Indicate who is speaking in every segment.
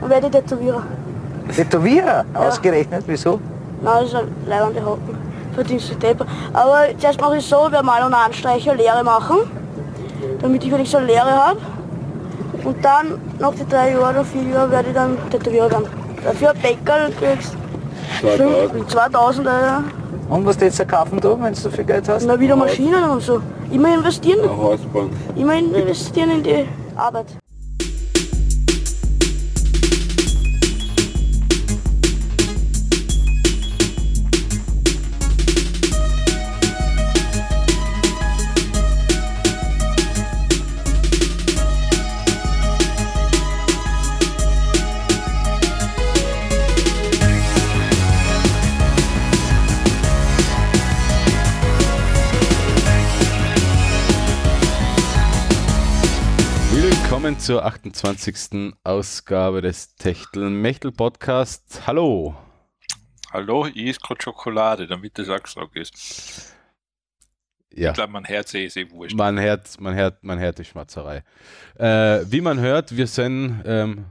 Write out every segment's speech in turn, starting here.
Speaker 1: Dann werde ich Tätowierer.
Speaker 2: Tätowierer? Ausgerechnet, wieso?
Speaker 1: Nein, das ist ein leibende Hocken. Verdienst du Depper. Aber zuerst mache ich so, ich werde mal und Anstreicher Lehre machen. Damit ich wenigstens eine Lehre habe. Und dann, nach den drei Jahren oder vier Jahren, werde ich dann Tätowierer werden. Dafür ein Bäckerl kriegst
Speaker 3: 2000.
Speaker 1: 2000 Euro.
Speaker 2: Und was du kaufen da, wenn du so viel Geld hast?
Speaker 1: Na, wieder Maschinen und so. Immer investieren. Immer investieren in die Arbeit.
Speaker 4: Willkommen zur 28. Ausgabe des Techtel-Mechtel Podcasts. Hallo.
Speaker 5: Hallo, ich esse gerade Schokolade, damit das auch gesagt ist.
Speaker 4: Ja,
Speaker 5: Ich glaube, mein Herz ist eh wurscht.
Speaker 4: man hört, man hört, man hört die Schmatzerei. Äh, wie man hört, wir sind ähm,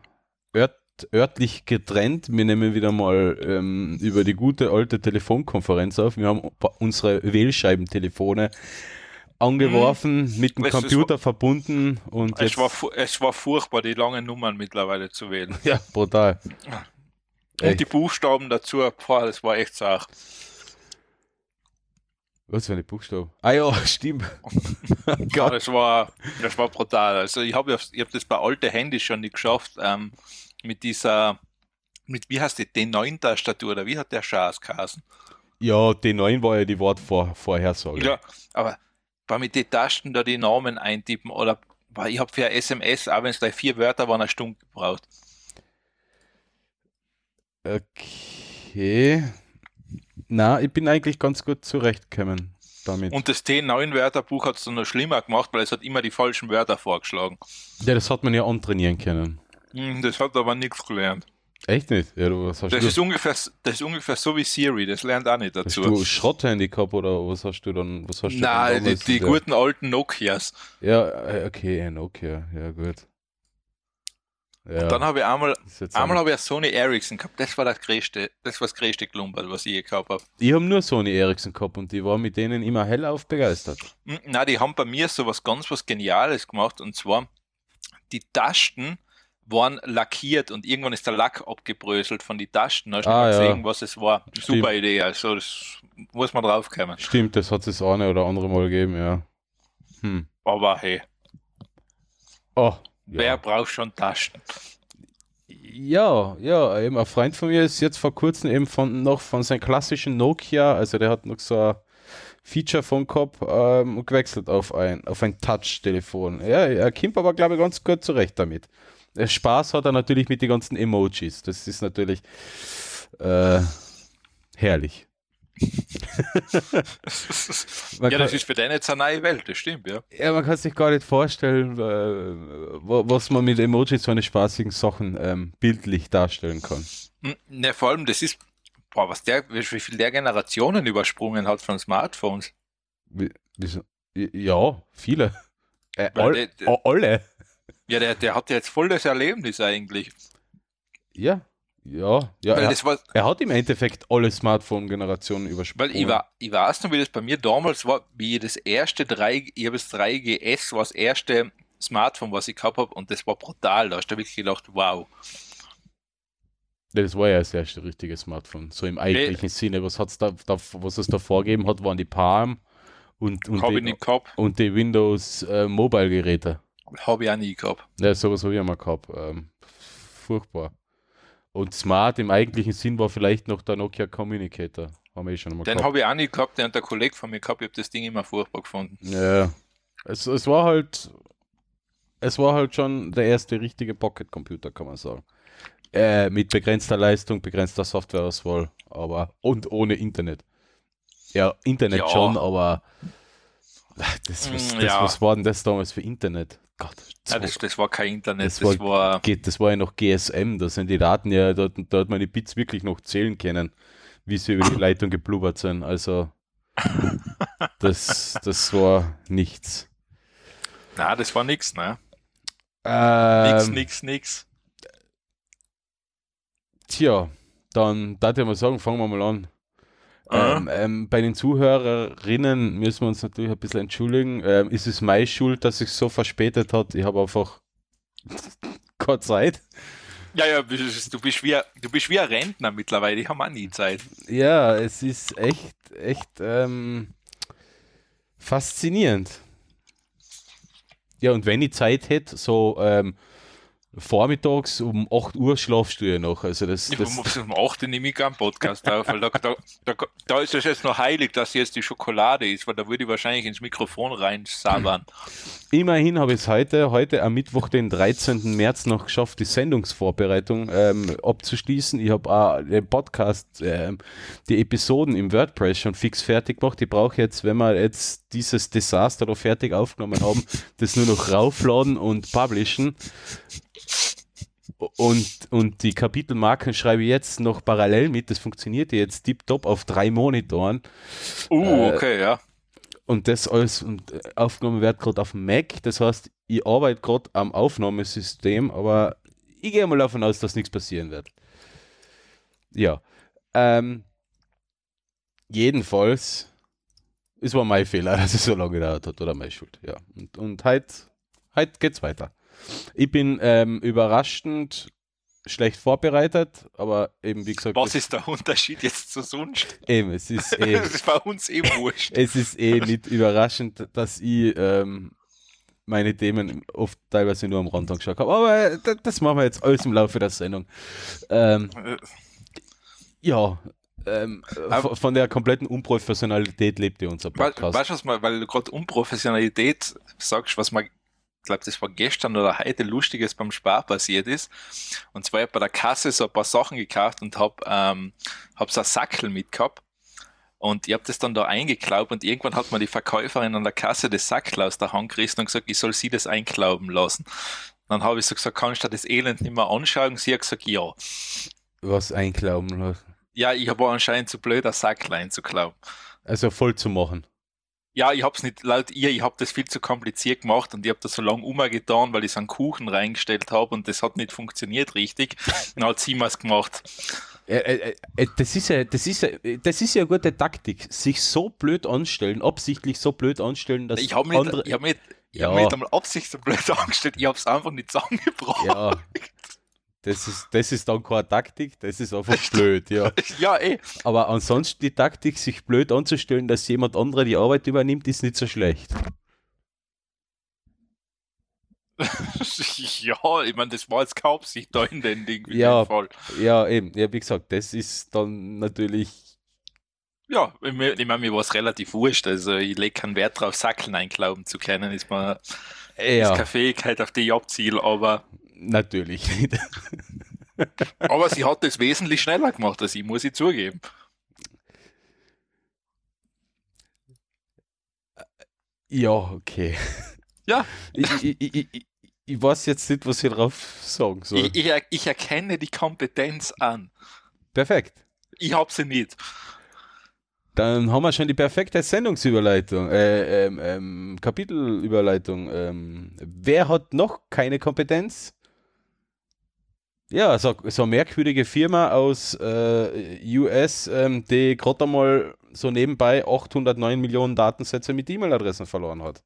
Speaker 4: ört, örtlich getrennt. Wir nehmen wieder mal ähm, über die gute alte Telefonkonferenz auf. Wir haben unsere Wählscheibentelefone angeworfen, mit dem
Speaker 5: es
Speaker 4: Computer verbunden und
Speaker 5: Es
Speaker 4: jetzt,
Speaker 5: war, es war furchtbar, die langen Nummern mittlerweile zu wählen.
Speaker 4: ja, brutal.
Speaker 5: Und
Speaker 4: Echt?
Speaker 5: die Buchstaben dazu, boah, das war echt Sach.
Speaker 4: Was für eine Buchstabe? Ah ja, stimmt.
Speaker 5: Ja, das war, das war brutal. Also ich habe ich hab das bei alten Handys schon nicht geschafft, ähm, mit dieser, mit wie heißt die, D9-Tastatur oder wie hat der Schaß geheißen?
Speaker 4: Ja, D9 war ja die Wortvorhersage.
Speaker 5: Ja, aber bei mit den Tasten da die Namen eintippen oder weil ich habe für SMS, auch wenn es gleich vier Wörter waren, eine Stunde gebraucht.
Speaker 4: Okay. Na, ich bin eigentlich ganz gut zurechtgekommen damit.
Speaker 5: Und das T9-Wörterbuch hat es dann noch schlimmer gemacht, weil es hat immer die falschen Wörter vorgeschlagen.
Speaker 4: ja, das hat man ja antrainieren können.
Speaker 5: Hm, Das hat aber nichts gelernt.
Speaker 4: Echt nicht? Ja, du, was hast
Speaker 5: Das
Speaker 4: du?
Speaker 5: ist, ungefähr, das ist ungefähr so wie Siri, das lernt auch nicht
Speaker 4: hast
Speaker 5: dazu.
Speaker 4: du Schrotthandy gehabt oder was hast du dann? Was hast du
Speaker 5: Nein,
Speaker 4: dann
Speaker 5: die, die guten alten Nokias.
Speaker 4: Ja, äh, okay, ein Nokia, ja gut. Ja,
Speaker 5: Dann habe ich einmal, einmal
Speaker 4: ein-
Speaker 5: habe ich Sony Ericsson gehabt. Das war das größte, das war das größte Klumperl, was ich gehabt habe.
Speaker 4: ich habe nur Sony Ericsson gehabt und die war mit denen immer hellauf begeistert.
Speaker 5: Hm, Nein, die haben bei mir so was ganz was Geniales gemacht und zwar die Tasten waren lackiert und irgendwann ist der Lack abgebröselt von den Tasten. Da hast du
Speaker 4: Ah, ja.
Speaker 5: gesehen, was es war.
Speaker 4: Stimmt.
Speaker 5: Super Idee, also das muss man draufkommen.
Speaker 4: Stimmt, das hat es eine oder andere Mal gegeben, ja. Hm.
Speaker 5: Aber hey,
Speaker 4: Oh,
Speaker 5: wer
Speaker 4: ja.
Speaker 5: braucht schon Tasten?
Speaker 4: Ja, ja, eben ein Freund von mir ist jetzt vor kurzem eben von, noch von seinem klassischen Nokia, also der hat noch so ein Feature von gehabt, ähm, gewechselt auf ein, auf ein Touch-Telefon. Ja, er kommt aber, glaube ich, ganz gut zurecht damit. Äh, Spaß hat er natürlich mit den ganzen Emojis. Das ist natürlich äh, herrlich.
Speaker 5: Ja,
Speaker 4: kann-
Speaker 5: das ist für den jetzt eine neue Welt, das stimmt, ja.
Speaker 4: Ja, man kann sich gar nicht vorstellen, äh, wa- was man mit Emojis so eine spaßigen Sachen ähm, bildlich darstellen kann.
Speaker 5: Hm, Ne, vor allem, das ist, boah, was der, wie viel der Generationen übersprungen hat von Smartphones.
Speaker 4: Wie? Ja, viele. Äh, all,
Speaker 5: der-
Speaker 4: a- alle.
Speaker 5: Ja, der, der hat jetzt voll das Erlebnis eigentlich.
Speaker 4: Ja, ja, ja.
Speaker 5: Weil
Speaker 4: Er,
Speaker 5: war,
Speaker 4: er hat im Endeffekt alle Smartphone-Generationen
Speaker 5: weil
Speaker 4: übersprungen.
Speaker 5: ich, war, ich weiß noch, wie das bei mir damals war, wie das erste 3, ich habe das 3GS, war das erste Smartphone, was ich gehabt habe, und das war brutal. Da hast du wirklich gedacht, wow.
Speaker 4: Das war ja das erste richtige Smartphone, so im eigentlichen Sinne. Was, hat's da, da, was es da vorgegeben hat, waren die Palm und, und, die, und die Windows äh, Mobile-Geräte.
Speaker 5: Habe ich auch nie gehabt.
Speaker 4: Ja, sowas habe ich einmal gehabt. Ähm, furchtbar. Und Smart im eigentlichen Sinn war vielleicht noch der Nokia Communicator. Haben wir eh schon einmal
Speaker 5: Den habe ich auch nie gehabt, den hat der Kollege von mir gehabt, ich habe das Ding immer furchtbar gefunden.
Speaker 4: Ja. Es, es war halt. Es war halt schon der erste richtige Pocket-Computer, kann man sagen. Äh, mit begrenzter Leistung, begrenzter Softwareauswahl, aber und ohne Internet. Ja, Internet
Speaker 5: Ja.
Speaker 4: schon, aber das, was,
Speaker 5: Mm,
Speaker 4: das,
Speaker 5: ja.
Speaker 4: was war denn das damals für Internet? Gott,
Speaker 5: Ja, das, das war kein Internet,
Speaker 4: Das
Speaker 5: das,
Speaker 4: war-
Speaker 5: war,
Speaker 4: das war ja noch GSM, da sind die Daten ja, da, da hat man die Bits wirklich noch zählen können, wie sie über die Leitung geblubbert sind. Also das, das war nichts.
Speaker 5: na, das war nix, ne?
Speaker 4: Ähm,
Speaker 5: Nix, nix, nix.
Speaker 4: tja, dann darf ich mal sagen, fangen wir mal an. Ähm, ähm, bei den Zuhörerinnen müssen wir uns natürlich ein bisschen entschuldigen. Ähm, ist es meine Schuld, dass sich so verspätet hat? Ich habe einfach keine Zeit.
Speaker 5: Ja, ja, du bist, du bist, wie, du bist wie ein Rentner mittlerweile, ich habe auch nie Zeit.
Speaker 4: Ja, es ist echt, echt ähm, faszinierend. Ja, und wenn ich Zeit hätte, so ähm, vormittags um 8 Uhr schlafst du ja noch. Also das,
Speaker 5: Ich
Speaker 4: das,
Speaker 5: muss um 8 Uhr nehme ich keinen Podcast auf, weil da, da, da, da ist es jetzt noch heilig, dass jetzt die Schokolade ist, weil da würde ich wahrscheinlich ins Mikrofon rein sabern.
Speaker 4: Immerhin habe ich es heute, heute am Mittwoch, den 13. März, noch geschafft, die Sendungsvorbereitung ähm, abzuschließen. Ich habe auch den Podcast, ähm, die Episoden im WordPress schon fix fertig gemacht. Ich brauche jetzt, wenn wir jetzt dieses Desaster da fertig aufgenommen haben, das nur noch raufladen und publishen. Und, und die Kapitelmarken schreibe ich jetzt noch parallel mit. Das funktioniert jetzt tiptop auf drei Monitoren.
Speaker 5: Uh,
Speaker 4: Äh,
Speaker 5: okay, ja.
Speaker 4: Und das alles und äh, aufgenommen wird gerade auf dem Mac. Das heißt, ich arbeite gerade am Aufnahmesystem, aber ich gehe mal davon aus, dass nichts passieren wird. Ja. Ähm, jedenfalls, es war mein Fehler, dass es so lange gedauert hat, oder meine Schuld. Ja. Und, und heute heute geht's weiter. Ich bin ähm, überraschend schlecht vorbereitet, aber eben wie gesagt,
Speaker 5: Was
Speaker 4: es,
Speaker 5: ist der Unterschied jetzt zu sonst?
Speaker 4: eben, es ist eh,
Speaker 5: Das ist bei uns eh wurscht.
Speaker 4: es ist eh nicht überraschend, dass ich ähm, meine Themen oft teilweise nur am Rand angeschaut habe. Aber äh, das, das machen wir jetzt alles im Laufe der Sendung. Ähm, ja, ähm,
Speaker 5: Aber-
Speaker 4: von, der kompletten Unprofessionalität lebt ja unser Podcast.
Speaker 5: Weißt du, was mal, weil du gerade Unprofessionalität sagst, was ich glaube, das war gestern oder heute Lustiges beim Spar passiert ist. Und zwar habe ich bei der Kasse so ein paar Sachen gekauft und habe ähm, hab so ein Sackel mitgehabt. Und ich habe das dann da eingeklaubt und irgendwann hat mir die Verkäuferin an der Kasse das Sackel aus der Hand gerissen und gesagt, ich soll sie das einklauben lassen. Dann habe ich so gesagt, kannst du das Elend nicht mehr anschauen? Sie hat gesagt, ja.
Speaker 4: Was einklauben lassen.
Speaker 5: Ja, ich war anscheinend zu blöd, das Sackel einzuklauben.
Speaker 4: Also voll zu machen.
Speaker 5: Ja, ich hab's nicht, laut ihr, ich hab das viel zu kompliziert gemacht und ich hab das so lange umgetan, weil ich so einen Kuchen reingestellt habe und das hat nicht funktioniert richtig. Dann hat sie mir's gemacht.
Speaker 4: Äh, äh, äh, das, ist ja, das, ist ja, das ist ja eine gute Taktik. Sich so blöd anstellen, absichtlich so blöd anstellen, dass
Speaker 5: Ich habe
Speaker 4: andere.
Speaker 5: ich hab mich, ich
Speaker 4: Ja.
Speaker 5: hab mich nicht einmal Absicht so blöd angestellt, ich hab's einfach nicht zusammengebracht.
Speaker 4: Ja, das ist, das ist dann keine Taktik, das ist einfach blöd, ja.
Speaker 5: Ja, eh.
Speaker 4: Aber ansonsten die Taktik, sich blöd anzustellen, dass jemand anderer die Arbeit übernimmt, ist nicht so schlecht.
Speaker 5: ja, ich meine, das war jetzt keine Absicht da in den Ding. in
Speaker 4: Ja.
Speaker 5: Fall.
Speaker 4: Ja, eben, ja, wie gesagt, das ist dann natürlich.
Speaker 5: Ja, ich mein, ich mein, mir war es relativ wurscht. Also ich lege keinen Wert drauf, Sackeln einklauben zu können. Ist mir ist
Speaker 4: Ja,
Speaker 5: keine Fähigkeit, auf die ich abziele, aber
Speaker 4: natürlich nicht.
Speaker 5: Aber sie hat das wesentlich schneller gemacht als ich, muss ich zugeben.
Speaker 4: Ja, okay.
Speaker 5: Ja.
Speaker 4: Ich, ich, ich, ich, weiß jetzt nicht, was ich drauf sagen soll.
Speaker 5: Ich, ich, er- ich erkenne die Kompetenz an.
Speaker 4: Perfekt.
Speaker 5: Ich habe sie nicht.
Speaker 4: Dann haben wir schon die perfekte Sendungsüberleitung, äh, ähm, ähm, Kapitelüberleitung. Ähm, wer hat noch keine Kompetenz? Ja, so, so eine merkwürdige Firma aus äh, US, ähm, die gerade einmal so nebenbei 809 Millionen Datensätze mit E-Mail-Adressen verloren hat.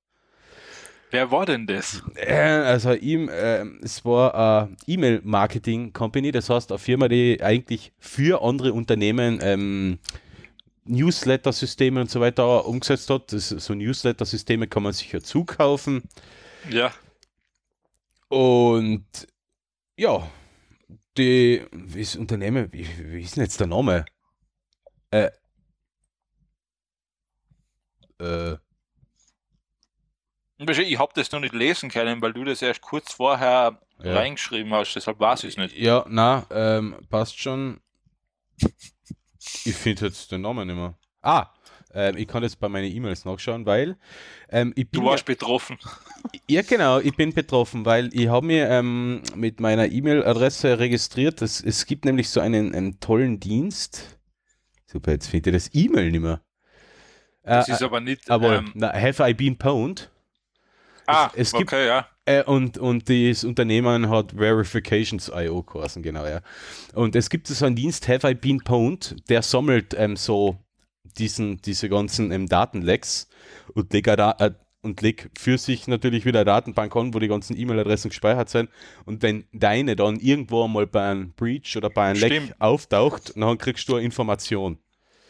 Speaker 5: Wer war denn das?
Speaker 4: Äh, also ihm, äh, es war eine E-Mail-Marketing-Company, das heißt eine Firma, die eigentlich für andere Unternehmen ähm, Newsletter-Systeme und so weiter umgesetzt hat. Das, so Newsletter-Systeme kann man sich ja zukaufen.
Speaker 5: Ja,
Speaker 4: Und ja, die, wie ist das Unternehmen, wie, wie ist denn jetzt der Name? Äh, äh,
Speaker 5: ich habe das noch nicht lesen können, weil du das erst kurz vorher
Speaker 4: Ja.
Speaker 5: reingeschrieben hast, deshalb weiß ich es nicht.
Speaker 4: Ja, na, ähm, passt schon. Ich finde jetzt den Namen nicht mehr. Ah, ähm, ich kann jetzt bei meinen E-Mails nachschauen, weil ähm, ich bin
Speaker 5: Du warst betroffen.
Speaker 4: ja, ja genau, ich bin betroffen, weil ich habe mir ähm, mit meiner E-Mail-Adresse registriert. Es, es gibt nämlich so einen, einen tollen Dienst. Super, jetzt findet ihr das E-Mail nicht mehr.
Speaker 5: Das
Speaker 4: Äh,
Speaker 5: ist aber nicht.
Speaker 4: aber
Speaker 5: ähm,
Speaker 4: na, have I been pwned?
Speaker 5: ah,
Speaker 4: es gibt-
Speaker 5: okay, ja.
Speaker 4: Äh, und, und das Unternehmen hat Verifications.io geheißen, genau, ja. Und es gibt so einen Dienst, Have I Been Pwned, der sammelt ähm, so diesen, diese ganzen ähm, Datenlecks und legt, da, äh, und leg für sich natürlich wieder eine Datenbank an, wo die ganzen E-Mail-Adressen gespeichert sind. Und wenn deine dann irgendwo mal bei einem Breach oder bei einem Leck
Speaker 5: Stimmt.
Speaker 4: auftaucht, dann kriegst du eine Information.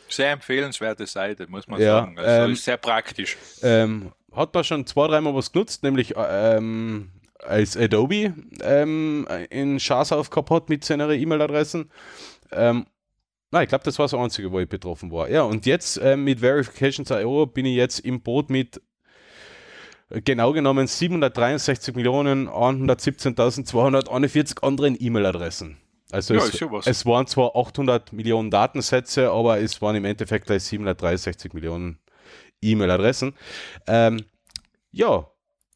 Speaker 5: Sehr empfehlenswerte Seite, muss man
Speaker 4: Ja,
Speaker 5: sagen. Also
Speaker 4: ähm,
Speaker 5: ist sehr praktisch.
Speaker 4: Ähm, hat da schon zwei, dreimal was genutzt, nämlich ähm, als Adobe ähm, in Chars aufgehabt hat mit seinen E-Mail-Adressen. Ähm, nein, ich glaube, das war das Einzige, wo ich betroffen war. Ja, und jetzt ähm, mit Verifications.io bin ich jetzt im Boot mit äh, genau genommen 763.117.241 anderen E-Mail-Adressen. Also
Speaker 5: Ja,
Speaker 4: es, es waren zwar 800 Millionen Datensätze, aber es waren im Endeffekt gleich 763 Millionen E-Mail-Adressen. Ähm, ja,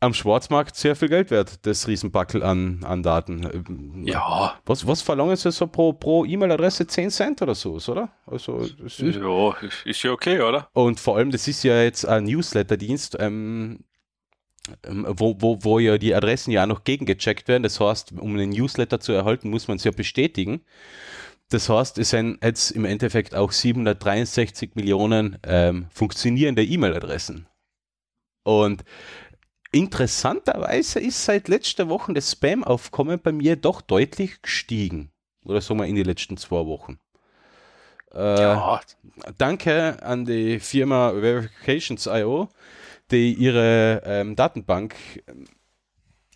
Speaker 4: am Schwarzmarkt sehr viel Geld wert, das Riesenbackel an, an Daten. Ähm,
Speaker 5: Ja,
Speaker 4: Was, was verlangen sie so pro, pro E-Mail-Adresse? 10 Cent oder so, oder? Also, ist,
Speaker 5: ja, ist ja okay, oder?
Speaker 4: und vor allem, das ist ja jetzt ein Newsletter-Dienst, ähm, ähm, wo, wo, wo ja die Adressen ja auch noch gegengecheckt werden. Das heißt, um einen Newsletter zu erhalten, muss man es ja bestätigen. Das heißt, es sind jetzt im Endeffekt auch 763 Millionen ähm, funktionierende E-Mail-Adressen. Und interessanterweise ist seit letzter Woche das Spam-Aufkommen bei mir doch deutlich gestiegen. Oder sagen wir in den letzten zwei Wochen. Äh,
Speaker 5: Ja,
Speaker 4: danke an die Firma Verifications.io, die ihre ähm, Datenbank ähm,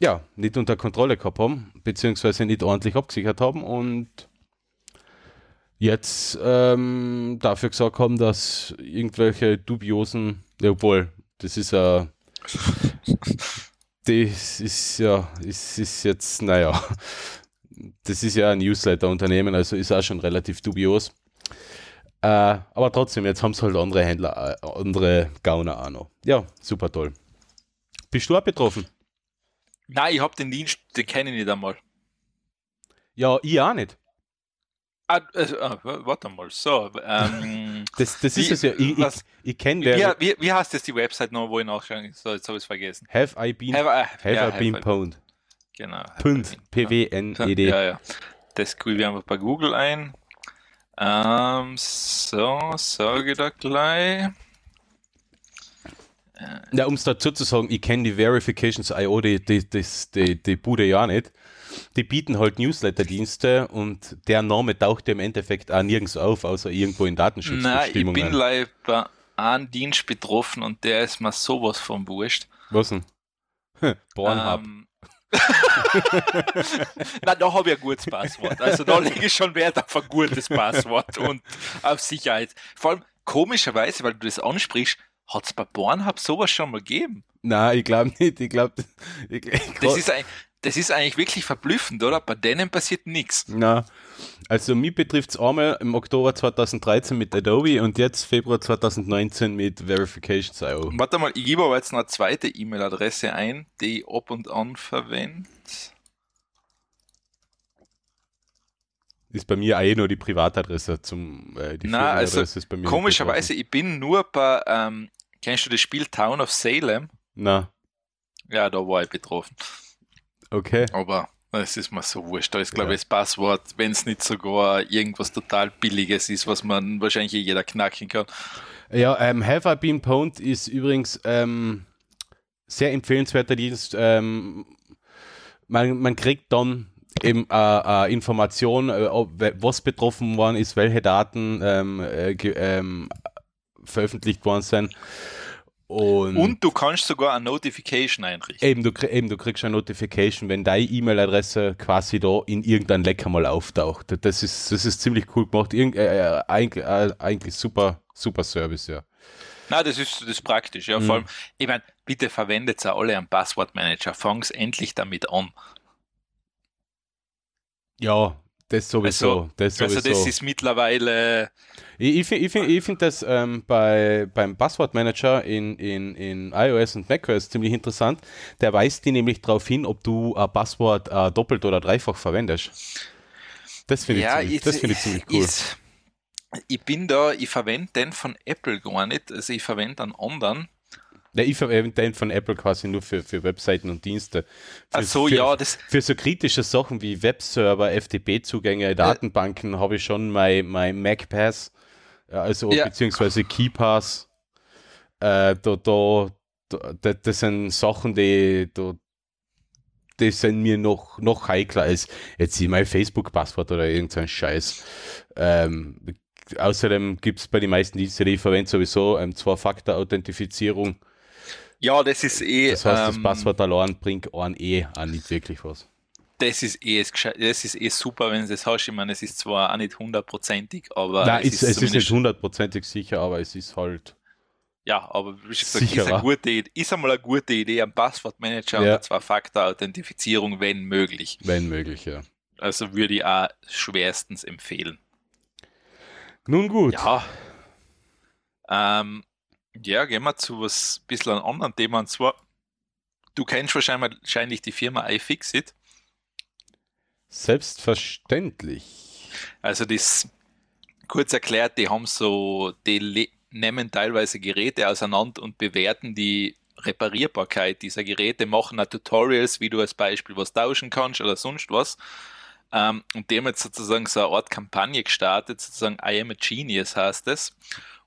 Speaker 4: ja, nicht unter Kontrolle gehabt haben, beziehungsweise nicht ordentlich abgesichert haben und jetzt ähm, dafür gesagt haben, dass irgendwelche dubiosen, ja, obwohl, das ist ja, das ist ja, es ist jetzt, naja, das ist ja ein Newsletter-Unternehmen, also ist auch schon relativ dubios. Äh, aber trotzdem, jetzt haben es halt andere Händler, äh, andere Gauner auch noch. Ja, super toll. Bist du auch betroffen?
Speaker 5: nein, ich hab den Dienst, den kenne ich nicht einmal.
Speaker 4: Ja, ich auch nicht.
Speaker 5: Ah, also, ah, warte mal, so. Ähm,
Speaker 4: Das, das
Speaker 5: Wie-
Speaker 4: ist es ja. Ich, ich,
Speaker 5: was-
Speaker 4: ich kenne der.
Speaker 5: wie, wie heißt jetzt die Website noch, wo ich nachschauen So, jetzt habe ich es vergessen.
Speaker 4: Have I been,
Speaker 5: Have I,
Speaker 4: have
Speaker 5: ja,
Speaker 4: I been
Speaker 5: have I-
Speaker 4: pwned?
Speaker 5: Genau.
Speaker 4: Pwned. P-W-N-E-D.
Speaker 5: Ja, ja. Das gebe ich einfach bei Google ein. Ähm, so, sage ich da gleich.
Speaker 4: Ja, um es dazu zu sagen, ich kenne die Verifications.io, die, die, die, die, die Bude ja nicht. Die bieten halt Newsletter-Dienste und der Name taucht im Endeffekt auch nirgends auf, außer irgendwo in
Speaker 5: Nein, ich
Speaker 4: Datenschutzbestimmungen.
Speaker 5: bin leider bei einem Dienst betroffen und der ist mir sowas von wurscht.
Speaker 4: Was denn? Pornhub.
Speaker 5: Ähm, Na, da habe ich ein gutes Passwort. Also da lege ich schon Wert auf ein gutes Passwort und auf Sicherheit. Vor allem komischerweise, weil du das ansprichst, hat es bei Pornhub sowas schon mal gegeben.
Speaker 4: Nein, ich glaube nicht. Ich glaube,
Speaker 5: Das ist, ein, das ist eigentlich wirklich verblüffend, oder? Bei denen passiert nichts.
Speaker 4: Na, also mich betrifft es einmal im Oktober 2013 mit Adobe und jetzt Februar 2019 mit Verifications.io.
Speaker 5: Warte mal, ich gebe aber jetzt noch eine zweite E-Mail-Adresse ein, die ich ab und an verwende.
Speaker 4: Ist bei mir eh nur die Privatadresse zum äh, die
Speaker 5: Na, also
Speaker 4: ist bei mir
Speaker 5: Komischerweise, ich bin nur bei, ähm, kennst du das Spiel Town of Salem?
Speaker 4: Na,
Speaker 5: Ja, da war ich betroffen.
Speaker 4: Okay.
Speaker 5: Aber es ist mir so wurscht. Da ist, glaube
Speaker 4: Ja.
Speaker 5: ich, das Passwort, wenn es nicht sogar irgendwas total Billiges ist, was man wahrscheinlich eh jeder knacken kann.
Speaker 4: Ja, ähm, Have I Been Pwned ist übrigens ähm, sehr empfehlenswerter Dienst. Ähm, man, man kriegt dann eben äh, äh, Informationen, äh, ob, was betroffen worden ist, welche Daten ähm, äh, ähm, veröffentlicht worden sind. Und,
Speaker 5: Und du kannst sogar eine Notification einrichten.
Speaker 4: eben, du, eben, du kriegst eine Notification, wenn deine E-Mail-Adresse quasi da in irgendein Lecker mal auftaucht. Das ist, das ist ziemlich cool gemacht. Irgend, äh, äh, eigentlich, äh, eigentlich super, super Service, ja.
Speaker 5: Na, das ist, das ist praktisch. Ja,
Speaker 4: Mhm.
Speaker 5: vor allem, ich meine, bitte verwendet ja alle einen Passwortmanager. Fang's endlich damit an.
Speaker 4: Ja, das sowieso.
Speaker 5: Also-
Speaker 4: das sowieso.
Speaker 5: Also, das ist mittlerweile,
Speaker 4: ich ich finde ich find, ich find das ähm, bei, beim Passwortmanager in, in, in iOS und macOS ziemlich interessant. Der weist dir nämlich darauf hin, ob du ein Passwort äh, doppelt oder dreifach verwendest. Das finde ich,
Speaker 5: ja,
Speaker 4: ziemlich-
Speaker 5: ist,
Speaker 4: das find ich ziemlich cool.
Speaker 5: Ist, ich bin da, ich verwende den von Apple gar nicht. Also, ich verwende einen anderen.
Speaker 4: Verwende den von Apple quasi nur für, für Webseiten und Dienste. Für,
Speaker 5: Ach so,
Speaker 4: für,
Speaker 5: ja, das-
Speaker 4: Für so kritische Sachen wie Webserver, FTP-Zugänge, Datenbanken habe ich schon mein, mein MacPass, äh, also
Speaker 5: Ja.
Speaker 4: beziehungsweise KeyPass. Äh, da, da, da, da- das sind Sachen, die, da, die sind mir noch, noch heikler als jetzt mein Facebook-Passwort oder irgendein Scheiß. Ähm, außerdem gibt es bei den meisten Diensten, die ich verwende, sowieso ähm, Zwei-Faktor-Authentifizierung.
Speaker 5: Ja, das ist eh.
Speaker 4: Das heißt, das
Speaker 5: ähm,
Speaker 4: Passwort allein bringt einen eh auch nicht wirklich was.
Speaker 5: Das ist eh, das ist eh super, wenn du das hast. Ich meine, es ist zwar auch nicht hundertprozentig, aber
Speaker 4: Nein, es, es ist nicht hundertprozentig sicher, aber es ist halt.
Speaker 5: Ja, aber wie gesagt, ist, eine gute, Idee- ist einmal eine gute Idee, ein Passwortmanager
Speaker 4: Ja.
Speaker 5: und Zwei-Faktor-Authentifizierung, wenn möglich.
Speaker 4: Wenn möglich, ja.
Speaker 5: Also würde ich auch schwerstens empfehlen.
Speaker 4: Nun gut.
Speaker 5: Ja. Ähm, ja, gehen wir zu was bisschen einem anderen Thema. Und zwar, du kennst wahrscheinlich, die Firma iFixit.
Speaker 4: Selbstverständlich.
Speaker 5: Also das kurz erklärt, die haben so, die nehmen teilweise Geräte auseinander und bewerten die Reparierbarkeit dieser Geräte, machen auch Tutorials, wie du als Beispiel was tauschen kannst oder sonst was. Ähm, und die haben jetzt sozusagen so eine Art Kampagne gestartet, sozusagen I am a Genius heißt es.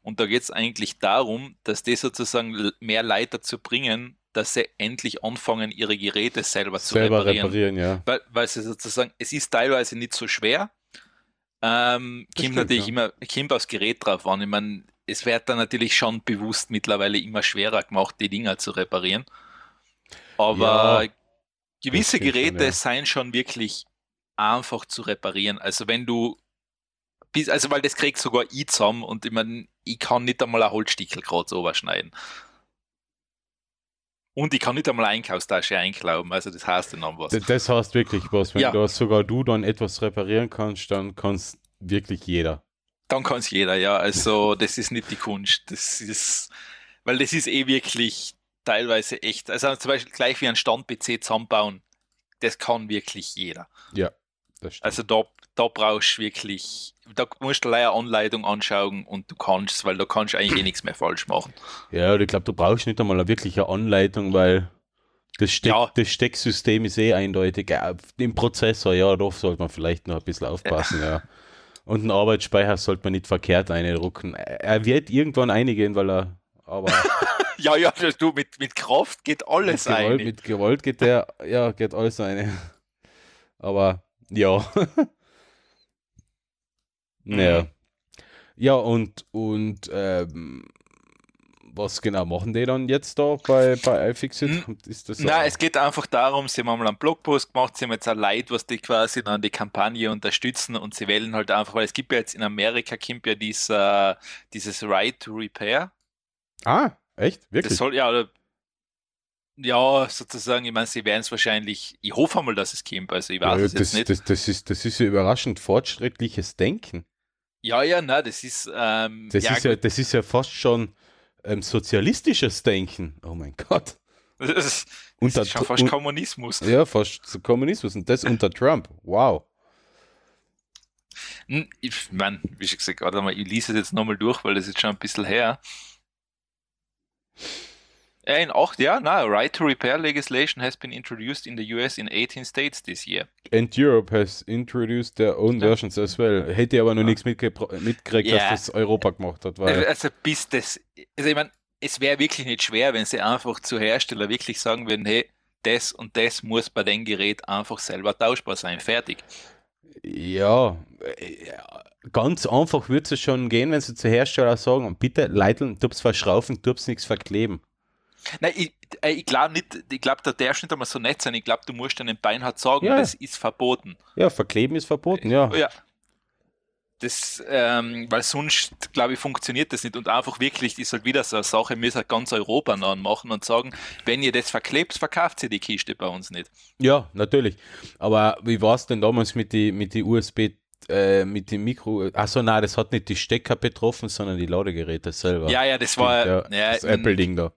Speaker 5: Und da geht es eigentlich darum, dass die sozusagen mehr Leute dazu bringen, dass sie endlich anfangen, ihre Geräte selber, zu
Speaker 4: Selber
Speaker 5: reparieren
Speaker 4: reparieren, ja.
Speaker 5: weil, weil sie sozusagen, es ist teilweise nicht so schwer. Ähm, kommt natürlich
Speaker 4: ja.
Speaker 5: immer, kommt aufs Gerät drauf an. Ich meine, es wird dann natürlich schon bewusst mittlerweile immer schwerer gemacht, die Dinger zu reparieren. Aber
Speaker 4: Ja,
Speaker 5: gewisse
Speaker 4: stimmt schon,
Speaker 5: Geräte
Speaker 4: ja.
Speaker 5: seien schon wirklich einfach zu reparieren. Also wenn du bis, also weil das kriegt sogar ich zusammen und ich meine, ich kann nicht einmal ein Holzstickel gerade so überschneiden. Und ich kann nicht einmal eine Einkaufstasche einklauben, also das heißt dann was.
Speaker 4: Das heißt wirklich was. Wenn
Speaker 5: Ja.
Speaker 4: du sogar du dann etwas reparieren kannst, dann kannst wirklich jeder.
Speaker 5: Dann kann es jeder, ja. Also das ist nicht die Kunst. Das ist, weil das ist eh wirklich teilweise echt. Also zum Beispiel gleich wie ein Stand-PC zusammenbauen, das kann wirklich jeder.
Speaker 4: Ja, das stimmt.
Speaker 5: Also da, da brauchst du wirklich, da musst du leider eine Anleitung anschauen und du kannst weil da kannst du eigentlich eh nichts mehr falsch machen.
Speaker 4: ja, ich glaube, du brauchst nicht einmal eine wirkliche Anleitung, weil das, Steck,
Speaker 5: Ja.
Speaker 4: das Stecksystem ist eh eindeutig. Ja, Im Prozessor, ja, da sollte man vielleicht noch ein bisschen aufpassen, ja. Und einen Arbeitsspeicher sollte man nicht verkehrt eindrucken. Er wird irgendwann einigen, weil er, aber
Speaker 5: Ja, ja, du, mit, mit Kraft geht alles
Speaker 4: mit,
Speaker 5: ein.
Speaker 4: mit gewollt geht der, ja, geht alles eine. Aber ja. Naja.
Speaker 5: Mhm.
Speaker 4: Ja, und, und ähm, was genau machen die dann jetzt da bei, bei iFixit?
Speaker 5: Hm.
Speaker 4: Ist das
Speaker 5: Nein, es geht einfach darum, sie haben mal einen Blogpost gemacht, sie haben jetzt ein Leid, was die quasi dann die Kampagne unterstützen und sie wählen halt einfach, weil es gibt ja jetzt in Amerika kommt ja dieser, dieses Right to Repair.
Speaker 4: ah, echt? Wirklich?
Speaker 5: Das soll ja, ja, sozusagen, ich meine, sie werden es wahrscheinlich, ich hoffe einmal, dass es kommt, also ich weiß
Speaker 4: ja,
Speaker 5: es jetzt
Speaker 4: das,
Speaker 5: nicht.
Speaker 4: das, das, ist, das ist ja überraschend fortschrittliches Denken.
Speaker 5: Ja, ja, nein, das ist, ähm,
Speaker 4: Das,
Speaker 5: ja,
Speaker 4: ist, ja, das ist ja fast schon ähm, sozialistisches Denken. Oh mein Gott.
Speaker 5: das, ist- das
Speaker 4: Unter
Speaker 5: ist schon fast
Speaker 4: un-
Speaker 5: Kommunismus.
Speaker 4: Ja, fast Kommunismus. Und das unter Trump. Wow.
Speaker 5: Hm, Ich meine, wie schon gesagt, warte mal, ich lese es jetzt nochmal durch, weil das ist schon ein bisschen her. Ja, in acht Jahren, na, right to repair legislation has been introduced in the US in 18 states this year.
Speaker 4: And Europe has introduced their own
Speaker 5: Ja.
Speaker 4: versions as well. Hätte aber noch nichts mitgepro- mitgekriegt,
Speaker 5: Ja.
Speaker 4: dass das Europa gemacht hat. Weil,
Speaker 5: Also bis das, also ich meine, es wäre wirklich nicht schwer, wenn sie einfach zu Hersteller wirklich sagen würden, hey, das und das muss bei dem Gerät einfach selber tauschbar sein, fertig.
Speaker 4: ja, äh, ganz einfach würde es schon gehen, wenn sie zu Hersteller sagen, bitte Leiteln, tub's verschraufen, tub's nichts verkleben.
Speaker 5: Nein, ich, äh, ich glaube nicht, ich glaube, da darfst du nicht einmal so nett sein. Ich glaube, du musst deinem Beinhard sagen,
Speaker 4: Ja.
Speaker 5: das ist verboten.
Speaker 4: Ja, verkleben ist verboten, ja.
Speaker 5: Ja. Das, ähm, weil sonst, glaube ich, funktioniert das nicht. Und einfach wirklich, ist halt wieder so eine Sache, wir halt ganz Europa machen und sagen, wenn ihr das verklebt, verkauft ihr die Kiste bei uns nicht.
Speaker 4: Ja, natürlich. Aber wie war es denn damals mit die, mit die USB, äh, mit dem Mikro? Achso, nein, das hat nicht die Stecker betroffen, sondern die Ladegeräte selber.
Speaker 5: Ja, ja, das war,
Speaker 4: ja, das Apple-Ding da.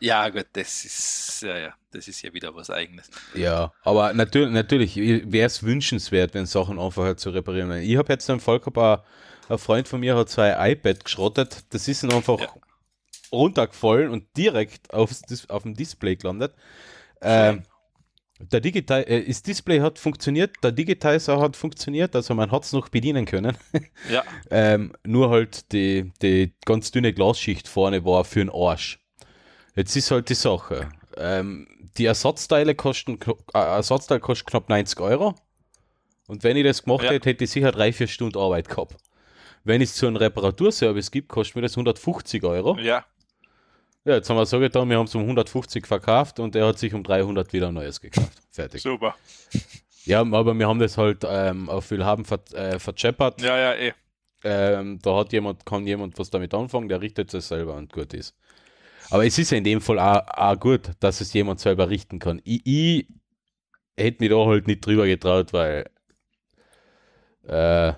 Speaker 5: Ja, gut, das ist, ja, ja, das ist ja wieder was Eigenes.
Speaker 4: Ja, aber natürlich, natürlich wäre es wünschenswert, wenn Sachen einfacher zu reparieren wären. Ich habe jetzt einen Fall gehabt, ein, Freund von mir hat zwei iPad geschrottet. Das ist dann einfach
Speaker 5: Ja.
Speaker 4: runtergefallen und direkt aufs, auf dem Display gelandet. Ähm, der Digital, äh, das Display hat funktioniert, der Digitizer hat funktioniert, also man hat es noch bedienen können.
Speaker 5: Ja.
Speaker 4: Ähm, nur halt die, die ganz dünne Glasschicht vorne war für den Arsch. Jetzt ist halt die Sache. Ähm, die Ersatzteile kosten, äh, Ersatzteil kostet knapp 90 Euro. Und wenn ich das gemacht
Speaker 5: Ja.
Speaker 4: hätte, hätte ich sicher drei, vier Stunden Arbeit gehabt. Wenn es zu einem Reparaturservice gibt, kostet mir das 150 Euro.
Speaker 5: Ja.
Speaker 4: Ja, jetzt haben wir so getan, wir haben es um 150 verkauft und er hat sich um 300 wieder ein neues gekauft. Fertig.
Speaker 5: Super.
Speaker 4: Ja, aber wir haben das halt ähm, auf Willhaben ver äh, vercheppert.
Speaker 5: Ja, ja, eh.
Speaker 4: Ähm, da hat jemand, kann jemand was damit anfangen, der richtet es selber und gut ist. Aber es ist ja in dem Fall auch, auch gut, dass es jemand selber richten kann. Ich, ich hätte mich da halt nicht drüber getraut, weil äh,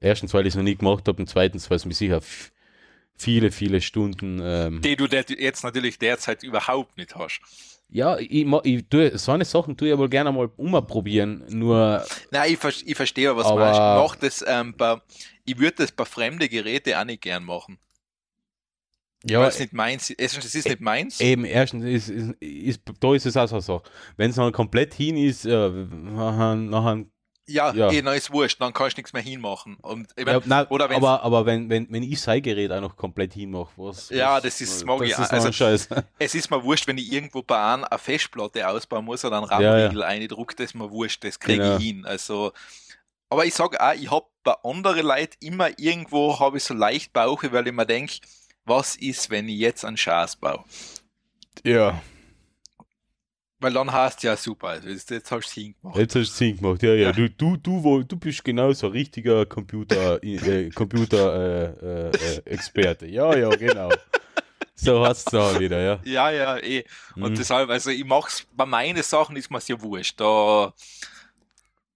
Speaker 4: erstens, weil ich es noch nie gemacht habe und zweitens, weil es mir sicher viele, viele Stunden ähm,
Speaker 5: Die du jetzt natürlich derzeit überhaupt nicht hast.
Speaker 4: ja, ich, ich tue, so eine Sachen tue ich ja wohl gerne mal umprobieren, nur
Speaker 5: Nein, ich, ich verstehe, was
Speaker 4: Aber-
Speaker 5: du meinst. Ich, das, ähm, bei, ich würde das bei fremden Geräten auch nicht gern machen.
Speaker 4: Ja,
Speaker 5: es nicht meins ist. Erstens, es ist nicht meins.
Speaker 4: Eben, erstens ist, ist, ist, da ist es auch so eine Sache. Wenn es dann komplett hin ist, äh, nachher, nachher
Speaker 5: Ja,
Speaker 4: Ja.
Speaker 5: dann ist wurscht, dann kannst du nichts mehr hinmachen. Und ich mein,
Speaker 4: ja, nein,
Speaker 5: oder
Speaker 4: aber, aber wenn, wenn, wenn ich sein Gerät auch noch komplett hinmache, was.
Speaker 5: Ja,
Speaker 4: was,
Speaker 5: das ist- mag
Speaker 4: das
Speaker 5: ich
Speaker 4: ist noch
Speaker 5: Also-
Speaker 4: ein Scheiß.
Speaker 5: es ist mir wurscht, wenn ich irgendwo bei einem eine Festplatte ausbauen muss oder einen
Speaker 4: Ja, ja.
Speaker 5: RAM-Riegel eindruckt, das ist mir wurscht, das kriege
Speaker 4: Genau.
Speaker 5: ich hin. Also, aber ich sage auch, ich habe bei anderen Leuten immer irgendwo habe ich so leicht Bauche, weil ich mir denke, was ist, wenn ich jetzt einen Schaß baue?
Speaker 4: Ja,
Speaker 5: Weil dann hast ja super, also jetzt, jetzt hast du es hingemacht.
Speaker 4: jetzt hast du Sinn gemacht. Ja, ja,
Speaker 5: Ja.
Speaker 4: Du, du, du, du bist genau so ein richtiger Computer, äh, Computer äh, äh, äh, Experte. Ja, ja, genau. So hast du es auch wieder, ja.
Speaker 5: Ja, ja, eh. Und
Speaker 4: Mhm.
Speaker 5: deshalb, also ich mach's, bei meinen Sachen ist mir's ja wurscht. Da,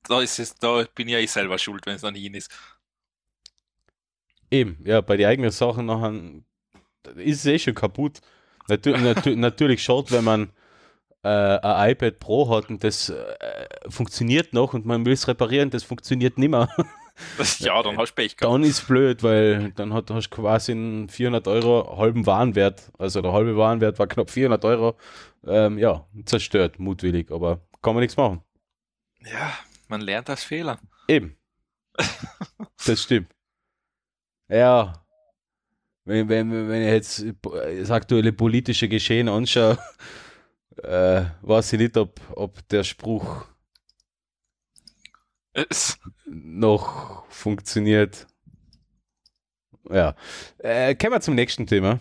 Speaker 5: da ist es, da bin ja ich selber schuld, wenn es dann hin ist.
Speaker 4: Eben, ja, bei den eigenen Sachen nachher ist es eh schon kaputt. Natu natu natürlich schade, wenn man äh, ein iPad Pro hat und das äh, funktioniert noch und man will es reparieren, das funktioniert nicht mehr.
Speaker 5: Das, ja, dann hast du Pech gehabt.
Speaker 4: Dann ist blöd, weil dann hat, hast du quasi einen 400 Euro halben Warenwert, also der halbe Warenwert war knapp 400 Euro, ähm, ja, zerstört, mutwillig, aber kann man nichts machen.
Speaker 5: Ja, man lernt aus Fehlern.
Speaker 4: Eben. das stimmt. Ja. Wenn, wenn, wenn ich jetzt das aktuelle politische Geschehen anschaue, äh, weiß ich nicht, ob, ob der Spruch
Speaker 5: Es,
Speaker 4: noch funktioniert. Ja. Äh, kommen wir zum nächsten Thema.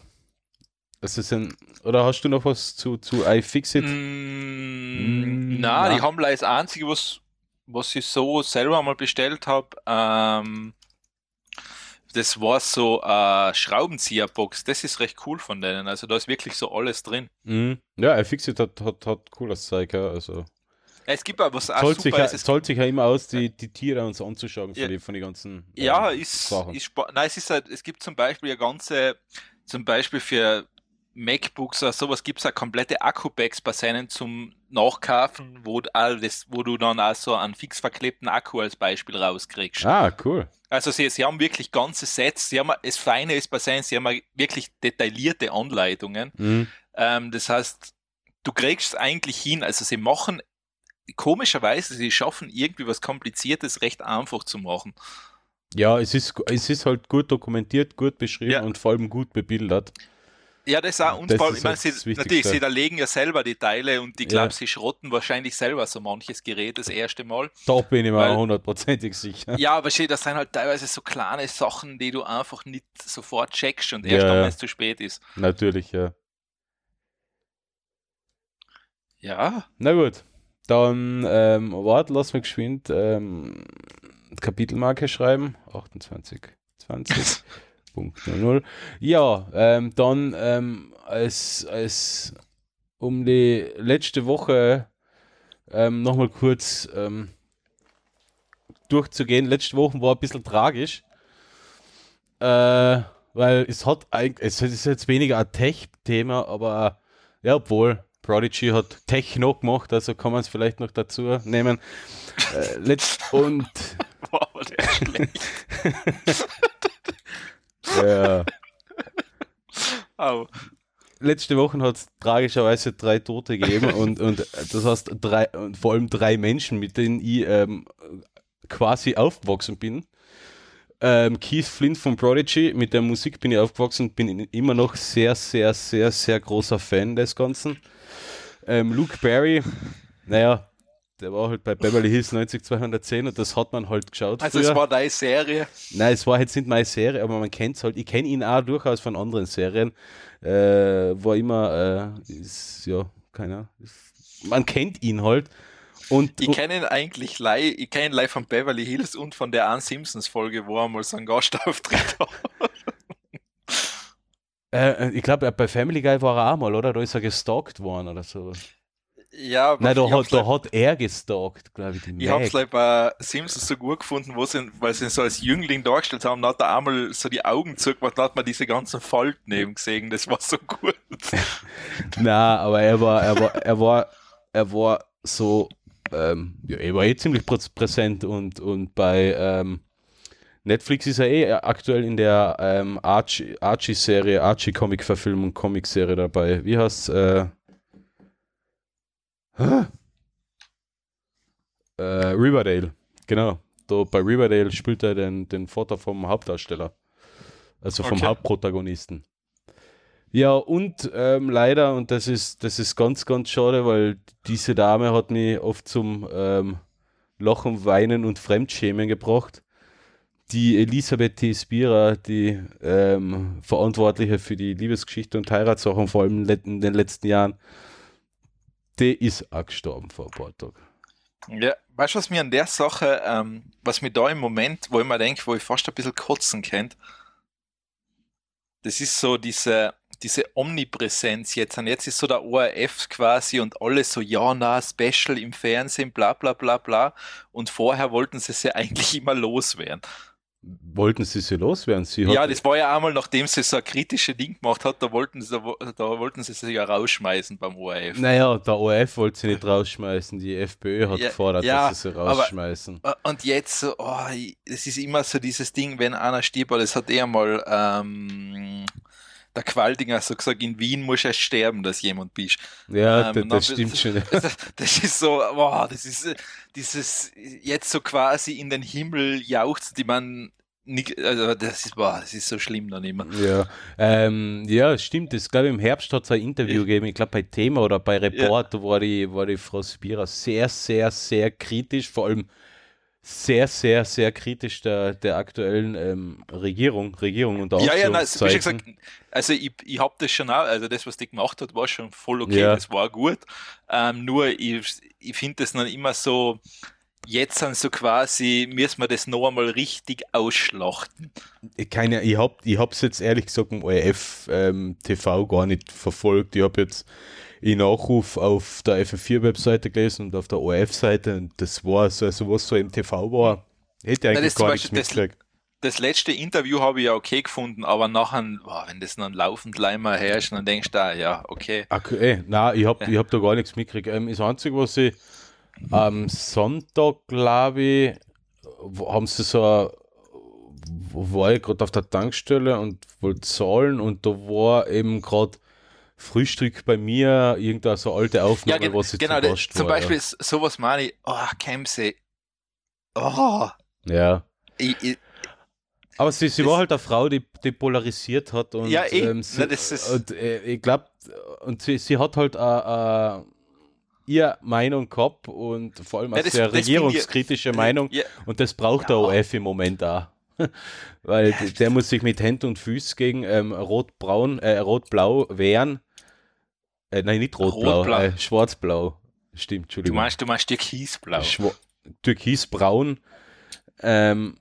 Speaker 4: Das ist ein, oder hast du noch was zu, zu iFixit?
Speaker 5: mm,
Speaker 4: Mm,
Speaker 5: na, die haben das Einzige, was, was ich so selber mal bestellt habe, ähm, das war so eine Schraubenzieherbox. Das ist recht cool von denen. Also da ist wirklich so alles drin.
Speaker 4: Mhm. Ja, iFixit hat, hat, hat cooles Zeug. Also.
Speaker 5: Ja, es gibt aber was
Speaker 4: zahlt, sich, ja-
Speaker 5: ist. Es
Speaker 4: zahlt sich ja immer aus, die, die Tiere uns anzuschauen
Speaker 5: Ja.
Speaker 4: von, die, von den ganzen. ähm,
Speaker 5: Ja, ist,
Speaker 4: Sachen.
Speaker 5: ist nein, es ist halt, es gibt zum Beispiel ja ganze, zum Beispiel für MacBooks oder sowas gibt es ja komplette Akku-Packs bei seinen zum Nachkaufen, wo, du all das, wo du dann auch so einen fix verklebten Akku als Beispiel rauskriegst.
Speaker 4: Ah, cool.
Speaker 5: Also sie, sie haben wirklich ganze Sets, sie haben, das Feine ist bei seinen, sie haben wirklich detaillierte Anleitungen.
Speaker 4: Mhm.
Speaker 5: Ähm, das heißt, du kriegst es eigentlich hin, also sie machen, komischerweise, sie schaffen irgendwie was Kompliziertes recht einfach zu machen.
Speaker 4: Ja, es ist, es ist halt gut dokumentiert, gut beschrieben
Speaker 5: Ja.
Speaker 4: und vor allem gut bebildert.
Speaker 5: Ja, das auch. Und
Speaker 4: Das ist
Speaker 5: ich meine,
Speaker 4: halt
Speaker 5: sie, natürlich, sie da legen ja selber die Teile und ich glaube,
Speaker 4: Ja.
Speaker 5: sie schrotten wahrscheinlich selber so manches Gerät das erste Mal.
Speaker 4: Da bin ich mir hundertprozentig sicher.
Speaker 5: Ja, aber das sind halt teilweise so kleine Sachen, die du einfach nicht sofort checkst und
Speaker 4: Ja,
Speaker 5: erst dann,
Speaker 4: ja.
Speaker 5: wenn es zu spät ist.
Speaker 4: Natürlich, ja.
Speaker 5: Ja,
Speaker 4: Na gut, dann ähm, warte, lass mich geschwind ähm, Kapitelmarke schreiben. 28, 20.00. Ja, ähm, dann ähm, als, als um die letzte Woche ähm, nochmal kurz ähm, durchzugehen. Letzte Woche war ein bisschen tragisch, äh, weil es hat eigentlich, es ist jetzt weniger ein Tech-Thema, aber ja, obwohl Prodigy hat Techno gemacht, also kann man es vielleicht noch dazu nehmen. äh, letzt und
Speaker 5: aber der.
Speaker 4: ja,
Speaker 5: Au.
Speaker 4: letzte Woche hat es tragischerweise drei Tote gegeben und, und das heißt drei, und vor allem drei Menschen, mit denen ich ähm, quasi aufgewachsen bin. Ähm, Keith Flint von Prodigy, mit der Musik bin ich aufgewachsen, bin immer noch sehr, sehr, sehr, sehr großer Fan des Ganzen. Ähm, Luke Perry, naja, der war halt bei Beverly Hills 90210 und das hat man halt geschaut.
Speaker 5: Also früher. es war deine Serie?
Speaker 4: Nein, es war jetzt nicht meine Serie, aber man kennt es halt. Ich kenne ihn auch durchaus von anderen Serien. Äh, war immer, äh, ist, ja, keine Ahnung. Man kennt ihn halt. Und,
Speaker 5: ich kenne ihn eigentlich live, ich kenne ihn live von Beverly Hills und von der Ann Simpsons Folge, wo er mal so einen Gastauftritt hat.
Speaker 4: Äh, ich glaube, bei Family Guy war er auch mal, oder? Da ist er gestalkt worden oder so.
Speaker 5: Ja,
Speaker 4: Nein, da, hat, da hat er gestalkt, glaube ich.
Speaker 5: ich habe es like bei Simpsons so gut gefunden, wo sie, weil sie ihn so als Jüngling dargestellt haben, da hat er einmal so die Augen zugemacht, da hat man diese ganzen Falten eben gesehen, das war so gut.
Speaker 4: Na, aber er war, er war, er war, er war so, ähm, ja, er war eh ziemlich präsent und, und bei ähm, Netflix ist er eh aktuell in der ähm, Archie-Serie, Archie-Comic-Verfilmung, Comic-Serie dabei. Wie heißt äh, äh, Riverdale, genau. Da bei Riverdale spielt er den, den Vater vom Hauptdarsteller. Also vom okay. Hauptprotagonisten. Ja, und ähm, leider, und das ist, das ist ganz, ganz schade, weil diese Dame hat mich oft zum ähm, Lachen, Weinen und Fremdschämen gebracht. Die Elisabeth T. Spira, die ähm, Verantwortliche für die Liebesgeschichte und Heiratssachen, vor allem in den letzten Jahren, die ist auch gestorben vor ein paar Tagen.
Speaker 5: Ja, weißt du, was mir an der Sache, ähm, was mir da im Moment, wo ich mir denke, wo ich fast ein bisschen kotzen kennt, das ist so diese, diese Omnipräsenz jetzt. Und jetzt ist so der ORF quasi und alles so, ja, na, Special im Fernsehen, bla bla bla bla. Und vorher wollten sie es ja eigentlich immer loswerden
Speaker 4: wollten sie sie loswerden? Sie
Speaker 5: ja, das war ja einmal, nachdem sie so ein kritisches Ding gemacht hat, da wollten sie, da wollten sie sie ja rausschmeißen beim ORF.
Speaker 4: Naja, der ORF wollte sie nicht rausschmeißen, die FPÖ hat ja, gefordert, ja, dass sie sie rausschmeißen.
Speaker 5: Aber, und jetzt oh, es ist immer so dieses Ding, wenn einer stirbt, das hat er mal ähm, der Qualdinger so gesagt, in Wien muss er sterben, dass jemand bist.
Speaker 4: Ja, ähm, das, das stimmt schon.
Speaker 5: Das, das, ist so, wow, das ist dieses jetzt so quasi in den Himmel jauchzt, die man nicht, also das ist, boah, das ist so schlimm dann immer.
Speaker 4: Ja, ähm, ja stimmt. Das glaube im Herbst hat es ein Interview ich, gegeben, ich glaube bei Thema oder bei Report, ja. war, die, war die Frau Spira sehr, sehr, sehr kritisch, vor allem sehr, sehr, sehr kritisch der, der aktuellen ähm, Regierung, Regierung und
Speaker 5: Ja, ja, nein, wie gesagt, also ich, ich habe das schon auch, also das, was die gemacht hat, war schon voll okay, ja. das war gut. Ähm, nur ich, ich finde das dann immer so, jetzt sind so quasi, müssen wir das noch einmal richtig ausschlachten.
Speaker 4: Keine, ich habe ich es jetzt ehrlich gesagt im ORF ähm, TV gar nicht verfolgt. Ich habe jetzt in Nachruf auf der FF4-Webseite gelesen und auf der ORF-Seite und das war so, also was so im TV war, hätte ich eigentlich Nein, gar nichts mitgekriegt.
Speaker 5: Das, das letzte Interview habe ich ja okay gefunden, aber nachher, oh, wenn das dann laufend leimer herrscht, dann denkst du da, ja, okay.
Speaker 4: Okay, nein, ich habe ja. hab da gar nichts mitgekriegt. Ähm, das Einzige, was ich am Sonntag, glaube ich, haben sie so ein, war ich gerade auf der Tankstelle und wollte zahlen und da war eben gerade Frühstück bei mir, irgendeine so alte Aufnahme,
Speaker 5: ja,
Speaker 4: was ich
Speaker 5: genau, zu Zum war, Beispiel ja. sowas meine ich, oh, Kämse, oh.
Speaker 4: Ja. Ich, ich, aber sie, sie war halt eine Frau, die, die polarisiert hat und,
Speaker 5: ja, ich, ähm, sie, na, das
Speaker 4: und äh, ich glaube, und sie, sie hat halt äh, äh, ihr Meinung gehabt und vor allem eine sehr regierungskritische ich, Meinung ja, und das braucht ja. der OF im Moment auch. Weil der muss sich mit Händen und Füßen gegen ähm, Rot-Braun, äh, Rot-Blau wehren. Äh, nein, nicht Rot-Blau, Rot äh, Schwarz-Blau. Stimmt, Entschuldigung.
Speaker 5: Du meinst, du meinst Türkisblau.
Speaker 4: Türkisbraun. Ähm,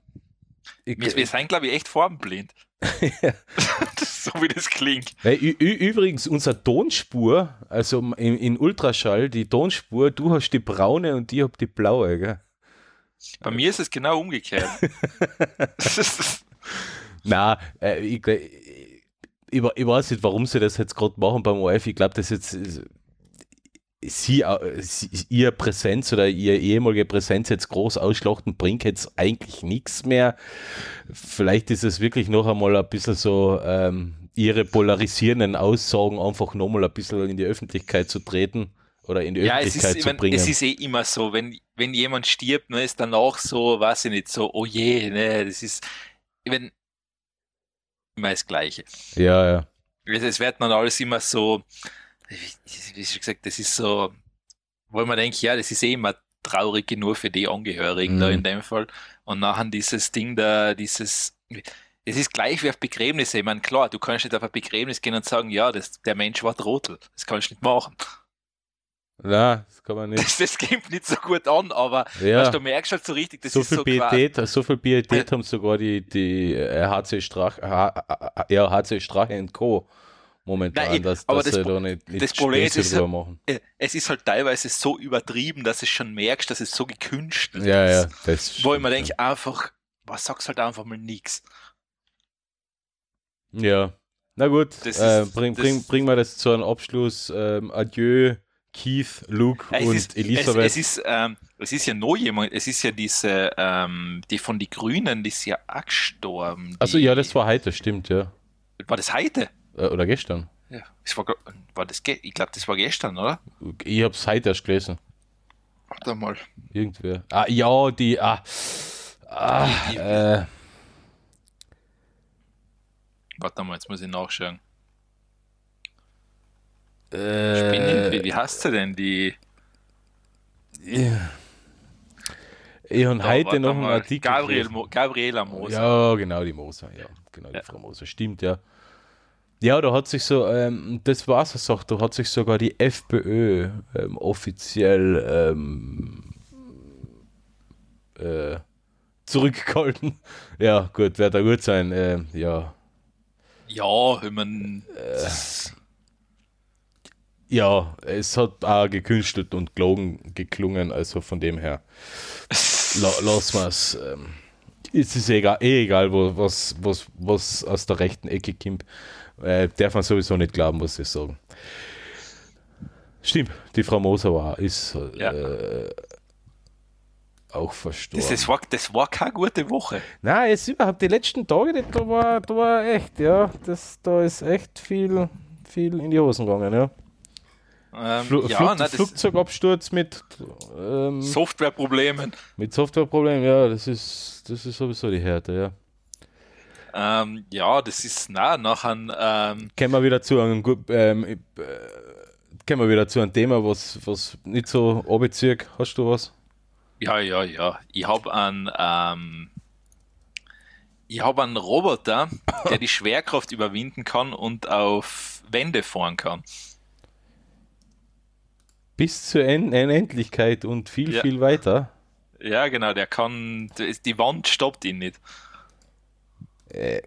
Speaker 5: wir, wir sind, glaube ich, echt farbenblind. so wie das klingt.
Speaker 4: Übrigens, unsere Tonspur, also in, in, Ultraschall, die Tonspur, du hast die braune und ich habe die blaue. Gell?
Speaker 5: Bei mir ist es genau umgekehrt.
Speaker 4: Na, äh, ich, ich, ich, weiß nicht, warum sie das jetzt gerade machen beim OF. Ich glaube, das jetzt sie, sie, ihr Präsenz oder ihr ehemalige Präsenz jetzt groß ausschlachten bringt jetzt eigentlich nichts mehr. Vielleicht ist es wirklich noch einmal ein bisschen so ähm, ihre polarisierenden Aussagen einfach nochmal ein bisschen in die Öffentlichkeit zu treten oder in die
Speaker 5: Ja,
Speaker 4: Öffentlichkeit
Speaker 5: ist,
Speaker 4: zu bringen.
Speaker 5: es ist eh immer so, wenn, wenn jemand stirbt, ne, ist danach so, weiß ich nicht, so, oh je, ne, das ist, wenn, immer das Gleiche.
Speaker 4: ja, ja.
Speaker 5: Es, wird dann alles immer so, wie, schon gesagt, das ist so, wo man denkt, ja, das ist eh immer traurig genug für die Angehörigen da
Speaker 4: Mhm.
Speaker 5: in dem Fall. Und nachher dieses Ding da, dieses, es ist gleich wie auf Begräbnisse. Ich meine, klar, du kannst nicht auf ein Begräbnis gehen und sagen, ja, das, der Mensch war Trottel. Das kannst du nicht machen.
Speaker 4: Na, das kann man nicht.
Speaker 5: Das, das kommt nicht so gut an, aber
Speaker 4: Ja.
Speaker 5: weißt, du merkst halt so richtig, das
Speaker 4: so
Speaker 5: ist
Speaker 4: viel
Speaker 5: so
Speaker 4: Pietät, so viel Pietät haben sogar die, die äh, HC Strach, H, ja, HC Strache und Co. momentan,
Speaker 5: Nein,
Speaker 4: dass,
Speaker 5: aber
Speaker 4: dass
Speaker 5: das
Speaker 4: da nicht, nicht
Speaker 5: das Problem ist,
Speaker 4: drüber machen.
Speaker 5: Äh, es ist halt teilweise so übertrieben, dass du schon merkst, dass es so gekünstelt
Speaker 4: Ja, ja,
Speaker 5: ist.
Speaker 4: das
Speaker 5: Wo ich mir denke, einfach, was sagst halt einfach mal nichts.
Speaker 4: Ja. Na gut, äh,
Speaker 5: ist-
Speaker 4: bring, bring, bring wir das zu einem Abschluss. Ähm, adieu, Keith, Luke
Speaker 5: Ja, es
Speaker 4: und
Speaker 5: ist,
Speaker 4: Elisabeth.
Speaker 5: Es, es, ist, ähm, es ist ja noch jemand, es ist ja diese, ähm, die von den Grünen, die ist ja auch gestorben.
Speaker 4: also ja, das war heute, stimmt, ja.
Speaker 5: War das heute?
Speaker 4: Äh, oder gestern.
Speaker 5: Ja. Das war, war das, ich glaube, das war gestern, oder?
Speaker 4: Ich hab's heute erst gelesen.
Speaker 5: Warte mal.
Speaker 4: Irgendwer. Ah, ja, die. Ah, ah, äh,
Speaker 5: Warte mal, jetzt muss ich nachschauen.
Speaker 4: Äh,
Speaker 5: Spinning, wie, wie heißt sie denn? Die,
Speaker 4: ich habe heute noch einen. Artikel.
Speaker 5: Gabriel. Mo, Gabriela Moser.
Speaker 4: Ja, genau, die Moser, ja. Genau, die
Speaker 5: Ja.
Speaker 4: Frau Moser, stimmt, ja. Ja, da hat sich so, ähm, das war so Sache, da hat sich sogar die FPÖ ähm, offiziell ähm, äh, zurückgehalten. Ja, gut, wird da gut sein. ähm, ja,
Speaker 5: Ja, ich mein,
Speaker 4: Äh. Ja, es hat auch gekünstelt und gelogen geklungen, also von dem her. La, lass mal's. Ähm, es ist egal, eh egal, wo, was, was, was aus der rechten Ecke kommt. Äh, darf man sowieso nicht glauben, was sie sagen. Stimmt, die Frau Moser war, ist
Speaker 5: Ja.
Speaker 4: äh, auch verstorben.
Speaker 5: das, war, das war keine gute Woche.
Speaker 4: Nein, jetzt überhaupt die letzten Tage, die- da war, da war echt, ja, das, da ist echt viel, viel in die Hosen gegangen, ja.
Speaker 5: Ähm,
Speaker 4: Fl
Speaker 5: ja,
Speaker 4: Flug
Speaker 5: nein,
Speaker 4: Flugzeugabsturz mit, ähm,
Speaker 5: Softwareproblemen.
Speaker 4: mit Softwareproblemen, ja, das ist, das ist sowieso die Härte, ja.
Speaker 5: Ähm, ja, das ist na, nachher ähm,
Speaker 4: Kommen wir wieder zu einem, ähm, äh, wir wieder zu einem Thema, was, was nicht so abzieht. Hast du was?
Speaker 5: Ja, ja, ja. Ich habe einen, ähm, ich habe einen Roboter, der die Schwerkraft überwinden kann und auf Wände fahren kann.
Speaker 4: Bis zur En Unendlichkeit und viel,
Speaker 5: Ja.
Speaker 4: viel weiter.
Speaker 5: Ja, genau, der kann, die Wand stoppt ihn nicht.
Speaker 4: Äh,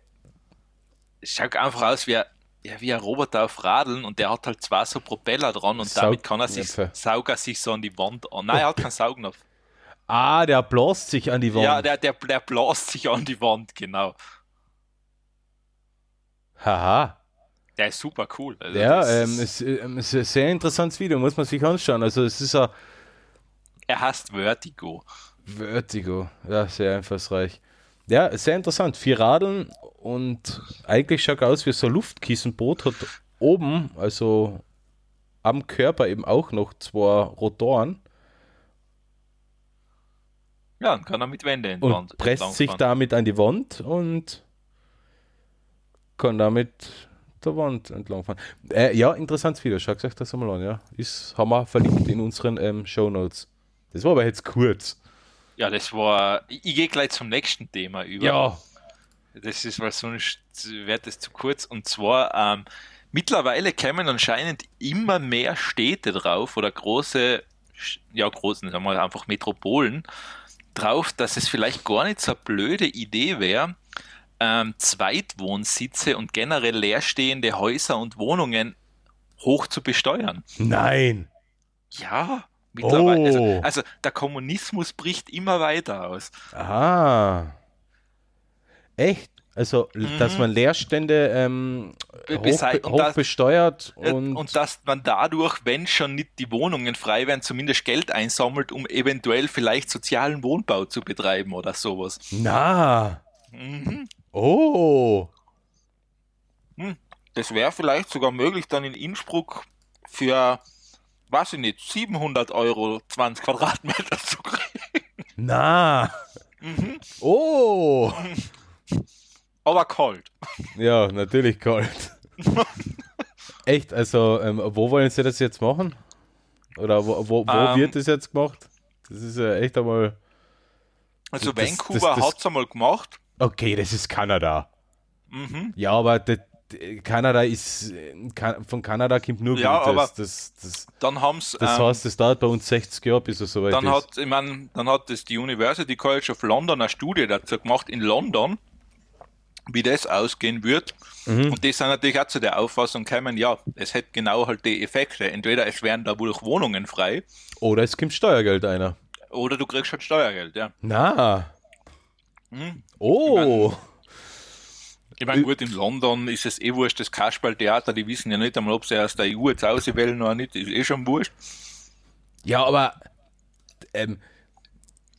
Speaker 5: schaut einfach aus wie ein, ja, wie ein Roboter auf Radeln und der hat halt zwei so Propeller dran und
Speaker 4: Saug-
Speaker 5: damit kann er sich, saugt er sich so an die Wand an. Nein, er hat keinen Saugnapf.
Speaker 4: ah, der blast sich an die Wand.
Speaker 5: Ja, der, der, der blast sich an die Wand, genau.
Speaker 4: Haha.
Speaker 5: Der ist super cool. Also
Speaker 4: Ja, ähm,
Speaker 5: ist-
Speaker 4: es ähm, ist ein sehr interessantes Video, muss man sich anschauen. Also es ist ein
Speaker 5: er heißt Vertigo.
Speaker 4: Vertigo, ja, sehr einfallsreich. Ja, sehr interessant. Vier Radeln und eigentlich schaut aus wie so ein Luftkissenboot, hat oben, also am Körper eben auch noch zwei Rotoren
Speaker 5: Ja, dann kann er mit Wände
Speaker 4: und
Speaker 5: entlang,
Speaker 4: presst sich
Speaker 5: entlangfahren.
Speaker 4: damit an die Wand und kann damit der Wand entlangfahren. Äh, ja, interessantes Video, schaut euch das einmal an, ja. Ist, haben wir verlinkt in unseren ähm, Show Notes. Das war aber jetzt kurz.
Speaker 5: Ja, das war. Ich, gehe gleich zum nächsten Thema über.
Speaker 4: Ja,
Speaker 5: Das ist, weil sonst wird es zu kurz. Und zwar, ähm, mittlerweile kommen anscheinend immer mehr Städte drauf oder große, ja, großen, sagen wir mal einfach Metropolen drauf, dass es vielleicht gar nicht so eine blöde Idee wäre, ähm, Zweitwohnsitze und generell leerstehende Häuser und Wohnungen hoch zu besteuern.
Speaker 4: nein.
Speaker 5: Ja, mittlerweile.
Speaker 4: Oh.
Speaker 5: Also, also der Kommunismus bricht immer weiter aus.
Speaker 4: Ah. Echt? Also, dass
Speaker 5: Mhm.
Speaker 4: man Leerstände ähm, hoch,
Speaker 5: und
Speaker 4: hoch besteuert
Speaker 5: Äh,
Speaker 4: und,
Speaker 5: Und, dass man dadurch, wenn schon nicht die Wohnungen frei werden, zumindest Geld einsammelt, um eventuell vielleicht sozialen Wohnbau zu betreiben oder sowas.
Speaker 4: na.
Speaker 5: Mhm.
Speaker 4: Oh.
Speaker 5: das wäre vielleicht sogar möglich, dann in Innsbruck für, weiß ich nicht, 700 Euro 20 Quadratmeter zu kriegen.
Speaker 4: Na.
Speaker 5: Mhm.
Speaker 4: Oh.
Speaker 5: Aber kalt.
Speaker 4: Ja, natürlich kalt. Echt, also ähm, wo wollen Sie das jetzt machen? Oder wo, wo, wo
Speaker 5: Ähm,
Speaker 4: wird das jetzt gemacht? Das ist ja echt einmal.
Speaker 5: Also
Speaker 4: Das-
Speaker 5: Vancouver hat es einmal gemacht.
Speaker 4: Okay, das ist Kanada.
Speaker 5: Mhm.
Speaker 4: Ja, aber das, Kanada ist. Von Kanada kommt nur
Speaker 5: Ja,
Speaker 4: Gutes.
Speaker 5: aber
Speaker 4: das, das,
Speaker 5: Dann haben sie.
Speaker 4: das heißt, es dauert bei uns 60 Jahre, bis es soweit
Speaker 5: Dann
Speaker 4: ist.
Speaker 5: hat, ich mein, dann hat das die University College of London eine Studie dazu gemacht in London, wie das ausgehen wird.
Speaker 4: Mhm.
Speaker 5: Und die sind natürlich auch zu der Auffassung gekommen, ja, es hätte genau halt die Effekte. Entweder es wären da wohl Wohnungen frei
Speaker 4: Oder es kommt Steuergeld einer.
Speaker 5: oder du kriegst halt Steuergeld, ja.
Speaker 4: Na.
Speaker 5: Mhm.
Speaker 4: Oh.
Speaker 5: Ich meine, gut, in London ist es eh wurscht, das Kasperltheater, die wissen ja nicht einmal, ob sie aus der EU jetzt auswählen oder nicht, ist eh schon wurscht.
Speaker 4: Ja, aber ähm,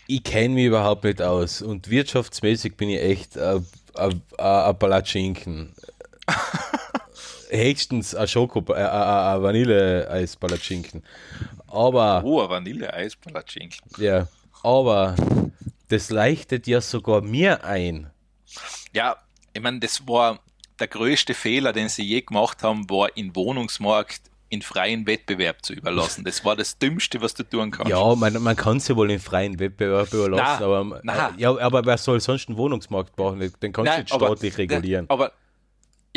Speaker 4: ich kenne mich überhaupt nicht aus und wirtschaftsmäßig bin ich echt ein Palatschinken. Höchstens ein Schoko, äh, ein Vanilleeis-Palatschinken. Aber,
Speaker 5: Oh, ein Vanilleeis, Palatschinken.
Speaker 4: ja, aber das leichtet ja sogar mir ein.
Speaker 5: Ja, ich meine, das war der größte Fehler, den sie je gemacht haben, war in Wohnungsmarkt in freien Wettbewerb zu überlassen. Das war das Dümmste, was du tun kannst.
Speaker 4: Ja, man, man kann es ja wohl in freien Wettbewerb überlassen,
Speaker 5: Na,
Speaker 4: aber,
Speaker 5: na.
Speaker 4: äh, ja, aber wer soll sonst einen Wohnungsmarkt machen? Den kannst du nicht staatlich regulieren.
Speaker 5: Aber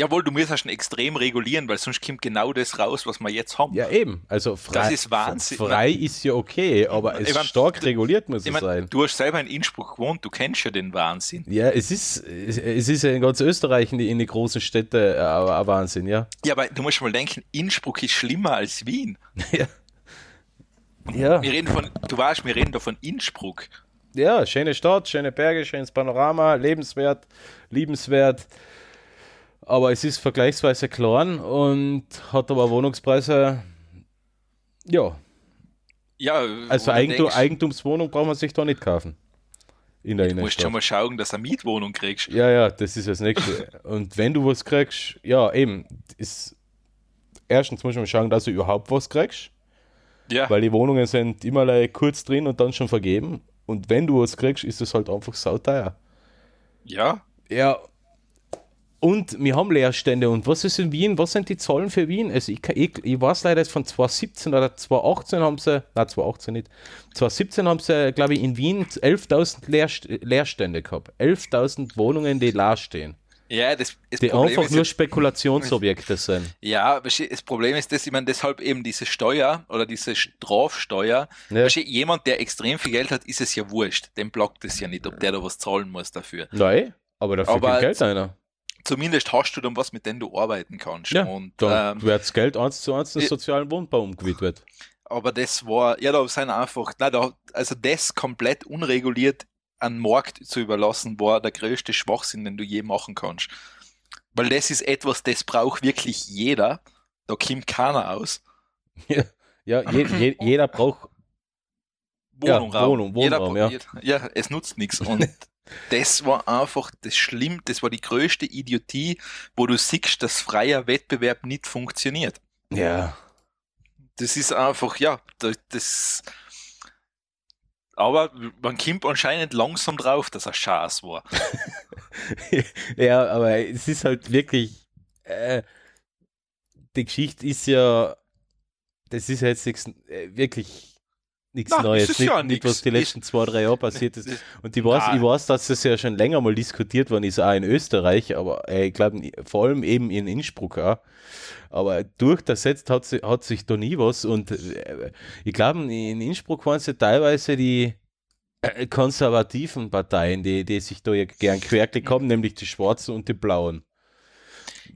Speaker 5: jawohl, du musst ja schon extrem regulieren, weil sonst kommt genau das raus, was wir jetzt haben.
Speaker 4: Ja, eben. Also frei,
Speaker 5: Das ist Wahnsinn.
Speaker 4: frei ist ja okay, aber es
Speaker 5: Ich mein,
Speaker 4: stark reguliert muss
Speaker 5: Ich
Speaker 4: es
Speaker 5: meine,
Speaker 4: sein.
Speaker 5: du hast selber in Innsbruck gewohnt, du kennst ja den Wahnsinn.
Speaker 4: Ja, es ist, es ist ja in ganz Österreich in die, in die großen Städte äh, ein Wahnsinn, ja.
Speaker 5: Ja, aber du musst mal denken, Innsbruck ist schlimmer als Wien.
Speaker 4: ja. Ja,
Speaker 5: Wir reden von, du weißt, wir reden da von Innsbruck.
Speaker 4: ja, schöne Stadt, schöne Berge, schönes Panorama, lebenswert, liebenswert. Aber es ist vergleichsweise klein und hat aber Wohnungspreise, ja,
Speaker 5: Ja,
Speaker 4: also Eigentum,
Speaker 5: denkst,
Speaker 4: Eigentumswohnung braucht man sich da nicht kaufen. In der
Speaker 5: Du musst schon mal schauen, dass du eine Mietwohnung kriegst.
Speaker 4: Ja, ja, das ist das Nächste. Und wenn du was kriegst, ja, eben, ist, erstens muss man schauen, dass du überhaupt was kriegst,
Speaker 5: Ja,
Speaker 4: weil die Wohnungen sind immer like kurz drin und dann schon vergeben. Und wenn du was kriegst, ist es halt einfach sauteuer.
Speaker 5: ja.
Speaker 4: Ja. Und wir haben Leerstände. Und was ist in Wien? Was sind die Zahlen für Wien? Also ich, ich, ich weiß leider, von 2017 oder 2018 haben sie, nein, 2018 nicht, 2017 haben sie, glaube ich, in Wien 11.000 Leerst Leerstände gehabt. 11.000 Wohnungen, die leer stehen.
Speaker 5: Ja, das, das
Speaker 4: Die
Speaker 5: Problem
Speaker 4: einfach
Speaker 5: ist
Speaker 4: nur Spekulationsobjekte sind.
Speaker 5: Ja, das Problem ist, dass ich meine, deshalb eben diese Steuer oder diese Strafsteuer,
Speaker 4: Ja.
Speaker 5: jemand, der extrem viel Geld hat, ist es ja wurscht. Dem blockt es ja nicht, ob der da was zahlen muss dafür.
Speaker 4: Nein, aber dafür
Speaker 5: Aber-
Speaker 4: gibt Geld einer.
Speaker 5: Zumindest hast du dann was, mit dem du arbeiten kannst.
Speaker 4: Ja,
Speaker 5: Und,
Speaker 4: dann
Speaker 5: ähm,
Speaker 4: wird das Geld eins zu eins in den
Speaker 5: ja.
Speaker 4: sozialen Wohnbau umgewidmet.
Speaker 5: aber das war, ja, da sind einfach, na, da, also das komplett unreguliert an Markt zu überlassen, war der größte Schwachsinn, den du je machen kannst. Weil das ist etwas, das braucht wirklich jeder. Da kommt keiner aus.
Speaker 4: Ja, je, je, jeder braucht Ja,
Speaker 5: Wohnraum.
Speaker 4: Wohnung,
Speaker 5: Jeder
Speaker 4: Wohnraum,
Speaker 5: bra-
Speaker 4: ja.
Speaker 5: jeder- ja, es nutzt nichts. Und das war einfach das Schlimm, das war die größte Idiotie, wo du siehst, dass freier Wettbewerb nicht funktioniert.
Speaker 4: Ja.
Speaker 5: Das ist einfach, ja, da- das. Aber man kommt anscheinend langsam drauf, dass er Schaß war.
Speaker 4: ja, aber es ist halt wirklich. Äh, die Geschichte ist ja. Das ist jetzt äh, wirklich nichts Neues. Nicht,
Speaker 5: ja
Speaker 4: nicht was die letzten zwei, drei Jahre passiert ist. Und ich weiß, ich weiß, dass das ja schon länger mal diskutiert worden ist, auch in Österreich, aber äh, ich glaube, vor allem eben in Innsbruck auch. Aber durchgesetzt hat, hat sich da nie was. Und äh, ich glaube, in Innsbruck waren es ja teilweise die äh, konservativen Parteien, die, die sich da ja gern quergelegt haben, nämlich die Schwarzen und die Blauen.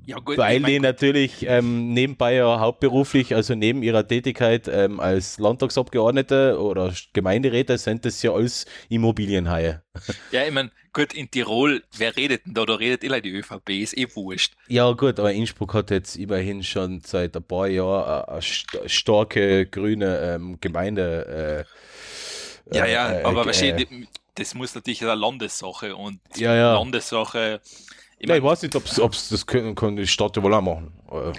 Speaker 5: Ja, gut,
Speaker 4: Weil die natürlich ähm, nebenbei ja hauptberuflich, also neben ihrer Tätigkeit ähm, als Landtagsabgeordnete oder Gemeinderäte, sind das ja alles Immobilienhaie.
Speaker 5: ja, ich mein, gut, in Tirol, wer redet denn da? Da redet immer die ÖVP, ist eh wurscht.
Speaker 4: Ja gut, aber Innsbruck hat jetzt immerhin schon seit ein paar Jahren eine st starke grüne ähm, Gemeinde. Äh,
Speaker 5: Ja, ja,
Speaker 4: äh,
Speaker 5: aber
Speaker 4: äh,
Speaker 5: weißt du, das muss natürlich eine Landessache und
Speaker 4: Ja, ja.
Speaker 5: Landessache, Ich
Speaker 4: Ja, ich
Speaker 5: mein,
Speaker 4: weiß nicht, ob es das können, kann die Stadt wohl auch machen. Äh,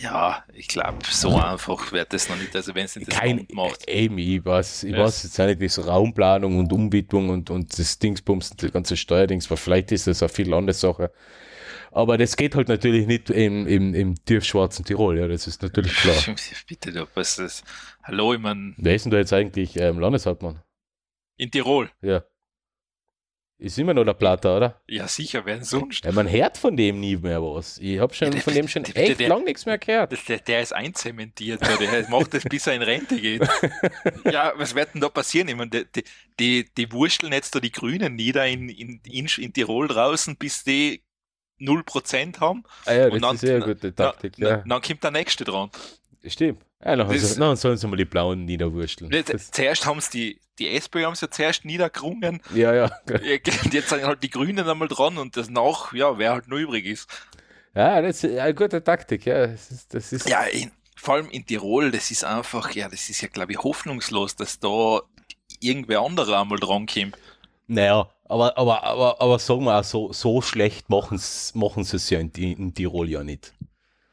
Speaker 5: ja, ich glaube, so einfach wird das noch nicht. Also wenn es nicht das
Speaker 4: Kein,
Speaker 5: macht.
Speaker 4: eben, ich weiß, ich
Speaker 5: Ja.
Speaker 4: weiß jetzt auch nicht, so Raumplanung und Umwidmung und, und das Dingsbums, das ganze Steuerdings, weil vielleicht ist das eine viel andere Sache. Aber das geht halt natürlich nicht im, im, im tiefschwarzen Tirol, ja, das ist natürlich klar.
Speaker 5: Bitte, du, was ist das? Hallo, ich mein,
Speaker 4: Wer ist denn da jetzt eigentlich ähm, Landeshauptmann?
Speaker 5: in Tirol.
Speaker 4: Ja. Ist immer noch der Plater, oder?
Speaker 5: Ja, sicher, wer sonst?
Speaker 4: Ja, man hört von dem nie mehr was. Ich habe schon
Speaker 5: Ja,
Speaker 4: von dem schon
Speaker 5: der-
Speaker 4: echt
Speaker 5: der-
Speaker 4: lang nichts mehr gehört.
Speaker 5: Der, der ist einzementiert, der macht das, bis er in Rente geht. Ja, was wird denn da passieren? Ich meine, die, die, die, wursteln jetzt da die Grünen nieder in, in, in, in Tirol draußen, bis die 0% haben.
Speaker 4: Ah ja, das
Speaker 5: dann-
Speaker 4: ist eine gute Taktik,
Speaker 5: Na,
Speaker 4: ja.
Speaker 5: Dann kommt der Nächste dran.
Speaker 4: Stimmt. Ja, dann,
Speaker 5: Das-
Speaker 4: dann sollen sie mal die Blauen niederwursteln.
Speaker 5: Nee,
Speaker 4: Das,
Speaker 5: zuerst haben sie die, die SPÖ haben sie ja zuerst niedergerungen.
Speaker 4: ja, ja.
Speaker 5: Und Jetzt sind halt die Grünen einmal dran und das nach, ja, wer halt noch übrig ist.
Speaker 4: Ja, das ist eine gute Taktik, ja. Das ist, das ist
Speaker 5: Ja, in, vor allem in Tirol, das ist einfach, ja, das ist ja, glaube ich, hoffnungslos, dass da irgendwer anderer einmal drankommt.
Speaker 4: Naja, aber, aber, aber, aber sagen wir auch, so, so schlecht machen sie machen sie es ja in, in Tirol ja nicht.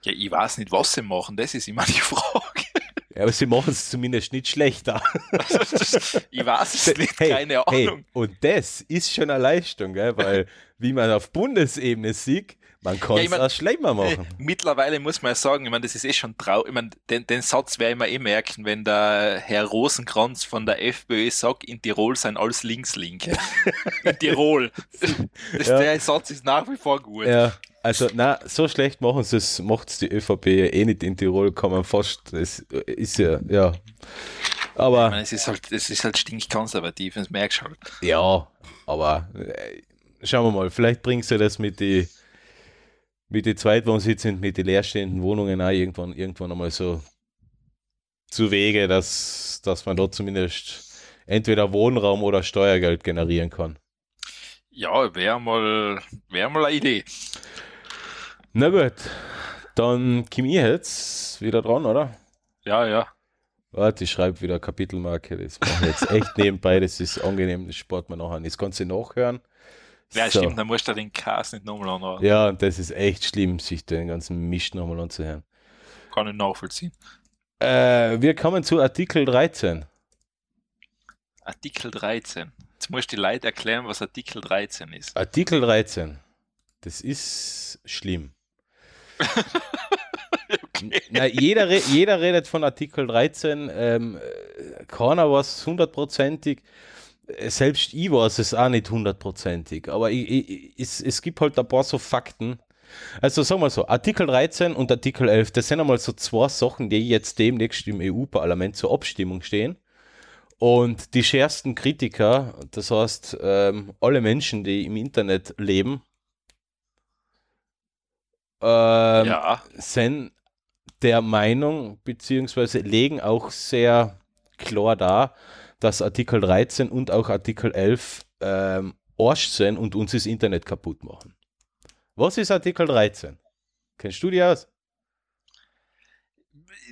Speaker 5: Ja, ich weiß nicht, was sie machen, das ist immer die Frage.
Speaker 4: Ja, aber sie machen es zumindest nicht schlechter.
Speaker 5: ich weiß es nicht,
Speaker 4: Hey,
Speaker 5: keine
Speaker 4: hey,
Speaker 5: Ahnung.
Speaker 4: und das ist schon eine Leistung, gell? weil wie man auf Bundesebene sieht, man kann
Speaker 5: Ja,
Speaker 4: es
Speaker 5: ich mein-
Speaker 4: auch schlimmer machen.
Speaker 5: Äh, Mittlerweile muss man ja sagen, ich meine, das ist eh schon trau. Ich meine, den, den Satz werde ich mir eh merken, wenn der Herr Rosenkranz von der FPÖ sagt, in Tirol seien alles Linkslinke. in Tirol. Das,
Speaker 4: Ja.
Speaker 5: Der Satz ist nach wie vor gut.
Speaker 4: Ja, also na, so schlecht machen sie es, macht es die ÖVP eh nicht in Tirol, kann man fast, das ist ja, ja.
Speaker 5: Ich
Speaker 4: Aber
Speaker 5: meine, es ist halt, es ist halt stinkkonservativ, das merkst du halt.
Speaker 4: ja, aber äh, schauen wir mal, vielleicht bringst du das mit die mit die Zweitwohnsitz mit den leerstehenden Wohnungen auch irgendwann irgendwann einmal so zu Wege, dass, dass man dort zumindest entweder Wohnraum oder Steuergeld generieren kann.
Speaker 5: Ja, wäre mal, wär mal eine Idee.
Speaker 4: Na gut, dann komme ich jetzt wieder dran, oder?
Speaker 5: Ja, ja.
Speaker 4: Warte, ich schreibe wieder Kapitelmarke. Das mache ich jetzt echt nebenbei. Das ist angenehm, das spart man nachher. Das kannst du nachhören.
Speaker 5: Ja,
Speaker 4: So.
Speaker 5: stimmt, dann musst du den Cast nicht nochmal anhören.
Speaker 4: Ja, und das ist echt schlimm, sich den ganzen Mist nochmal anzuhören.
Speaker 5: Kann ich nachvollziehen.
Speaker 4: Äh, wir kommen zu Artikel 13.
Speaker 5: Artikel 13. Jetzt musst du die Leute erklären, was Artikel 13 ist.
Speaker 4: Artikel 13. Das ist schlimm. Na, jeder, jeder redet von Artikel 13. Ähm, äh, keiner weiß hundertprozentig. Selbst ich weiß es auch nicht hundertprozentig. Aber ich, ich, es, es gibt halt ein paar so Fakten. Also sagen wir so, Artikel 13 und Artikel 11, das sind einmal so zwei Sachen, die jetzt demnächst im EU-Parlament zur Abstimmung stehen. Und die schärfsten Kritiker, das heißt ähm, alle Menschen, die im Internet leben, ähm,
Speaker 5: ja,
Speaker 4: sind der Meinung, beziehungsweise legen auch sehr klar dar, dass Artikel 13 und auch Artikel 11 ähm, Arsch sind und uns das Internet kaputt machen. Was ist Artikel 13? Kennst du die aus?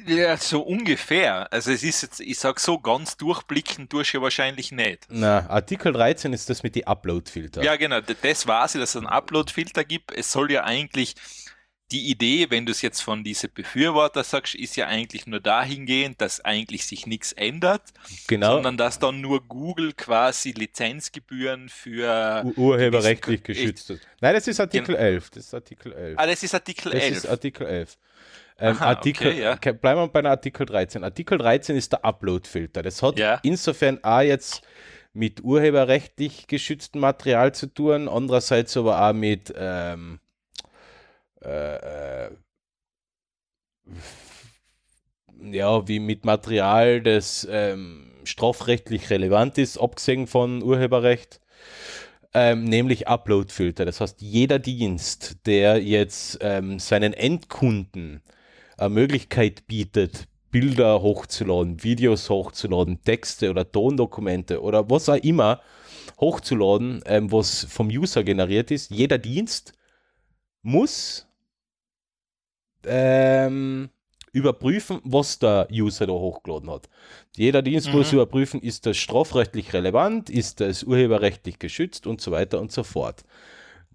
Speaker 5: ja, so ungefähr. Also es ist jetzt, ich sag so, ganz durchblicken tust du ja wahrscheinlich nicht.
Speaker 4: Na, Artikel 13 ist das mit den Upload-Filter.
Speaker 5: Ja, genau, das weiß ich, dass es einen Upload-Filter gibt. Es soll ja eigentlich die Idee, wenn du es jetzt von diese Befürworter sagst, ist ja eigentlich nur dahingehend, dass eigentlich sich nichts ändert,
Speaker 4: genau.
Speaker 5: sondern dass dann nur Google quasi Lizenzgebühren für.
Speaker 4: U- urheberrechtlich geschützt ist. Nein, das ist Artikel 11. Das ist Artikel 11.
Speaker 5: Ah, das ist Artikel
Speaker 4: Das
Speaker 5: 11.
Speaker 4: ist Artikel 11. Ähm,
Speaker 5: Aha,
Speaker 4: Artikel,
Speaker 5: okay, ja.
Speaker 4: bleiben wir bei der Artikel 13. Artikel 13 ist der Upload-Filter. Das hat
Speaker 5: Ja.
Speaker 4: insofern auch jetzt mit urheberrechtlich geschütztem Material zu tun, andererseits aber auch mit ähm, äh, äh, ja, wie mit Material, das ähm, strafrechtlich relevant ist, abgesehen von Urheberrecht, ähm, nämlich Upload-Filter. Das heißt, jeder Dienst, der jetzt ähm, seinen Endkunden eine Möglichkeit bietet, Bilder hochzuladen, Videos hochzuladen, Texte oder Tondokumente oder was auch immer hochzuladen, ähm, was vom User generiert ist, jeder Dienst muss ähm, überprüfen, was der User da hochgeladen hat. Jeder Dienst muss
Speaker 5: Mhm.
Speaker 4: überprüfen, ist das strafrechtlich relevant, ist das urheberrechtlich geschützt und so weiter und so fort.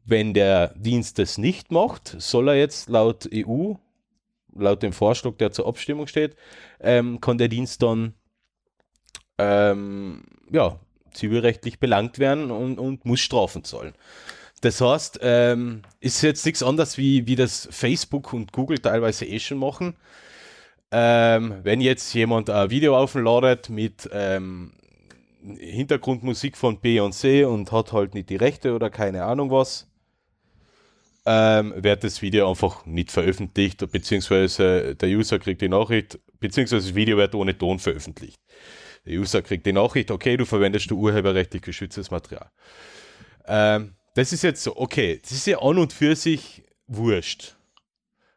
Speaker 4: Wenn der Dienst das nicht macht, soll er jetzt laut EU, laut dem Vorschlag, der zur Abstimmung steht, ähm, kann der Dienst dann ähm, ja, zivilrechtlich belangt werden und, und muss Strafen zahlen. Das heißt, ähm, ist jetzt nichts anderes, wie, wie das Facebook und Google teilweise eh schon machen. Ähm, wenn jetzt jemand ein Video aufladet mit ähm, Hintergrundmusik von Beyoncé und hat halt nicht die Rechte oder keine Ahnung was, ähm, wird das Video einfach nicht veröffentlicht, beziehungsweise der User kriegt die Nachricht, beziehungsweise das Video wird ohne Ton veröffentlicht. Der User kriegt die Nachricht, okay, du verwendest du urheberrechtlich geschütztes Material. Ähm, das ist jetzt so, okay, das ist ja an und für sich wurscht.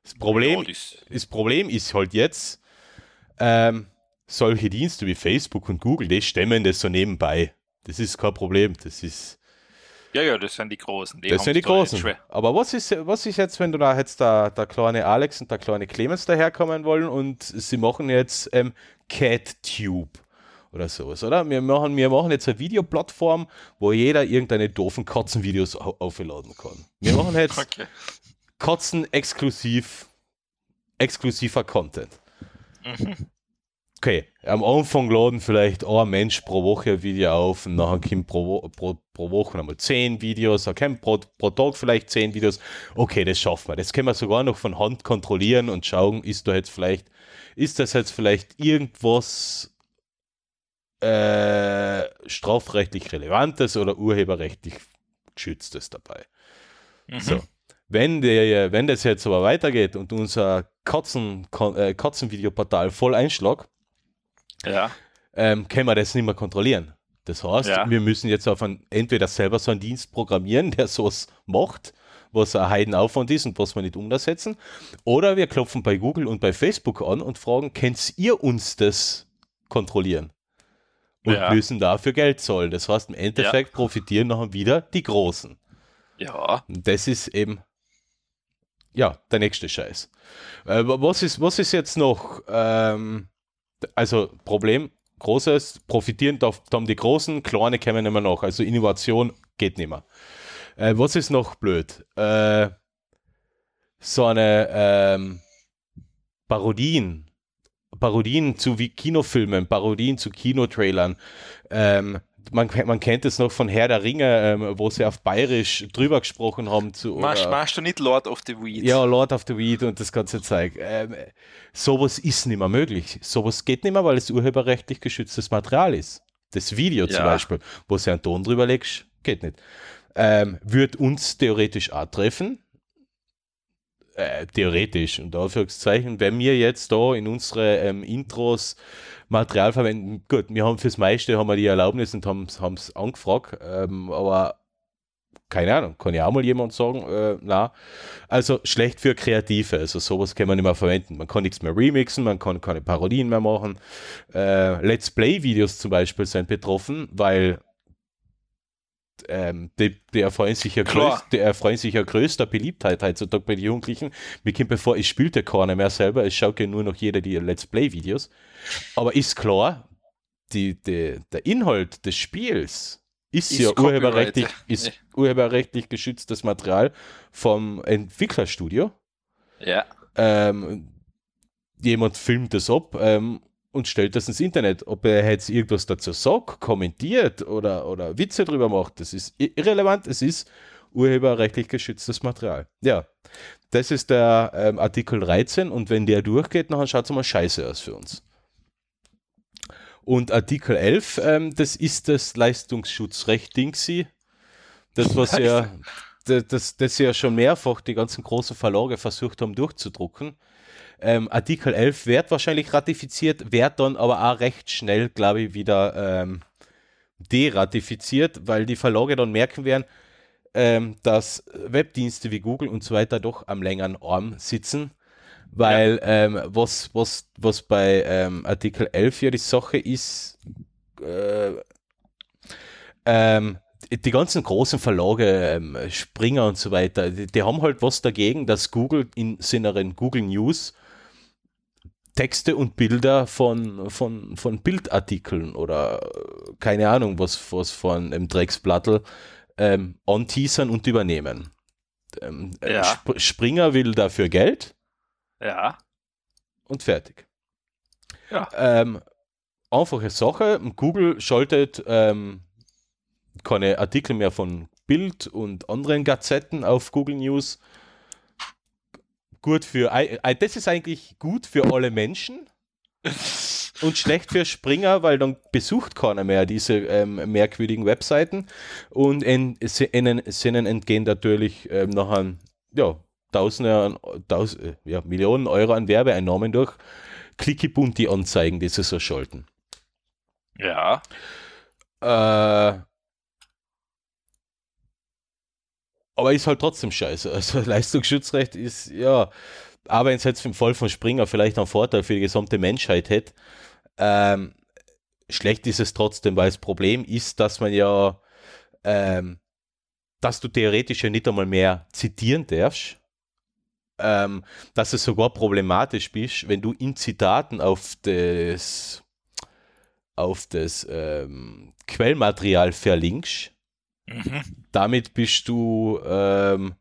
Speaker 4: Das Problem, ja, das, das Problem ist halt jetzt, ähm, solche Dienste wie Facebook und Google, die stemmen das so nebenbei. Das ist kein Problem. Das ist.
Speaker 5: Ja, ja, das sind die Großen.
Speaker 4: Die das sind die Großen. Aber was ist, was ist jetzt, wenn du da jetzt der, der kleine Alex und der kleine Clemens daherkommen wollen und sie machen jetzt ähm, CatTube oder sowas, oder? Wir machen, wir machen jetzt eine Videoplattform, wo jeder irgendeine doofen Katzenvideos aufladen kann. Wir machen jetzt okay. Katzen exklusiv, exklusiver Content. Mhm okay, am Anfang laden vielleicht ein Mensch pro Woche ein Video auf und nachher kommt pro, pro, pro Woche einmal zehn Videos, okay, pro, pro Tag vielleicht zehn Videos. Okay, das schaffen wir. Das können wir sogar noch von Hand kontrollieren und schauen, ist da jetzt vielleicht, ist das jetzt vielleicht irgendwas äh, strafrechtlich Relevantes oder urheberrechtlich Geschütztes dabei. Mhm. So. Wenn, der, wenn das jetzt aber weitergeht und unser Katzen, äh, Katzenvideoportal voll einschlägt,
Speaker 5: ja.
Speaker 4: ähm, können wir das nicht mehr kontrollieren. Das heißt, ja. wir müssen jetzt auf ein, entweder selber so einen Dienst programmieren, der sowas macht, was ein Heidenaufwand ist und was wir nicht umsetzen, oder wir klopfen bei Google und bei Facebook an und fragen, könnt ihr uns das kontrollieren? Und ja. müssen dafür Geld zahlen. Das heißt, im Endeffekt ja. profitieren noch wieder die Großen.
Speaker 5: Ja.
Speaker 4: Das ist eben, ja, der nächste Scheiß. Äh, was, ist, was ist jetzt noch? Ähm, also Problem, großes, profitieren haben die Großen, kleine kommen immer noch. Also Innovation geht nicht mehr. Äh, was ist noch blöd? Äh, so eine ähm, Parodien, Parodien zu wie Kinofilmen, Parodien zu Kinotrailern. Ähm, man, man kennt es noch von Herr der Ringe, ähm, wo sie auf Bayerisch drüber gesprochen haben. Zu,
Speaker 5: machst, machst du nicht Lord of the Weed?
Speaker 4: Ja, Lord of the Weed und das ganze Zeug. Ähm, sowas ist nicht mehr möglich. Sowas geht nicht mehr, weil es urheberrechtlich geschütztes Material ist. Das Video ja. zum Beispiel, wo sie einen Ton drüber legst, geht nicht. Ähm, wird uns theoretisch auch treffen, äh, theoretisch, und Anführungszeichen, wenn wir jetzt da in unsere ähm, Intros Material verwenden, gut, wir haben fürs meiste haben wir die Erlaubnis und haben es angefragt, ähm, aber keine Ahnung, kann ja auch mal jemand sagen, äh, na. Also schlecht für Kreative, also sowas kann man nicht mehr verwenden. Man kann nichts mehr remixen, man kann keine Parodien mehr machen. Äh, Let's Play-Videos zum Beispiel sind betroffen, weil ähm, die, die, erfreuen sich ja größ, die erfreuen sich ja größter Beliebtheit heutzutage bei den Jugendlichen. Mir kommt bevor, ich spielte keiner mehr selber, es schaut ja nur noch jeder die Let's Play-Videos. Aber ist klar, die, die, der Inhalt des Spiels ist, ist ja urheberrechtlich, ist nee. urheberrechtlich geschütztes Material vom Entwicklerstudio.
Speaker 5: Ja.
Speaker 4: Ähm, jemand filmt das ab ähm, und stellt das ins Internet. Ob er jetzt irgendwas dazu sagt, kommentiert oder, oder Witze drüber macht, das ist irrelevant. Es ist urheberrechtlich geschütztes Material. Ja, das ist der ähm, Artikel 13 und wenn der durchgeht, dann schaut es mal scheiße aus für uns. Und Artikel 11, ähm, das ist das Leistungsschutzrecht Dingsy. Das, was ja, das, das ja schon mehrfach die ganzen großen Verlage versucht haben durchzudrucken. Ähm, Artikel 11 wird wahrscheinlich ratifiziert, wird dann aber auch recht schnell, glaube ich, wieder ähm, deratifiziert, weil die Verlage dann merken werden, ähm, dass Webdienste wie Google und so weiter doch am längeren Arm sitzen. Weil ja. ähm, was, was, was bei ähm, Artikel 11 ja die Sache ist, äh, ähm, die ganzen großen Verlage, Springer und so weiter, die, die, haben halt was dagegen, dass Google in seinen Google News Texte und Bilder von, von, von Bildartikeln oder keine Ahnung, was, was von einem Drecksblattel ähm, anteasern und übernehmen. Ähm, äh,
Speaker 5: Ja.
Speaker 4: Sp Springer will dafür Geld
Speaker 5: Ja.
Speaker 4: und fertig.
Speaker 5: Ja.
Speaker 4: Ähm, einfache Sache. Google schaltet ähm, keine Artikel mehr von Bild und anderen Gazetten auf Google News. Gut für, das ist eigentlich gut für alle Menschen und schlecht für Springer, weil dann besucht keiner mehr diese ähm, merkwürdigen Webseiten und in, se- ihnen, entgehen natürlich ähm, nachher ja, Tausende, an- Taus, äh, ja, Millionen Euro an Werbeeinnahmen durch klickibunti Anzeigen, die sie so schalten.
Speaker 5: Ja.
Speaker 4: Äh, aber ist halt trotzdem scheiße. Also Leistungsschutzrecht ist, ja, aber wenn es jetzt im Fall von Springer vielleicht einen Vorteil für die gesamte Menschheit hätte, ähm, schlecht ist es trotzdem, weil das Problem ist, dass man ja, ähm, dass du theoretisch ja nicht einmal mehr zitieren darfst. Ähm, dass es sogar problematisch ist, wenn du in Zitaten auf das auf das ähm, Quellmaterial verlinkst.
Speaker 5: Mhm.
Speaker 4: Damit bist du, ähm,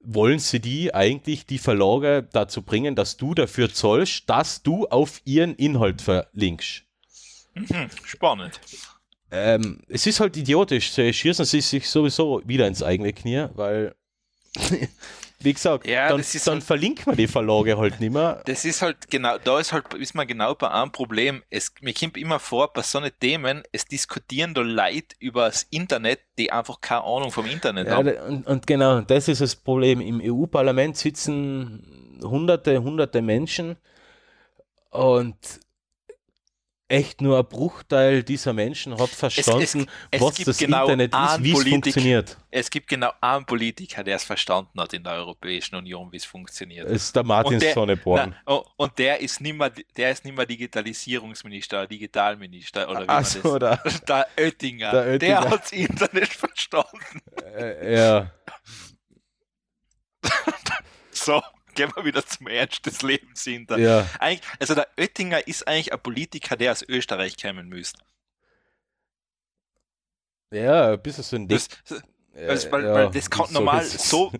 Speaker 4: wollen sie die eigentlich, die Verlage, dazu bringen, dass du dafür zollst, dass du auf ihren Inhalt verlinkst.
Speaker 5: Mhm. Spannend.
Speaker 4: Ähm, es ist halt idiotisch, sie schießen sie sich sowieso wieder ins eigene Knie, weil, wie gesagt,
Speaker 5: Ja,
Speaker 4: dann, dann
Speaker 5: halt-
Speaker 4: verlinkt man die Verlage halt nicht mehr.
Speaker 5: Das ist halt genau, da ist halt, ist man genau bei einem Problem. Es, mir kommt immer vor, bei so einen Themen, es diskutieren da Leute über das Internet, die einfach keine Ahnung vom Internet
Speaker 4: Ja,
Speaker 5: haben.
Speaker 4: und, und genau, das ist das Problem. Im EU-Parlament sitzen hunderte, hunderte Menschen und echt nur ein Bruchteil dieser Menschen hat verstanden,
Speaker 5: es
Speaker 4: was
Speaker 5: gibt
Speaker 4: das
Speaker 5: genau
Speaker 4: Internet ist, wie es funktioniert.
Speaker 5: Es gibt genau einen Politiker, der es verstanden hat in der Europäischen Union, wie es funktioniert.
Speaker 4: Es ist der Martin
Speaker 5: Und der-
Speaker 4: Sonneborn.
Speaker 5: Na, und der ist nicht mehr, der ist nicht mehr Digitalisierungsminister, oder Digitalminister oder wie man
Speaker 4: Achso,
Speaker 5: das.
Speaker 4: da,
Speaker 5: Der Oettinger,
Speaker 4: Der Oettinger.
Speaker 5: der hat das Internet verstanden.
Speaker 4: äh, ja.
Speaker 5: So, gehen wir wieder zum Ernst des Lebens hinter.
Speaker 4: ja.
Speaker 5: Also der Oettinger ist eigentlich ein Politiker, der aus Österreich kommen müsste.
Speaker 4: Ja, ein bisschen so ein
Speaker 5: Das,
Speaker 4: äh,
Speaker 5: das, weil,
Speaker 4: ja,
Speaker 5: weil das kann
Speaker 4: so
Speaker 5: normal so,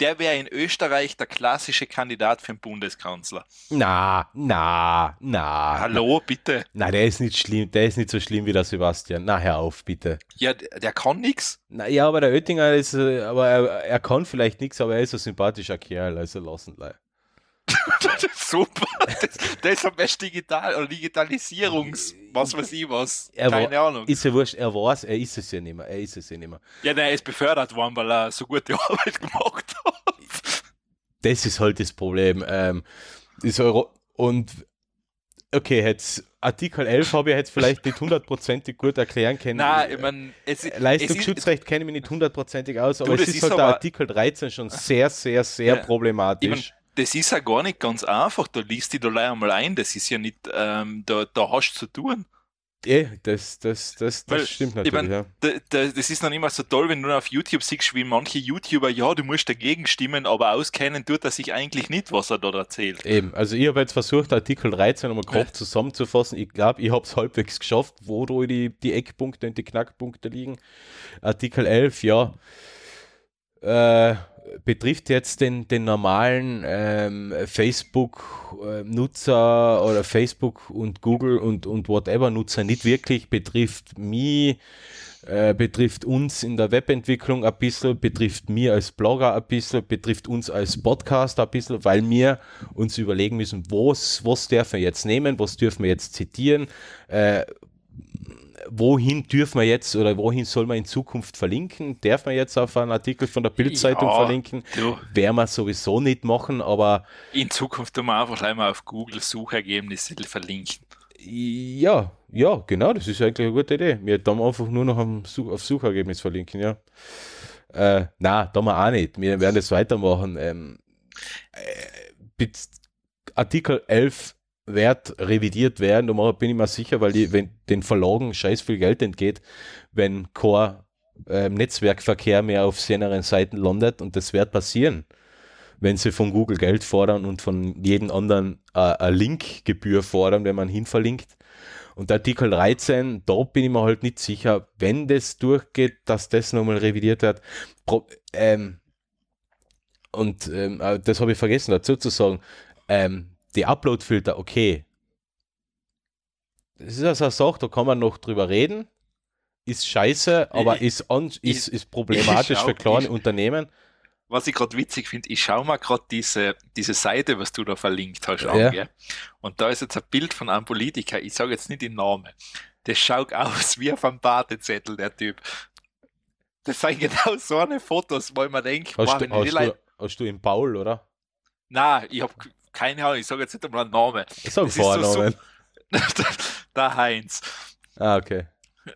Speaker 5: der wäre in Österreich der klassische Kandidat für den Bundeskanzler.
Speaker 4: Na, na, na.
Speaker 5: Hallo, bitte.
Speaker 4: Na, der ist nicht schlimm, der ist nicht so schlimm wie der Sebastian. Na, hör auf, bitte.
Speaker 5: Ja, der, der kann nix.
Speaker 4: Na ja, aber der Oettinger ist, äh, aber er, er kann vielleicht nichts, aber er ist ein sympathischer Kerl, also lassen leih.
Speaker 5: Super. Das, das ist am besten digital oder Digitalisierungs, was weiß ich was.
Speaker 4: Er war-
Speaker 5: Keine Ahnung.
Speaker 4: Ist ja wurscht, er weiß, er ist es ja nicht mehr, er ist es ja nicht mehr.
Speaker 5: Ja, der ist befördert worden, weil er so gute Arbeit gemacht hat.
Speaker 4: Das ist halt das Problem. Ähm, ist Euro und okay, jetzt Artikel 11 habe ich jetzt vielleicht nicht hundertprozentig gut erklären können.
Speaker 5: Nein, ich meine, es, es
Speaker 4: Leistungsschutzrecht kenne ich mich nicht hundertprozentig aus, aber
Speaker 5: das
Speaker 4: es ist,
Speaker 5: ist
Speaker 4: halt der Artikel 13 schon sehr, sehr, sehr
Speaker 5: Ja.
Speaker 4: problematisch.
Speaker 5: Ich mein, das ist ja gar nicht ganz einfach. Da liest die da gleich einmal ein. Das ist ja nicht, ähm, da, da hast du zu tun.
Speaker 4: Eh, das, das, das, das
Speaker 5: Weil,
Speaker 4: stimmt
Speaker 5: ich
Speaker 4: natürlich,
Speaker 5: mein,
Speaker 4: ja.
Speaker 5: Da, da, das ist dann immer so toll, wenn du auf YouTube siehst, wie manche YouTuber, ja, du musst dagegen stimmen, aber auskennen tut er sich eigentlich nicht, was er dort erzählt.
Speaker 4: Eben, also ich habe jetzt versucht, Artikel 13 nochmal grob
Speaker 5: Ja.
Speaker 4: zusammenzufassen. Ich glaube, ich habe es halbwegs geschafft, wo die, die Eckpunkte und die Knackpunkte liegen. Artikel 11, ja, äh, betrifft jetzt den, den normalen ähm, Facebook-Nutzer oder Facebook und Google und, und whatever-Nutzer nicht wirklich, betrifft mich, äh, betrifft uns in der Webentwicklung ein bisschen, betrifft mir als Blogger ein bisschen, betrifft uns als Podcaster ein bisschen, weil wir uns überlegen müssen, was, was dürfen wir jetzt nehmen, was dürfen wir jetzt zitieren, äh, wohin dürfen wir jetzt oder wohin soll man in Zukunft verlinken? Darf man jetzt auf einen Artikel von der Bildzeitung
Speaker 5: Ja,
Speaker 4: verlinken?
Speaker 5: Du,
Speaker 4: Werden wir sowieso nicht machen, aber
Speaker 5: in Zukunft tun wir einfach gleich mal auf Google Suchergebnisse verlinken.
Speaker 4: ja, ja, genau, das ist eigentlich eine gute Idee. Wir dann einfach nur noch auf Suchergebnis verlinken, ja. Äh, na, da wir auch nicht. Wir werden das weitermachen. Ähm, äh, Artikel 11 wird revidiert werden, da bin ich mir sicher, weil die, wenn den Verlagen scheiß viel Geld entgeht, wenn kein ähm, Netzwerkverkehr mehr auf seinen Seiten landet und das wird passieren, wenn sie von Google Geld fordern und von jedem anderen äh, eine Linkgebühr fordern, wenn man hinverlinkt. Und Artikel 13, da bin ich mir halt nicht sicher, wenn das durchgeht, dass das nochmal revidiert wird. Pro, ähm, und ähm, äh, das habe ich vergessen dazu zu sagen. Ähm, die Upload-Filter, okay. Das ist also eine Sache, da kann man noch drüber reden. Ist scheiße, aber
Speaker 5: Ich-
Speaker 4: ist,
Speaker 5: ich-
Speaker 4: ist, ist problematisch
Speaker 5: ich
Speaker 4: für kleine
Speaker 5: ich-
Speaker 4: Unternehmen.
Speaker 5: Was ich gerade witzig finde, ich schaue mal gerade diese, diese Seite, was du da verlinkt hast,
Speaker 4: Ja.
Speaker 5: an, gell? Und da ist jetzt ein Bild von einem Politiker, ich sage jetzt nicht den Namen. Der schaut aus wie auf einem Badezettel, der Typ. Das sind genau so eine Fotos, wo mir denke,
Speaker 4: Hast,
Speaker 5: wow,
Speaker 4: du, hast, du, hast du im Paul, oder?
Speaker 5: Nein, ich habe keine Ahnung, ich sage jetzt nicht einmal einen Namen.
Speaker 4: Ich sag
Speaker 5: Das ist so
Speaker 4: Vornamen.
Speaker 5: der Heinz.
Speaker 4: ah, okay.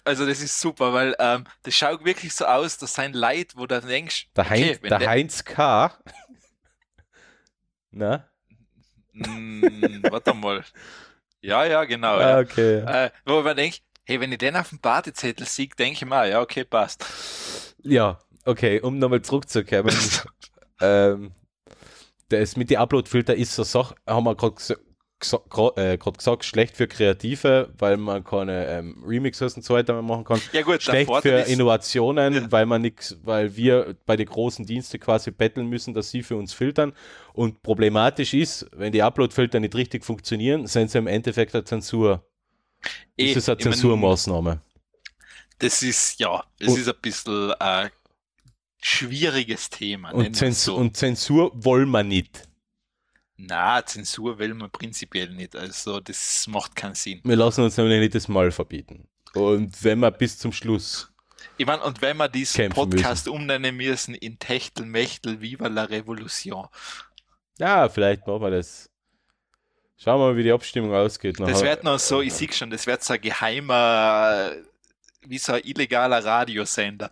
Speaker 5: Also das ist super, weil ähm, das schaut wirklich so aus, dass sein Leid, wo du denkst,
Speaker 4: Der,
Speaker 5: okay,
Speaker 4: Heinz, der
Speaker 5: der-
Speaker 4: Heinz K. Na?
Speaker 5: Mm, warte mal. Ja, ja, genau.
Speaker 4: Ah,
Speaker 5: Ja.
Speaker 4: okay.
Speaker 5: Äh, wo man denkt, hey, wenn ich den auf dem Badezettel sehe, denke ich mir, ja, okay, passt.
Speaker 4: Ja, okay, um nochmal zurückzukommen. ähm, das mit den Upload-Filter ist so Sache, haben wir gerade äh, gesagt, schlecht für Kreative, weil man keine ähm, Remixes und so weiter mehr machen kann.
Speaker 5: Ja gut,
Speaker 4: Schlecht für
Speaker 5: ist,
Speaker 4: Innovationen,
Speaker 5: Ja.
Speaker 4: weil man nix, weil wir bei den großen Diensten quasi betteln müssen, dass sie für uns filtern. Und problematisch ist, wenn die Upload-Filter nicht richtig funktionieren, sind sie im Endeffekt eine Zensur. Das ist eine Zensurmaßnahme.
Speaker 5: Das ist, ja, das
Speaker 4: Und-
Speaker 5: ist ein bisschen ein schwieriges Thema.
Speaker 4: Und, Zensur,
Speaker 5: so.
Speaker 4: und Zensur wollen wir nicht.
Speaker 5: Na, Zensur will man prinzipiell nicht. Also das macht keinen Sinn.
Speaker 4: Wir lassen uns nämlich nicht das Mal verbieten. Und wenn wir bis zum Schluss.
Speaker 5: Ich meine, und wenn wir diesen Podcast umnennen müssen in Techtel, Mechtel, Viva la Revolution.
Speaker 4: Ja, vielleicht machen wir das. Schauen wir mal, wie die Abstimmung ausgeht.
Speaker 5: Das wird noch so, ich sehe schon, das wird so ein geheimer, wie so ein illegaler Radiosender.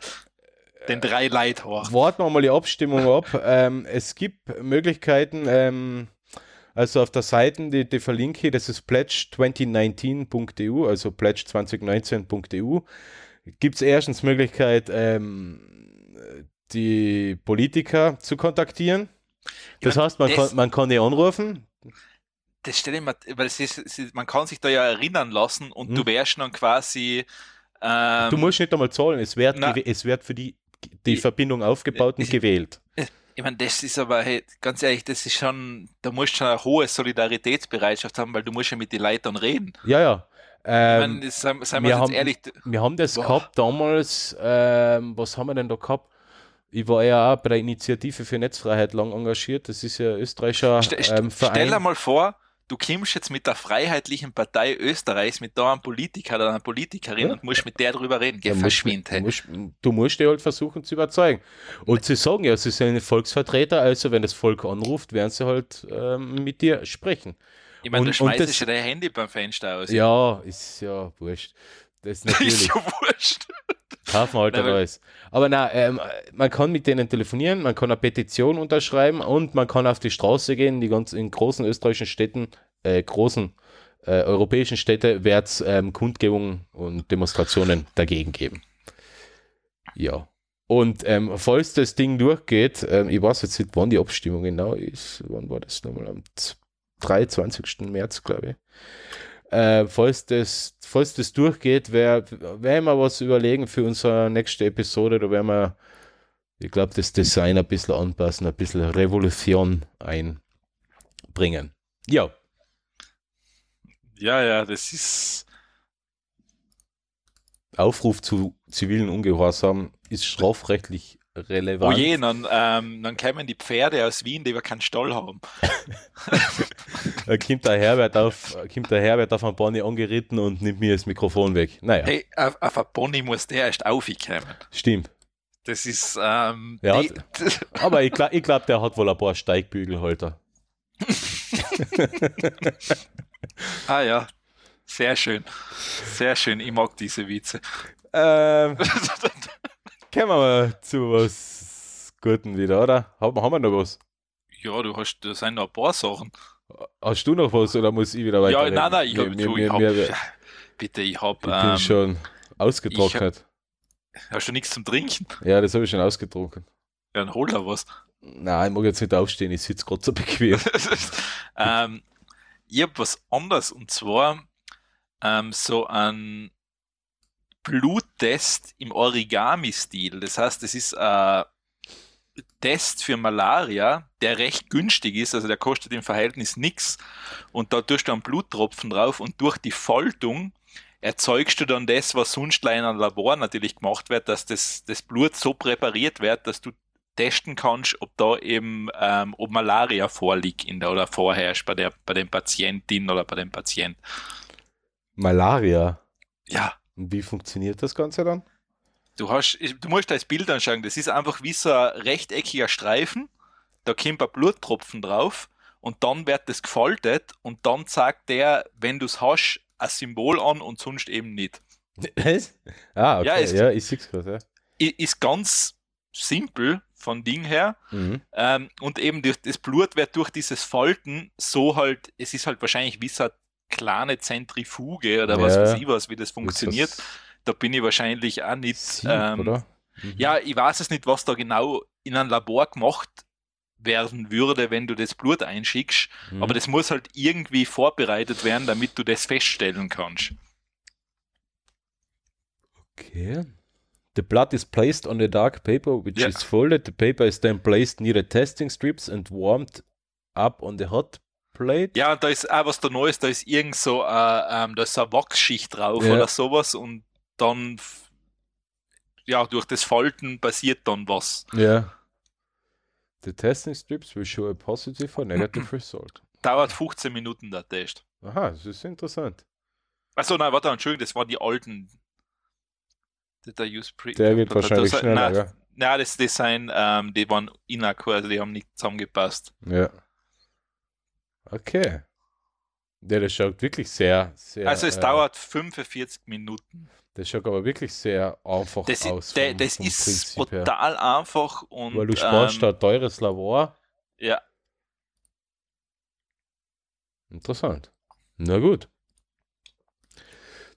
Speaker 5: Den drei Leute hoch.
Speaker 4: Warten wir mal die Abstimmung ab. ähm, es gibt Möglichkeiten, ähm, also auf der Seite, die, die verlinke ich, das ist pledge2019.eu, also pledge2019.eu, gibt es erstens Möglichkeit, ähm, die Politiker zu kontaktieren. Das
Speaker 5: Ich mein,
Speaker 4: heißt, man,
Speaker 5: das-
Speaker 4: kann, man kann die anrufen.
Speaker 5: Das stelle ich mir, weil es ist, es ist, man kann sich da ja erinnern lassen und
Speaker 4: Hm.
Speaker 5: du wärst dann quasi. Ähm,
Speaker 4: Du musst nicht einmal zahlen, es wird, es wird für die, die Verbindung aufgebaut und
Speaker 5: ich-
Speaker 4: gewählt.
Speaker 5: Ich meine, das ist aber, hey, ganz ehrlich, das ist schon, da musst du schon eine hohe Solidaritätsbereitschaft haben, weil du musst ja mit den Leuten reden.
Speaker 4: Ja, ja.
Speaker 5: Ich
Speaker 4: Ähm,
Speaker 5: meine, seien, seien
Speaker 4: wir haben-
Speaker 5: jetzt ehrlich,
Speaker 4: Wir haben das
Speaker 5: Boah.
Speaker 4: gehabt damals, ähm, was haben wir denn da gehabt? Ich war ja auch bei der Initiative für Netzfreiheit lang engagiert. Das ist ja österreichischer
Speaker 5: Ste- st-
Speaker 4: ähm, Verein.
Speaker 5: Stell dir mal vor, du kommst jetzt mit der Freiheitlichen Partei Österreichs, mit da einem Politiker oder einer Politikerin
Speaker 4: Ja.
Speaker 5: und musst mit der drüber reden. Geh,
Speaker 4: Ja,
Speaker 5: verschwind.
Speaker 4: Du
Speaker 5: hey.
Speaker 4: musst, du musst die halt versuchen zu überzeugen. Und sie sagen ja, sie sind Volksvertreter, also wenn das Volk anruft, werden sie halt ähm, mit dir sprechen.
Speaker 5: Ich meine, du
Speaker 4: und-
Speaker 5: schmeißt
Speaker 4: das-
Speaker 5: ja dein Handy beim Fenster aus.
Speaker 4: Ja, ist ja wurscht. Das ist
Speaker 5: ist
Speaker 4: natürlich.
Speaker 5: ja wurscht.
Speaker 4: Kaufen halt
Speaker 5: Nein,
Speaker 4: alles. Aber na, ähm, man kann mit denen telefonieren, man kann eine Petition unterschreiben und man kann auf die Straße gehen. Die ganz in großen österreichischen Städten, äh, großen äh, europäischen Städte wird es ähm, Kundgebungen und Demonstrationen dagegen geben. Ja. Und ähm, falls das Ding durchgeht, ähm, ich weiß jetzt nicht, wann die Abstimmung genau ist. Wann war das nochmal? Am z- 23. März, glaube ich. Äh, falls, das, falls das durchgeht, wär- werden wir was überlegen für unsere nächste Episode. Da werden wir, ich glaube, das Design ein bisschen anpassen, ein bisschen Revolution einbringen. Ja,
Speaker 5: Ja, ja, das ist.
Speaker 4: Aufruf zu zivilen Ungehorsam ist strafrechtlich
Speaker 5: Oh
Speaker 4: relevant.
Speaker 5: je, dann, ähm, dann kämen die Pferde aus Wien, die wir keinen Stall haben.
Speaker 4: Da kommt der Herbert auf, kommt der Herbert auf ein Bonnie angeritten und nimmt mir das Mikrofon weg. Naja,
Speaker 5: Hey, auf, auf ein Pony muss der erst aufkommen.
Speaker 4: stimmt.
Speaker 5: Das ist. Ähm, die,
Speaker 4: Aber ich glaube, glaub, der hat wohl ein paar Steigbügelhalter.
Speaker 5: ah ja, sehr schön. Sehr schön. Ich mag diese Witze.
Speaker 4: Ähm, kommen wir mal zu was Guten wieder, oder? Haben, haben wir noch was?
Speaker 5: ja, du hast, da sind noch ein paar Sachen.
Speaker 4: Hast du noch was oder muss ich wieder weiter?
Speaker 5: Ja, nein, nein, ich, hab, ich, hab,
Speaker 4: mir, ich
Speaker 5: bitte, ich hab,
Speaker 4: bin
Speaker 5: ähm,
Speaker 4: schon ausgetrocknet.
Speaker 5: hast du nichts zum Trinken?
Speaker 4: Ja, das habe ich schon ausgetrunken.
Speaker 5: Ja, dann hol da was.
Speaker 4: Nein, ich mag jetzt nicht aufstehen, ich sitze gerade so bequem.
Speaker 5: ähm, ich hab was anderes und zwar ähm, so einen Bluttest im Origami-Stil. Das heißt, es ist ein Test für Malaria, der recht günstig ist, also der kostet im Verhältnis nichts. Und da tust du einen Bluttropfen drauf und durch die Faltung erzeugst du dann das, was sonst in einem Labor natürlich gemacht wird, dass das, das Blut so präpariert wird, dass du testen kannst, ob da eben ähm, ob Malaria vorliegt in der oder vorherrscht bei der bei den Patientin oder bei dem Patient.
Speaker 4: Malaria.
Speaker 5: Ja.
Speaker 4: Und wie funktioniert das Ganze dann?
Speaker 5: Du hast, du musst das Bild anschauen. Das ist einfach wie so ein rechteckiger Streifen. Da kommt ein Bluttropfen drauf und dann wird das gefaltet und dann sagt der, wenn du es hast, ein Symbol an und sonst eben nicht.
Speaker 4: Was? Ah, okay.
Speaker 5: Ja, ist-
Speaker 4: ja ich sehe es gerade. Ja.
Speaker 5: Ist ganz simpel von Ding her.
Speaker 4: Mhm.
Speaker 5: Ähm, und eben durch, das Blut wird durch dieses Falten so halt, es ist halt wahrscheinlich wie so eine kleine Zentrifuge oder was
Speaker 4: Ja.
Speaker 5: weiß ich was, wie das funktioniert.
Speaker 4: Das
Speaker 5: Da bin ich wahrscheinlich auch nicht.
Speaker 4: Sieb,
Speaker 5: ähm?
Speaker 4: Mhm.
Speaker 5: Ja, ich weiß es nicht, was da genau in einem Labor gemacht werden würde, wenn du das Blut einschickst.
Speaker 4: Mhm.
Speaker 5: Aber das muss halt irgendwie vorbereitet werden, damit du das feststellen kannst.
Speaker 4: Okay. The blood is placed on the dark paper, which
Speaker 5: Ja.
Speaker 4: is folded. The paper is then placed near the testing strips and warmed up on the hot plate.
Speaker 5: Ja, da ist auch was da Neues, da ist irgend so, äh, ähm, da ist so eine Wachsschicht drauf
Speaker 4: Ja.
Speaker 5: oder sowas und dann, ja, durch das Falten passiert dann was.
Speaker 4: Ja. The testing strips will show a positive or negative result.
Speaker 5: Dauert 15 Minuten der Test.
Speaker 4: Aha, das ist interessant.
Speaker 5: Achso, nein, warte, Entschuldigung, das waren die alten. Did I use pre
Speaker 4: Der geht wahrscheinlich
Speaker 5: das-
Speaker 4: schneller,
Speaker 5: Nein,
Speaker 4: ja.
Speaker 5: nein das, sind, ähm, die waren inakkur, also die haben nicht zusammengepasst.
Speaker 4: Ja. Okay. Ja, das schaut wirklich sehr, sehr.
Speaker 5: also es
Speaker 4: äh,
Speaker 5: dauert 45 Minuten.
Speaker 4: Das schaut aber wirklich sehr einfach
Speaker 5: Das,
Speaker 4: aus.
Speaker 5: ist-
Speaker 4: vom-
Speaker 5: das
Speaker 4: vom
Speaker 5: ist
Speaker 4: Prinzip her.
Speaker 5: brutal einfach und
Speaker 4: Weil du sparst da
Speaker 5: ähm,
Speaker 4: ein teures Labor.
Speaker 5: ja,
Speaker 4: Interessant. Na gut.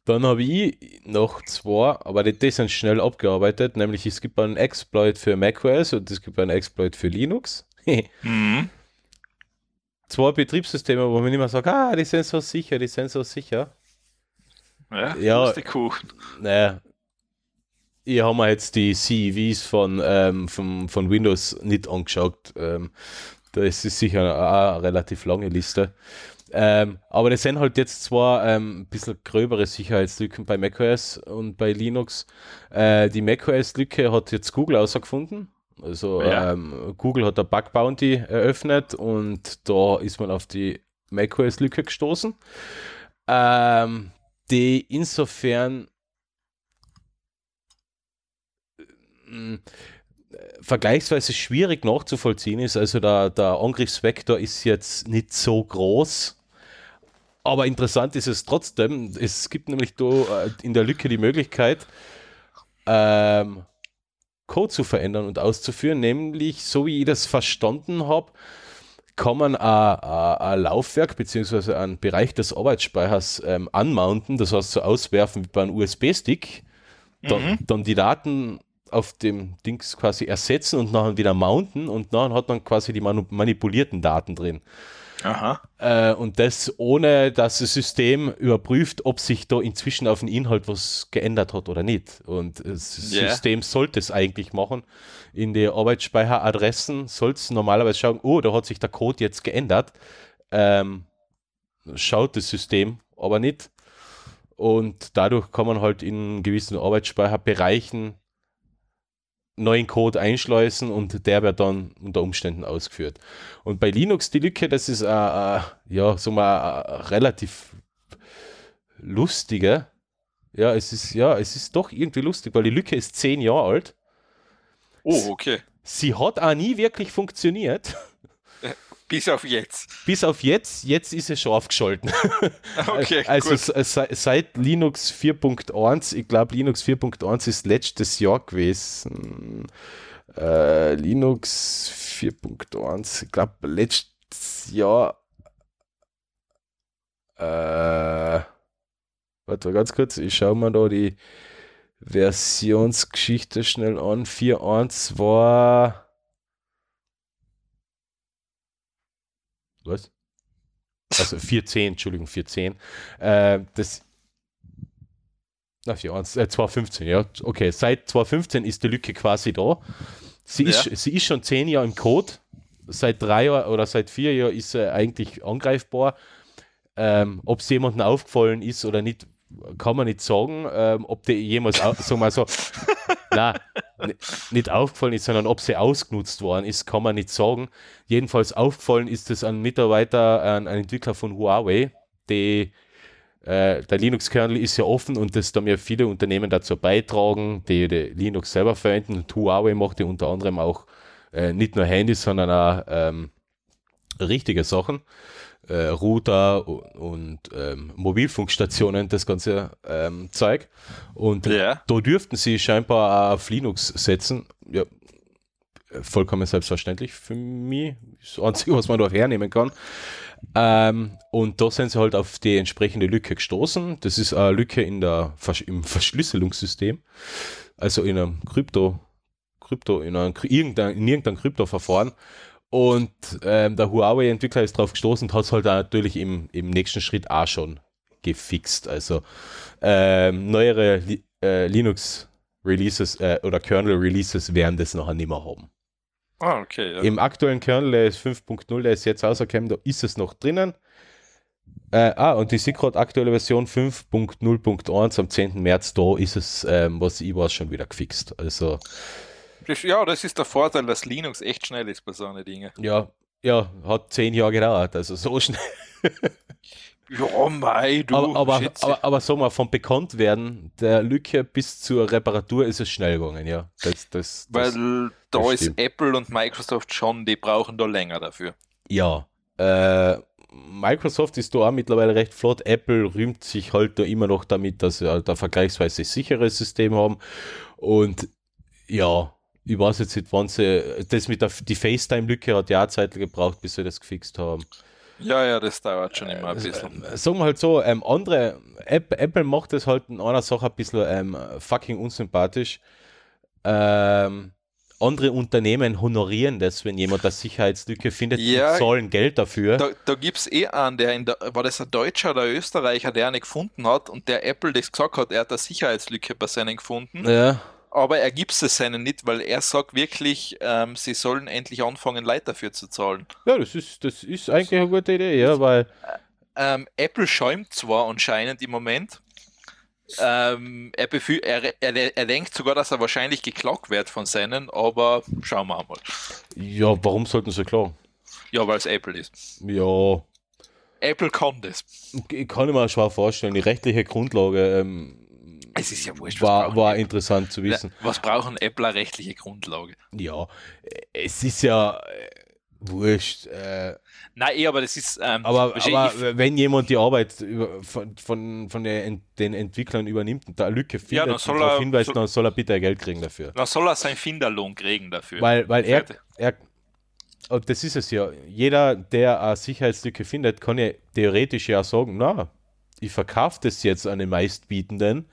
Speaker 4: Dann habe ich noch zwei, aber die, die sind schnell abgearbeitet, nämlich es gibt einen Exploit für macOS und es gibt einen Exploit für Linux.
Speaker 5: mhm.
Speaker 4: Zwei Betriebssysteme, wo man immer sagt, ah, die sind so sicher, die sind so sicher.
Speaker 5: ja,
Speaker 4: Ja.
Speaker 5: Pustekuchen.
Speaker 4: Naja, ich habe mir jetzt die CVs von, ähm, von, von Windows nicht angeschaut. Ähm, da ist sicher eine relativ lange Liste. Ähm, aber das sind halt jetzt zwar ähm, ein bisschen gröbere Sicherheitslücken bei macOS und bei Linux. Äh, die macOS-Lücke hat jetzt Google herausgefunden. Also
Speaker 5: Ja.
Speaker 4: ähm, Google hat eine Bug Bounty eröffnet und da ist man auf die macOS-Lücke gestoßen. Ähm, die insofern äh, vergleichsweise schwierig nachzuvollziehen ist. Also der, der Angriffsvektor ist jetzt nicht so groß. Aber interessant ist es trotzdem. Es gibt nämlich da äh, in der Lücke die Möglichkeit, ähm, Code zu verändern und auszuführen. Nämlich, so wie ich das verstanden habe, kann man ein- Laufwerk bzw. einen Bereich des Arbeitsspeichers ähm, anmounten, das heißt so auswerfen wie bei einem USB-Stick, dann,
Speaker 5: Mhm.
Speaker 4: dann die Daten auf dem Dings quasi ersetzen und nachher wieder mounten und nachher hat man quasi die manipulierten Daten drin.
Speaker 5: Aha.
Speaker 4: Äh, und das ohne, dass das System überprüft, ob sich da inzwischen auf den Inhalt was geändert hat oder nicht. Und das
Speaker 5: Ja.
Speaker 4: System sollte es eigentlich machen. In die Arbeitsspeicheradressen soll es normalerweise schauen, oh, da hat sich der Code jetzt geändert. Ähm, schaut das System aber nicht. Und dadurch kann man halt in gewissen Arbeitsspeicherbereichen neuen Code einschleusen und der wird dann unter Umständen ausgeführt. Und bei Linux die Lücke, das ist äh, äh, ja so mal äh, relativ lustige. Ja, es ist ja, es ist doch irgendwie lustig, weil die Lücke ist zehn Jahre alt.
Speaker 5: Oh, okay.
Speaker 4: Sie hat auch nie wirklich funktioniert,
Speaker 5: Bis auf jetzt.
Speaker 4: bis auf jetzt. Jetzt ist es schon aufgeschalten.
Speaker 5: Okay,
Speaker 4: also se- se- seit Linux 4.1, ich glaube Linux 4.1 ist letztes Jahr gewesen. Äh, Linux 4.1, ich glaube letztes Jahr. Äh, warte ganz kurz, ich schaue mir da die Versionsgeschichte schnell an. 4.1 war. Was? Also 4.10, Entschuldigung, 4.10. Äh, das Ach ja, äh, 2015, ja. Okay, seit 2015 ist die Lücke quasi da. Sie,
Speaker 5: Ja.
Speaker 4: ist, sie ist schon zehn Jahre im Code. Seit drei Jahren oder seit vier Jahren ist sie eigentlich angreifbar. Ähm, ob es jemandem aufgefallen ist oder nicht, kann man nicht sagen. Ähm, ob die jemals, sagen wir so, na, nicht aufgefallen ist, sondern ob sie ausgenutzt worden ist, kann man nicht sagen. Jedenfalls aufgefallen ist es ein Mitarbeiter, ein, ein Entwickler von Huawei, die äh, der Linux-Kernel ist ja offen und das da mir viele Unternehmen dazu beitragen, die, die Linux selber verwenden. Und Huawei macht ja unter anderem auch äh, nicht nur Handys, sondern auch ähm, richtige Sachen. Äh, Router und, und ähm, Mobilfunkstationen, das ganze ähm, Zeug. Und
Speaker 5: Ja.
Speaker 4: da dürften sie scheinbar auf Linux setzen. Ja, vollkommen selbstverständlich für mich. Das Einzige, was man da hernehmen kann. Ähm, und da sind sie halt auf die entsprechende Lücke gestoßen. Das ist eine Lücke in der Versch im Verschlüsselungssystem, also in einem Krypto, Krypto in, einem, irgendein, in irgendeinem Kryptoverfahren. Und ähm, der Huawei-Entwickler ist drauf gestoßen und hat es halt natürlich im, im nächsten Schritt auch schon gefixt. Also ähm, neuere Li äh, Linux-Releases äh, oder Kernel-Releases werden das nachher nicht mehr haben.
Speaker 5: Ah, okay. Ja.
Speaker 4: Im aktuellen Kernel, der ist 5.0, der ist jetzt rausgekommen, da ist es noch drinnen. Äh, ah, und ich sehe gerade aktuelle Version 5.0.1 am 10. März, da ist es, ähm, was ich weiß, schon wieder gefixt. Also,
Speaker 5: Das- ja, das ist der Vorteil, dass Linux echt schnell ist bei so einer Dinge.
Speaker 4: ja, ja, hat 10 Jahre gedauert, also so schnell.
Speaker 5: Ja, mei, du.
Speaker 4: aber, aber,
Speaker 5: Schätze.
Speaker 4: aber, aber sag mal, vom Bekanntwerden der Lücke bis zur Reparatur ist es schnell gegangen, ja. Das, das, das,
Speaker 5: Weil da
Speaker 4: das
Speaker 5: ist
Speaker 4: stimmt.
Speaker 5: Apple und Microsoft schon, die brauchen da länger dafür.
Speaker 4: Ja. Äh, Microsoft ist da auch mittlerweile recht flott. Apple rühmt sich halt da immer noch damit, dass sie halt ein vergleichsweise sicheres System haben. Und ja, ich weiß jetzt nicht, wann sie. Das mit der die FaceTime-Lücke hat ja auch Zeit gebraucht, bis sie das gefixt haben.
Speaker 5: Ja, ja, das dauert schon immer ein bisschen.
Speaker 4: Äh, Sagen wir halt so, ähm, andere, App, Apple macht das halt in einer Sache ein bisschen ähm, fucking unsympathisch. Ähm, andere Unternehmen honorieren das, wenn jemand eine Sicherheitslücke findet
Speaker 5: Ja.
Speaker 4: und zahlen Geld dafür.
Speaker 5: Da, da gibt es eh einen, der in der, war das ein Deutscher oder Österreicher, der eine gefunden hat und der Apple das gesagt hat, er hat eine Sicherheitslücke bei seinen gefunden,
Speaker 4: ja.
Speaker 5: Aber er gibt es seinen nicht, weil er sagt wirklich, ähm, sie sollen endlich anfangen, Leute dafür zu zahlen.
Speaker 4: Ja, das ist, das ist eigentlich eine gute Idee, ja, weil
Speaker 5: Ähm, Apple schäumt zwar anscheinend im Moment. Ähm, er, er, er, er denkt sogar, dass er wahrscheinlich geklagt wird von seinen, aber schauen wir mal.
Speaker 4: ja, warum sollten sie klagen?
Speaker 5: Ja, weil es Apple ist.
Speaker 4: Ja,
Speaker 5: Apple kann das.
Speaker 4: ich kann mir schwer vorstellen, die rechtliche Grundlage ähm,
Speaker 5: Es ist ja wurscht.
Speaker 4: war, war
Speaker 5: Apple?
Speaker 4: interessant zu wissen.
Speaker 5: Was brauchen Apple eine rechtliche Grundlage?
Speaker 4: Ja, es ist ja äh, wurscht. Äh,
Speaker 5: Nein, eh, aber das ist. Ähm,
Speaker 4: aber, aber wenn jemand die Arbeit über, von, von, von den Entwicklern übernimmt und da Lücke findet
Speaker 5: dann
Speaker 4: und
Speaker 5: soll er-
Speaker 4: hinweist,
Speaker 5: soll-
Speaker 4: dann soll er bitte Geld kriegen dafür.
Speaker 5: dann soll er seinen Finderlohn kriegen dafür.
Speaker 4: Weil, weil er, er, und das ist es ja, jeder, der eine Sicherheitslücke findet, kann ja theoretisch ja sagen, na, ich verkaufe das jetzt an den meistbietenden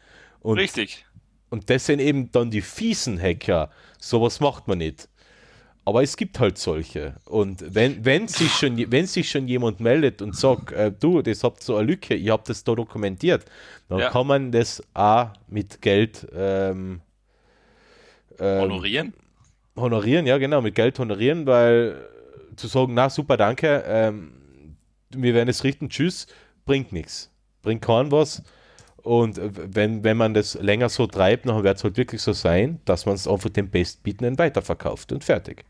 Speaker 4: und,
Speaker 5: Richtig.
Speaker 4: und das sind eben dann die fiesen Hacker. Sowas macht man nicht. Aber es gibt halt solche. Und wenn, wenn, sich, schon, wenn sich schon jemand meldet und sagt, äh, du, das habt so eine Lücke, ihr habt das da dokumentiert, dann
Speaker 5: Ja.
Speaker 4: kann man das auch mit Geld ähm, ähm,
Speaker 5: Honorieren.
Speaker 4: honorieren, ja genau, mit Geld honorieren, weil zu sagen, na super, danke, ähm, wir werden es richten, tschüss, bringt nichts. Bringt keinen was. Und wenn, wenn man das länger so treibt, dann wird es halt wirklich so sein, dass man es einfach dem Bestbietenden weiterverkauft und fertig.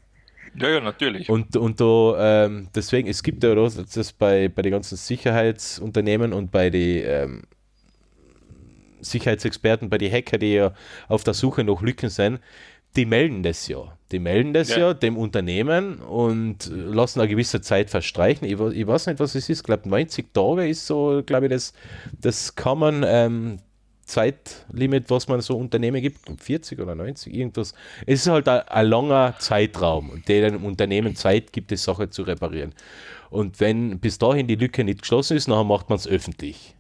Speaker 5: Ja, ja, natürlich.
Speaker 4: Und, und da, ähm, deswegen, es gibt ja das bei, bei den ganzen Sicherheitsunternehmen und bei den ähm, Sicherheitsexperten, bei den Hacker, die ja auf der Suche nach Lücken sind, die melden das ja. Die melden das ja,
Speaker 5: Ja.
Speaker 4: dem Unternehmen und lassen eine gewisse Zeit verstreichen. Ich, ich weiß nicht, was es ist. Ich glaube, 90 Tage ist so, glaube ich, das, das kann man ähm, Zeitlimit, was man so Unternehmen gibt, 40 oder 90, irgendwas. Es ist halt ein, langer Zeitraum, der dem Unternehmen Zeit gibt, die Sache zu reparieren. Und wenn bis dahin die Lücke nicht geschlossen ist, dann macht man es öffentlich.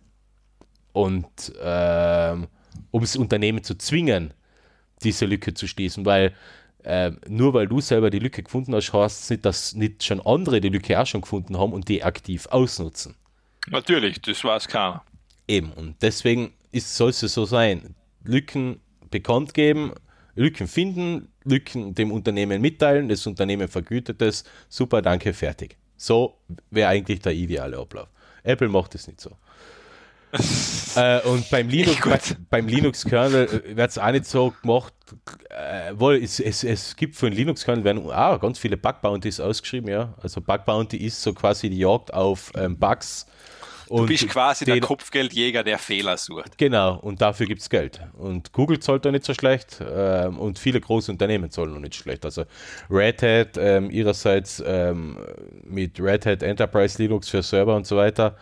Speaker 4: Und ähm, um das Unternehmen zu zwingen, diese Lücke zu schließen, weil ähm, nur weil du selber die Lücke gefunden hast, heißt es nicht, dass nicht schon andere die Lücke auch schon gefunden haben und die aktiv ausnutzen.
Speaker 5: Natürlich, das weiß keiner.
Speaker 4: Eben, und deswegen soll es so sein. Lücken bekannt geben, Lücken finden, Lücken dem Unternehmen mitteilen, das Unternehmen vergütet es, super, danke, fertig. So wäre eigentlich der ideale Ablauf. Apple macht es nicht so. Äh, und beim Linux, bei, beim Linux-Kernel äh, wird es auch nicht so gemacht. Äh, wohl, es, es, es gibt für den Linux-Kernel werden ah, ganz viele Bug-Bounties ausgeschrieben, ja. Also Bug-Bounty ist so quasi die Jagd auf ähm, Bugs.
Speaker 5: Und du bist quasi den, der Kopfgeldjäger, der Fehler sucht.
Speaker 4: Genau, und dafür gibt es Geld. Und Google zahlt da nicht so schlecht ähm, und viele große Unternehmen zahlen noch nicht schlecht. Also Red Hat ähm, ihrerseits ähm, mit Red Hat Enterprise Linux für Server und so weiter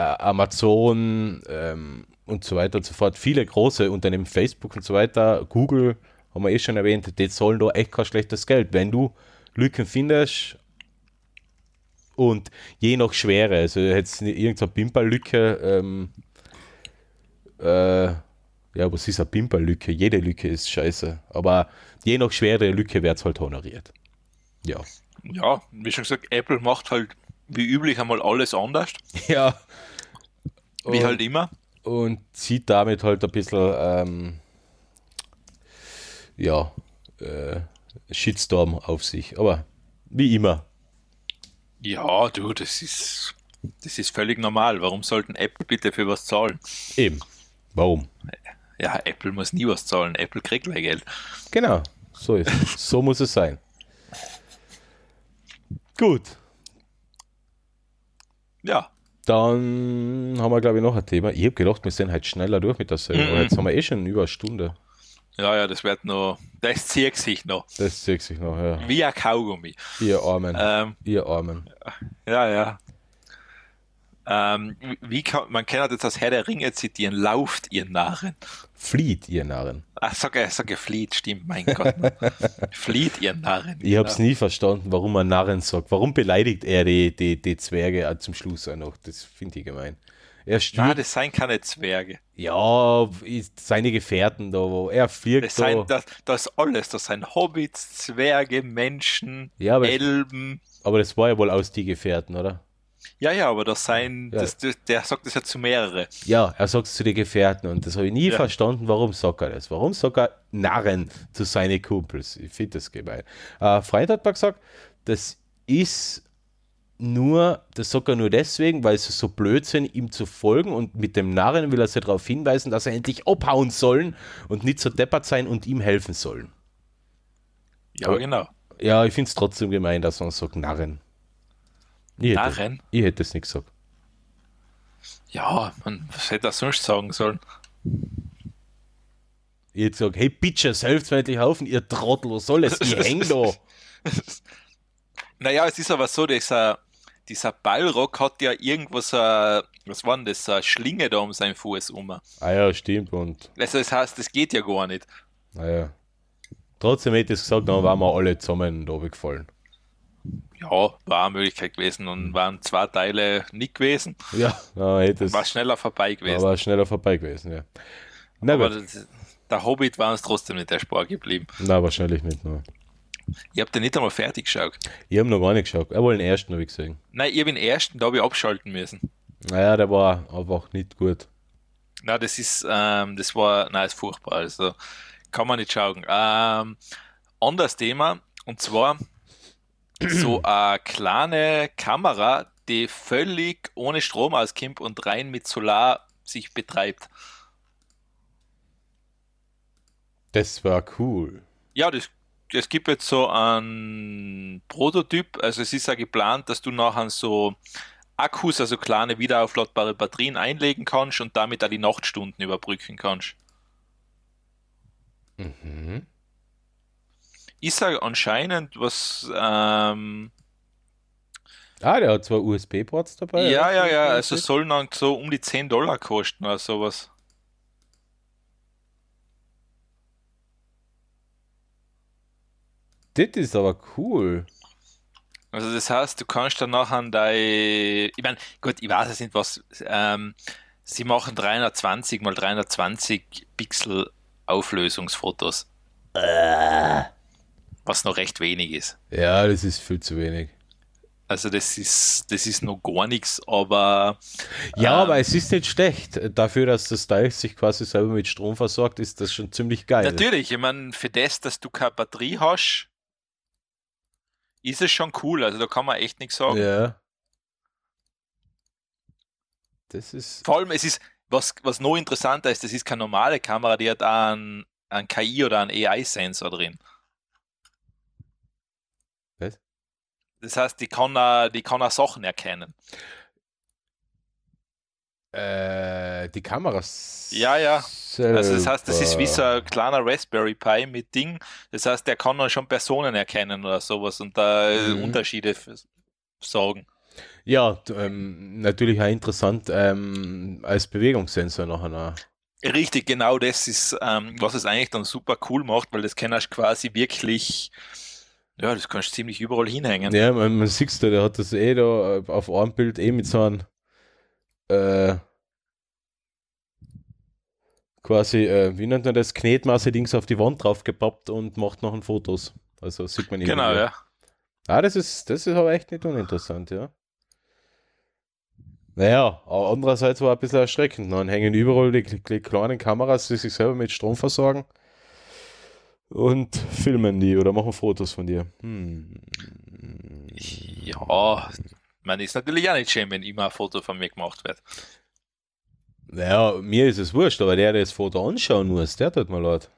Speaker 4: Amazon ähm, und so weiter und so fort, viele große Unternehmen, Facebook und so weiter, Google, haben wir eh schon erwähnt, die zahlen da echt kein schlechtes Geld. Wenn du Lücken findest und je nach Schwere, also jetzt irgendeine Pimperlücke, ähm, äh, ja, was ist eine Pimperlücke? Jede Lücke ist scheiße, aber je nach Schwere Lücke wird es halt honoriert. Ja.
Speaker 5: Ja, wie schon gesagt, Apple macht halt wie üblich einmal alles anders.
Speaker 4: Ja.
Speaker 5: Wie und, halt immer.
Speaker 4: Und zieht damit halt ein bisschen, ähm, ja, äh, Shitstorm auf sich. Aber wie immer.
Speaker 5: Ja, du, das ist, das ist völlig normal. Warum sollten Apple bitte für was zahlen?
Speaker 4: Eben. Warum?
Speaker 5: Ja, Apple muss nie was zahlen. Apple kriegt mehr Geld.
Speaker 4: Genau, so ist so muss es sein. Gut.
Speaker 5: Ja.
Speaker 4: Dann haben wir, glaube ich, noch ein Thema. Ich habe gedacht, wir sind halt schneller durch mit der Sendung. Mhm. Jetzt haben wir eh schon über eine Stunde.
Speaker 5: Ja, ja, das wird noch, das zieht sich noch.
Speaker 4: Das zieht sich noch, ja.
Speaker 5: Wie ein Kaugummi.
Speaker 4: Ihr Armen. Ähm, ihr Armen.
Speaker 5: Ja, ja. Ähm, wie kann, man kann jetzt das Herr der Ringe zitieren, lauft ihr Narren.
Speaker 4: Flieht ihr Narren.
Speaker 5: Ach, sag, sag flieht, stimmt, mein Gott. flieht ihr Narren.
Speaker 4: Ich habe es nie verstanden, warum man Narren sagt. Warum beleidigt er die, die, die Zwerge zum Schluss auch noch? Das finde ich gemein.
Speaker 5: Er stürmt, Nein, das seien keine Zwerge.
Speaker 4: Ja, seine Gefährten da, wo er fliegt.
Speaker 5: Das, da. das, das alles, das sind Hobbits, Zwerge, Menschen,
Speaker 4: ja, aber
Speaker 5: Elben.
Speaker 4: aber das war ja wohl aus die Gefährten, oder?
Speaker 5: Ja, ja, aber das sein, ja. das, das, der sagt das ja zu mehrere.
Speaker 4: Ja, er sagt es zu den Gefährten und das habe ich nie ja. verstanden, warum sagt er das? Warum sagt er Narren zu seinen Kumpels? Ich finde das gemein. Äh, Freund hat mal gesagt, das ist nur, das sagt er nur deswegen, weil sie so blöd sind, ihm zu folgen und mit dem Narren will er sie darauf hinweisen, dass er endlich abhauen sollen und nicht so deppert sein und ihm helfen sollen.
Speaker 5: Ja, aber, genau.
Speaker 4: Ja, ich finde es trotzdem gemein, dass man sagt Narren. Ich hätte, ich hätte es nicht gesagt.
Speaker 5: Ja, man, was hätte er sonst sagen sollen?
Speaker 4: Ich hätte gesagt, hey Bitches, helft mir endlich Haufen, ihr Trottel, was soll es? Ich häng da.
Speaker 5: naja, es ist aber so, dieser, dieser Ballrock hat ja irgendwo so, was war denn das, eine Schlinge da um seinen Fuß um.
Speaker 4: Ah ja, stimmt. Und
Speaker 5: also das heißt, das geht ja gar nicht.
Speaker 4: Naja. Ah Trotzdem hätte ich gesagt, dann waren wir alle zusammen da gefallen.
Speaker 5: Ja, war eine Möglichkeit gewesen und waren zwei Teile nicht gewesen.
Speaker 4: Ja, ja hätte es.
Speaker 5: War schneller vorbei gewesen.
Speaker 4: War schneller vorbei gewesen, ja.
Speaker 5: Na Aber das, der Hobbit war uns trotzdem nicht der Spar geblieben.
Speaker 4: Na, wahrscheinlich nicht, nein.
Speaker 5: Ich habe den nicht einmal fertig geschaut.
Speaker 4: Ich habe noch gar nicht geschaut. Aber den ersten habe ich gesehen.
Speaker 5: Nein, ich habe den ersten, da habe ich abschalten müssen.
Speaker 4: Naja, der war einfach nicht gut.
Speaker 5: Na, das ist, ähm, das war, nein, ist furchtbar. Also kann man nicht schauen. Ähm, anderes Thema, und zwar so eine kleine Kamera, die völlig ohne Strom auskommt und rein mit Solar sich betreibt.
Speaker 4: Das war cool.
Speaker 5: Ja, das, es gibt jetzt so einen Prototyp, also es ist ja geplant, dass du nachher so Akkus, also kleine wiederaufladbare Batterien einlegen kannst und damit auch die Nachtstunden überbrücken kannst. Mhm ist er anscheinend was. Ähm,
Speaker 4: ah, der hat zwei USB-Ports dabei.
Speaker 5: Ja, ja, ja, also sollen dann so um die 10 Dollar kosten oder sowas.
Speaker 4: Das ist aber cool.
Speaker 5: Also das heißt, du kannst dann nachher dein, ich meine, gut, ich weiß es nicht, was, ähm, sie machen 320 mal 320 Pixel Auflösungsfotos. Äh was noch recht wenig ist.
Speaker 4: Ja, das ist viel zu wenig.
Speaker 5: Also das ist, das ist noch gar nichts, aber.
Speaker 4: Ja,
Speaker 5: ähm,
Speaker 4: aber es ist nicht schlecht. Dafür, dass das Teil sich quasi selber mit Strom versorgt, ist das schon ziemlich geil.
Speaker 5: Natürlich, ich meine, für das, dass du keine Batterie hast, ist es schon cool. Also da kann man echt nichts sagen.
Speaker 4: Ja. Das ist.
Speaker 5: Vor allem, es ist, was, was noch interessanter ist, das ist keine normale Kamera, die hat einen, einen KI oder einen AI-Sensor drin.
Speaker 4: Was?
Speaker 5: Das heißt, die kann, auch, die kann auch Sachen erkennen.
Speaker 4: Äh, die Kameras.
Speaker 5: Ja, ja. Also das heißt, das ist wie so
Speaker 4: selber.
Speaker 5: ein kleiner Raspberry Pi mit Ding. Das heißt, der kann dann schon Personen erkennen oder sowas und da
Speaker 4: Mhm.
Speaker 5: Unterschiede sagen.
Speaker 4: Ja, ähm, natürlich auch interessant ähm, als Bewegungssensor nachher.
Speaker 5: Richtig, genau das ist, ähm, was es eigentlich dann super cool macht, weil das kannst du quasi wirklich, ja, das kannst du ziemlich überall hinhängen.
Speaker 4: Ja, man, man sieht da, der hat das eh da auf einem Bild eh mit so einem äh, quasi, äh, wie nennt man das, Knetmasse-Dings auf die Wand draufgepappt und macht noch ein Fotos. Also sieht man
Speaker 5: Genau,
Speaker 4: irgendwie.
Speaker 5: ja.
Speaker 4: Ah, das ist, das ist aber echt nicht uninteressant, ja. Naja, aber andererseits war ein bisschen erschreckend. Dann hängen überall die, die kleinen Kameras, die sich selber mit Strom versorgen und filmen die oder machen Fotos von dir. Hm.
Speaker 5: Ja, man ist natürlich auch nicht schön, wenn immer ein Foto von mir gemacht wird.
Speaker 4: Naja, mir ist es wurscht, aber der, der das Foto anschauen muss, der tut mir leid.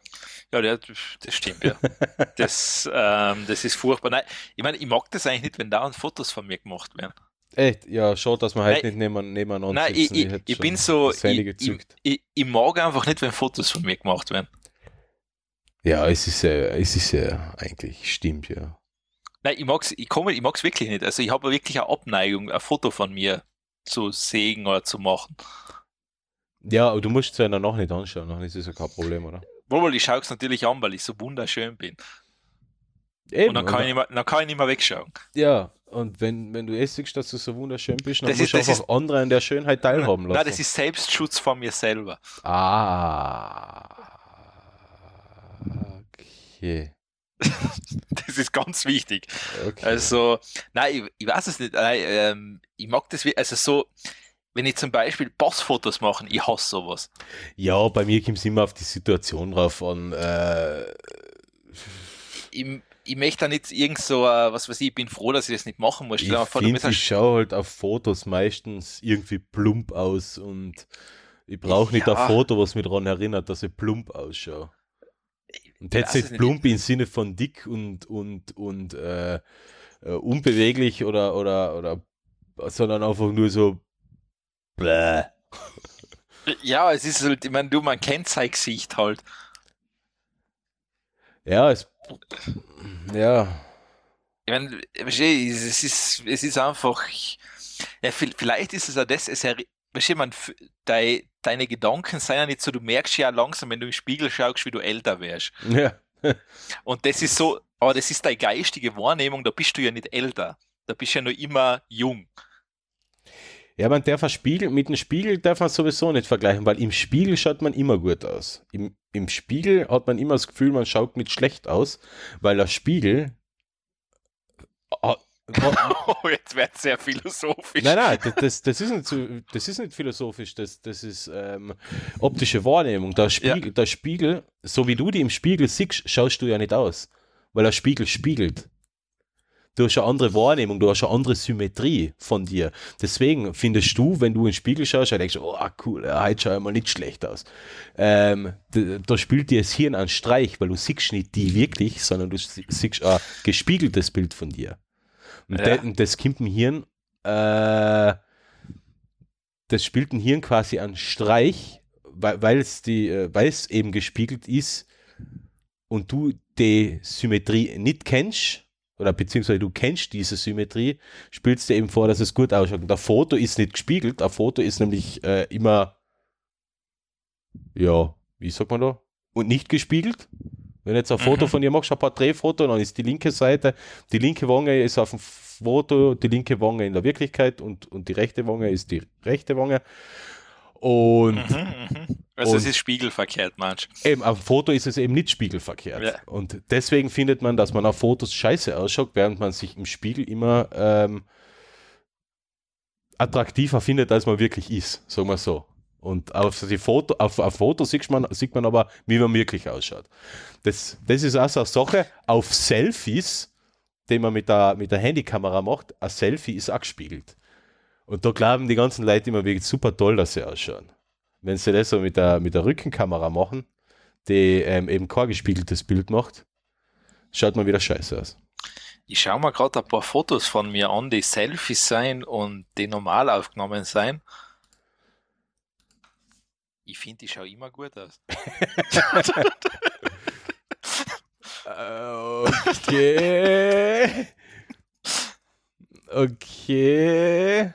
Speaker 5: Ja, der, das stimmt, ja. Das, ähm, das ist furchtbar. Nein, ich meine, ich mag das eigentlich nicht, wenn dauernd Fotos von mir gemacht werden.
Speaker 4: Echt, ja, schade, dass wir halt
Speaker 5: Nein,
Speaker 4: nicht neben, nebeneinander
Speaker 5: Nein, ich,
Speaker 4: sitzen.
Speaker 5: ich, ich bin so, ich, ich, ich mag einfach nicht, wenn Fotos von mir gemacht werden.
Speaker 4: Ja, es ist ja, es ist ja eigentlich, stimmt, ja.
Speaker 5: Nein, ich mag's, ich komme, ich mag's wirklich nicht. Also ich habe wirklich eine Abneigung, ein Foto von mir zu sägen oder zu machen.
Speaker 4: Ja, aber du musst es ja noch nicht anschauen, dann ist es ja kein Problem, oder?
Speaker 5: Wohl, ich schaue es natürlich an, weil ich so wunderschön bin.
Speaker 4: Eben,
Speaker 5: Und dann kann, ich nicht mehr, dann kann ich nicht mehr wegschauen.
Speaker 4: Ja, und wenn, wenn du eh siehst, dass du so wunderschön bist, dann
Speaker 5: Das
Speaker 4: musst
Speaker 5: ist-
Speaker 4: du
Speaker 5: das
Speaker 4: einfach andere an der Schönheit teilhaben lassen.
Speaker 5: Nein, das ist Selbstschutz von mir selber.
Speaker 4: Ah. Okay.
Speaker 5: Das ist ganz wichtig.
Speaker 4: okay.
Speaker 5: Also, nein, ich, ich weiß es nicht. Nein, ähm, ich mag das, wie- also so, wenn ich zum Beispiel Passfotos mache, ich hasse sowas.
Speaker 4: ja, bei mir kommt es immer auf die Situation drauf an. Äh,
Speaker 5: Ich, ich möchte da nicht irgend so, äh, was weiß ich, ich bin froh, dass ich das nicht machen muss.
Speaker 4: ich finde,
Speaker 5: ein
Speaker 4: ich schaue halt auf Fotos meistens irgendwie plump aus und ich brauche nicht
Speaker 5: Ja.
Speaker 4: ein Foto, was mich daran erinnert, dass ich plump ausschaue. Und jetzt nicht plump im Sinne von dick und, und, und äh, äh, unbeweglich oder, oder, oder, sondern einfach nur so bläh.
Speaker 5: Ja, es ist halt, ich meine, du, man kennt sein Gesicht halt.
Speaker 4: Ja, es, ja,
Speaker 5: Ich meine, es ist, es ist einfach, ja, vi- vielleicht ist es auch das, es man, f- dei, deine Gedanken sind ja nicht so, du merkst ja langsam, wenn du im Spiegel schaust, wie du älter wärst.
Speaker 4: ja.
Speaker 5: Und das ist so, aber das ist deine geistige Wahrnehmung, da bist du ja nicht älter. Da bist du ja noch immer jung.
Speaker 4: Ja, man darf Spiegel, mit dem Spiegel darf man sowieso nicht vergleichen, weil im Spiegel schaut man immer gut aus. Im, Im Spiegel hat man immer das Gefühl, man schaut nicht schlecht aus, weil der Spiegel.
Speaker 5: Oh, jetzt wird sehr philosophisch.
Speaker 4: nein, nein, das, das, ist nicht das ist nicht philosophisch, das, das ist ähm, optische Wahrnehmung. Der Spiegel, der Spiegel, so wie du die im Spiegel siehst, schaust du ja nicht aus, weil der Spiegel spiegelt. Du hast eine andere Wahrnehmung, du hast eine andere Symmetrie von dir. Deswegen findest du, wenn du in den Spiegel schaust, dann denkst du, oh cool, ja, heute schaue ich mal nicht schlecht aus. Ähm, da, da spielt dir das Hirn einen Streich, weil du siehst nicht die wirklich, sondern du sie- siehst ein gespiegeltes Bild von dir. Und,
Speaker 5: Ja.
Speaker 4: de, und das kommt dem Hirn, äh, das spielt dem Hirn quasi einen Streich, weil weil es die, äh, weil es eben gespiegelt ist und du die Symmetrie nicht kennst, oder beziehungsweise du kennst diese Symmetrie, spielst dir eben vor, dass es gut ausschaut. Und ein Foto ist nicht gespiegelt, ein Foto ist nämlich äh, immer, ja, wie sagt man da? Und nicht gespiegelt. Wenn du jetzt ein Foto
Speaker 5: Mhm.
Speaker 4: von dir machst, ein Porträtfoto, dann ist die linke Seite, die linke Wange ist auf dem Foto, die linke Wange in der Wirklichkeit und, und die rechte Wange ist die rechte Wange. Und
Speaker 5: Mhm, mhm. Also
Speaker 4: Und-
Speaker 5: es ist spiegelverkehrt, manch.
Speaker 4: Eben, auf dem Foto ist es eben nicht spiegelverkehrt.
Speaker 5: Ja.
Speaker 4: Und deswegen findet man, dass man auf Fotos scheiße ausschaut, während man sich im Spiegel immer ähm, attraktiver findet, als man wirklich ist, sagen wir so. Und auf, die Foto, auf, auf Fotos sieht man, sieht man aber, wie man wirklich ausschaut. Das, das ist auch so eine Sache. Auf Selfies, die man mit der, mit der Handykamera macht, ein Selfie ist auch gespiegelt. Und da glauben die ganzen Leute immer, wie super toll, dass sie ausschauen. Wenn sie das so mit der, mit der Rückenkamera machen, die ähm, eben kein gespiegeltes Bild macht, schaut man wieder scheiße aus.
Speaker 5: Ich schaue mir gerade ein paar Fotos von mir an, die Selfies sein und die normal aufgenommen sein. Ich finde, ich schaue immer gut aus.
Speaker 4: Okay. Okay.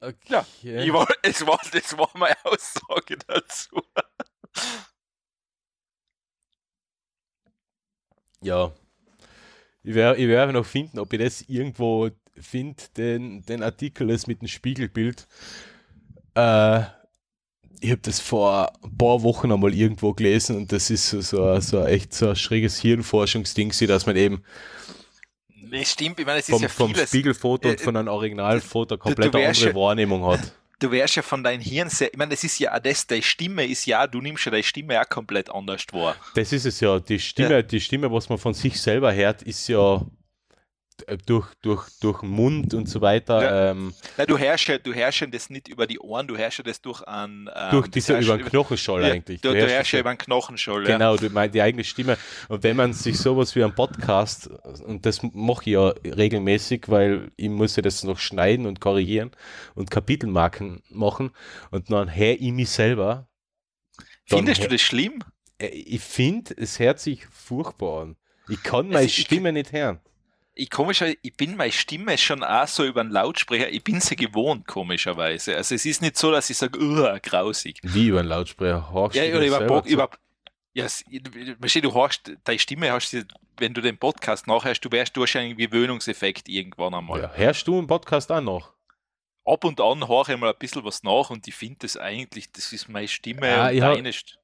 Speaker 4: Okay.
Speaker 5: Ja, Ich war, es, war, das war meine Aussage dazu.
Speaker 4: Ja. Ich werde ich werd noch finden, ob ich das irgendwo finde, den, den Artikel das mit dem Spiegelbild. Äh, ich habe das vor ein paar Wochen einmal irgendwo gelesen und das ist so, so, echt so ein schräges Hirnforschungsding, dass man eben
Speaker 5: Das stimmt, ich meine, es ist
Speaker 4: vom,
Speaker 5: ja
Speaker 4: vom. Spiegelfoto und
Speaker 5: Äh,
Speaker 4: von einem Originalfoto komplett eine andere
Speaker 5: ja-
Speaker 4: Wahrnehmung hat.
Speaker 5: Du wärst ja von deinem Hirn sehr, ich meine, das ist ja auch das, deine Stimme ist ja, du nimmst ja deine Stimme auch komplett anders wahr.
Speaker 4: Das ist es ja. Die Stimme,
Speaker 5: Ja.
Speaker 4: die Stimme, was man von sich selber hört, ist ja durch, durch, durch den Mund und so weiter.
Speaker 5: Ja.
Speaker 4: Ähm,
Speaker 5: Nein, du ja, du ja das nicht über die Ohren, du ja das durch einen, ähm,
Speaker 4: durch diese über
Speaker 5: du
Speaker 4: den Knochenschall
Speaker 5: ja,
Speaker 4: eigentlich.
Speaker 5: Du, du
Speaker 4: das
Speaker 5: ja über den Knochenschall, ja.
Speaker 4: Genau, du meinst die eigene Stimme. Und wenn man sich sowas wie einen Podcast, und das mache ich ja regelmäßig, weil ich muss ja das noch schneiden und korrigieren und Kapitelmarken machen und dann höre ich mich selber.
Speaker 5: Findest du das schlimm?
Speaker 4: Äh, Ich finde, es hört sich furchtbar an. Ich kann meine Stimme nicht hören.
Speaker 5: Ich komischer, ich bin meine Stimme schon auch so über den Lautsprecher, ich bin sie gewohnt, komischerweise. Also es ist nicht so, dass ich sage, uh, grausig.
Speaker 4: Wie über einen Lautsprecher? Horchst
Speaker 5: Ja,
Speaker 4: du
Speaker 5: oder über,
Speaker 4: zu?
Speaker 5: über ja, du hast, deine Stimme hast du, wenn du den Podcast nachhörst, du wärst wahrscheinlich Gewöhnungseffekt irgendwann einmal.
Speaker 4: Ja, hörst du im Podcast auch noch?
Speaker 5: Ab und an höre ich mal ein bisschen was nach und ich finde das eigentlich, das ist meine Stimme
Speaker 4: Ja,
Speaker 5: und
Speaker 4: ich
Speaker 5: deine St-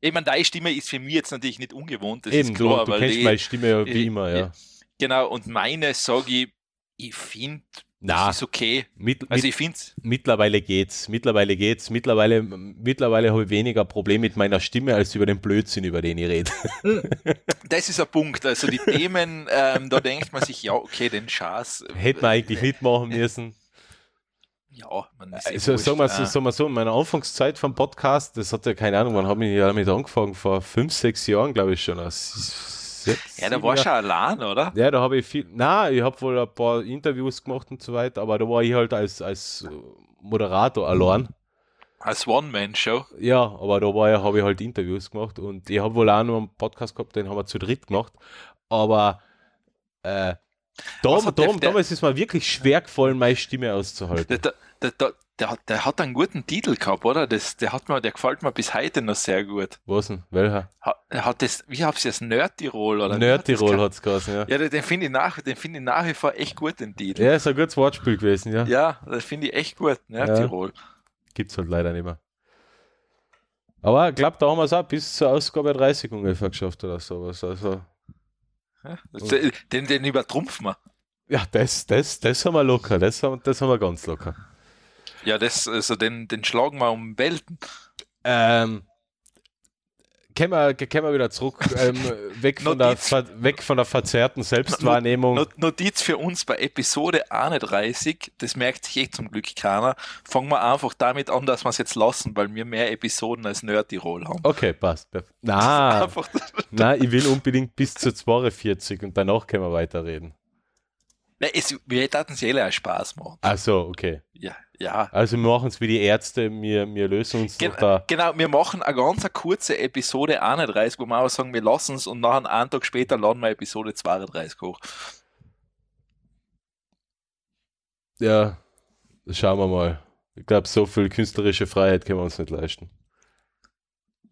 Speaker 5: Ich meine, deine Stimme ist für mich jetzt natürlich nicht ungewohnt, das
Speaker 4: Eben,
Speaker 5: ist
Speaker 4: du,
Speaker 5: klar,
Speaker 4: du
Speaker 5: weil
Speaker 4: kennst meine Stimme ja wie
Speaker 5: ich-
Speaker 4: immer, ja.
Speaker 5: Genau, und meine sage ich, ich finde,
Speaker 4: Na,
Speaker 5: das ist okay.
Speaker 4: mit,
Speaker 5: Also ich finde
Speaker 4: mittlerweile geht's. Mittlerweile geht's. Mittlerweile, mittlerweile habe ich weniger Probleme mit meiner Stimme als über den Blödsinn, über den ich rede.
Speaker 5: das ist ein Punkt. Also die Themen, ähm, da denkt man sich, ja, okay, den Schaß. äh,
Speaker 4: Hätte man eigentlich nicht machen müssen.
Speaker 5: Ja, man ist eh
Speaker 4: Also,
Speaker 5: wurscht.
Speaker 4: sagen wir, so,
Speaker 5: Äh,
Speaker 4: sagen wir so, in meiner Anfangszeit vom Podcast, das hat ja keine Ahnung, wann habe ich damit angefangen? Vor fünf, sechs Jahren, glaube ich schon. Also Sechs,
Speaker 5: Ja, da
Speaker 4: sieben
Speaker 5: war
Speaker 4: Jahre.
Speaker 5: schon allein, oder?
Speaker 4: Ja, da habe ich viel. Na, ich habe wohl ein paar Interviews gemacht und so weiter, aber da war ich halt als, als Moderator allein.
Speaker 5: Als One-Man-Show.
Speaker 4: Ja, aber da war ja, habe ich halt Interviews gemacht und ich habe wohl auch noch einen Podcast gehabt, den haben wir zu dritt gemacht. Aber äh, da, da,
Speaker 5: der- der-
Speaker 4: damals ist mir wirklich schwer gefallen, meine Stimme auszuhalten.
Speaker 5: Der, der, der, der, hat, der hat einen guten Titel gehabt, oder? Das, der, hat mir, der gefällt mir bis heute noch sehr gut.
Speaker 4: Was denn? Welcher?
Speaker 5: Ha- Er hat das, wie habt ihr das, Nerd-Tirol? oder hat
Speaker 4: Nerd-Tirol
Speaker 5: gehabt?
Speaker 4: hat es geheißen, ja.
Speaker 5: Ja, den, den finde ich, nach, den ich nach wie vor echt gut, den Titel.
Speaker 4: Ja, ist ein gutes Wortspiel gewesen, ja.
Speaker 5: Ja, das finde ich echt gut, Nerd-Tirol.
Speaker 4: Gibt's halt leider nicht mehr. Aber ich glaube, da haben wir es auch bis zur Ausgabe 30 ungefähr geschafft oder sowas. Also,
Speaker 5: Ja, das, den, den übertrumpfen wir.
Speaker 4: ja, das, das, das haben wir locker. Das haben, das haben wir ganz locker.
Speaker 5: Ja, das, also den, den schlagen wir um Welten.
Speaker 4: Ähm, Kommen wir, wir wieder zurück, ähm, weg, von der, weg von der verzerrten Selbstwahrnehmung.
Speaker 5: Not- Notiz für uns bei Episode 31, das merkt sich eh zum Glück keiner. Fangen wir einfach damit an, dass wir es jetzt lassen, weil wir mehr Episoden als Nerd-Tirol haben.
Speaker 4: Okay, passt. Na, ich will unbedingt bis zu 42 und danach können wir weiterreden.
Speaker 5: Nein, es, wir hätten es eh auch Spaß machen.
Speaker 4: Ach so, okay.
Speaker 5: Ja, ja.
Speaker 4: Also wir machen es wie die Ärzte, wir, wir lösen uns
Speaker 5: Gen
Speaker 4: da.
Speaker 5: genau, wir machen eine ganz kurze Episode 31, wo wir auch sagen, wir lassen es und nachher einen Tag später laden wir Episode 32 hoch.
Speaker 4: Ja, schauen wir mal. Ich glaube, so viel künstlerische Freiheit können wir uns nicht leisten.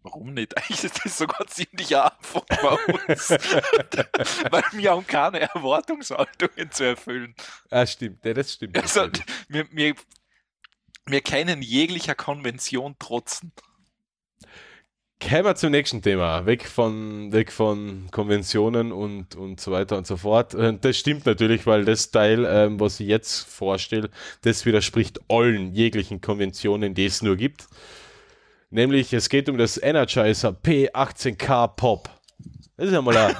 Speaker 5: Warum nicht? Eigentlich ist das sogar ziemlich einfach bei uns. Weil wir haben keine Erwartungshaltungen zu erfüllen.
Speaker 4: Ah, stimmt, ja, das stimmt.
Speaker 5: Also, wir, wir, Wir können jeglicher Konvention trotzen.
Speaker 4: Kommen wir zum nächsten Thema. Weg von, weg von Konventionen und, und so weiter und so fort. Äh, Das stimmt natürlich, weil das Teil, ähm, was ich jetzt vorstelle, das widerspricht allen jeglichen Konventionen, die es nur gibt. Nämlich, es geht um das Energizer P18K Pop. Das ist einmal ein,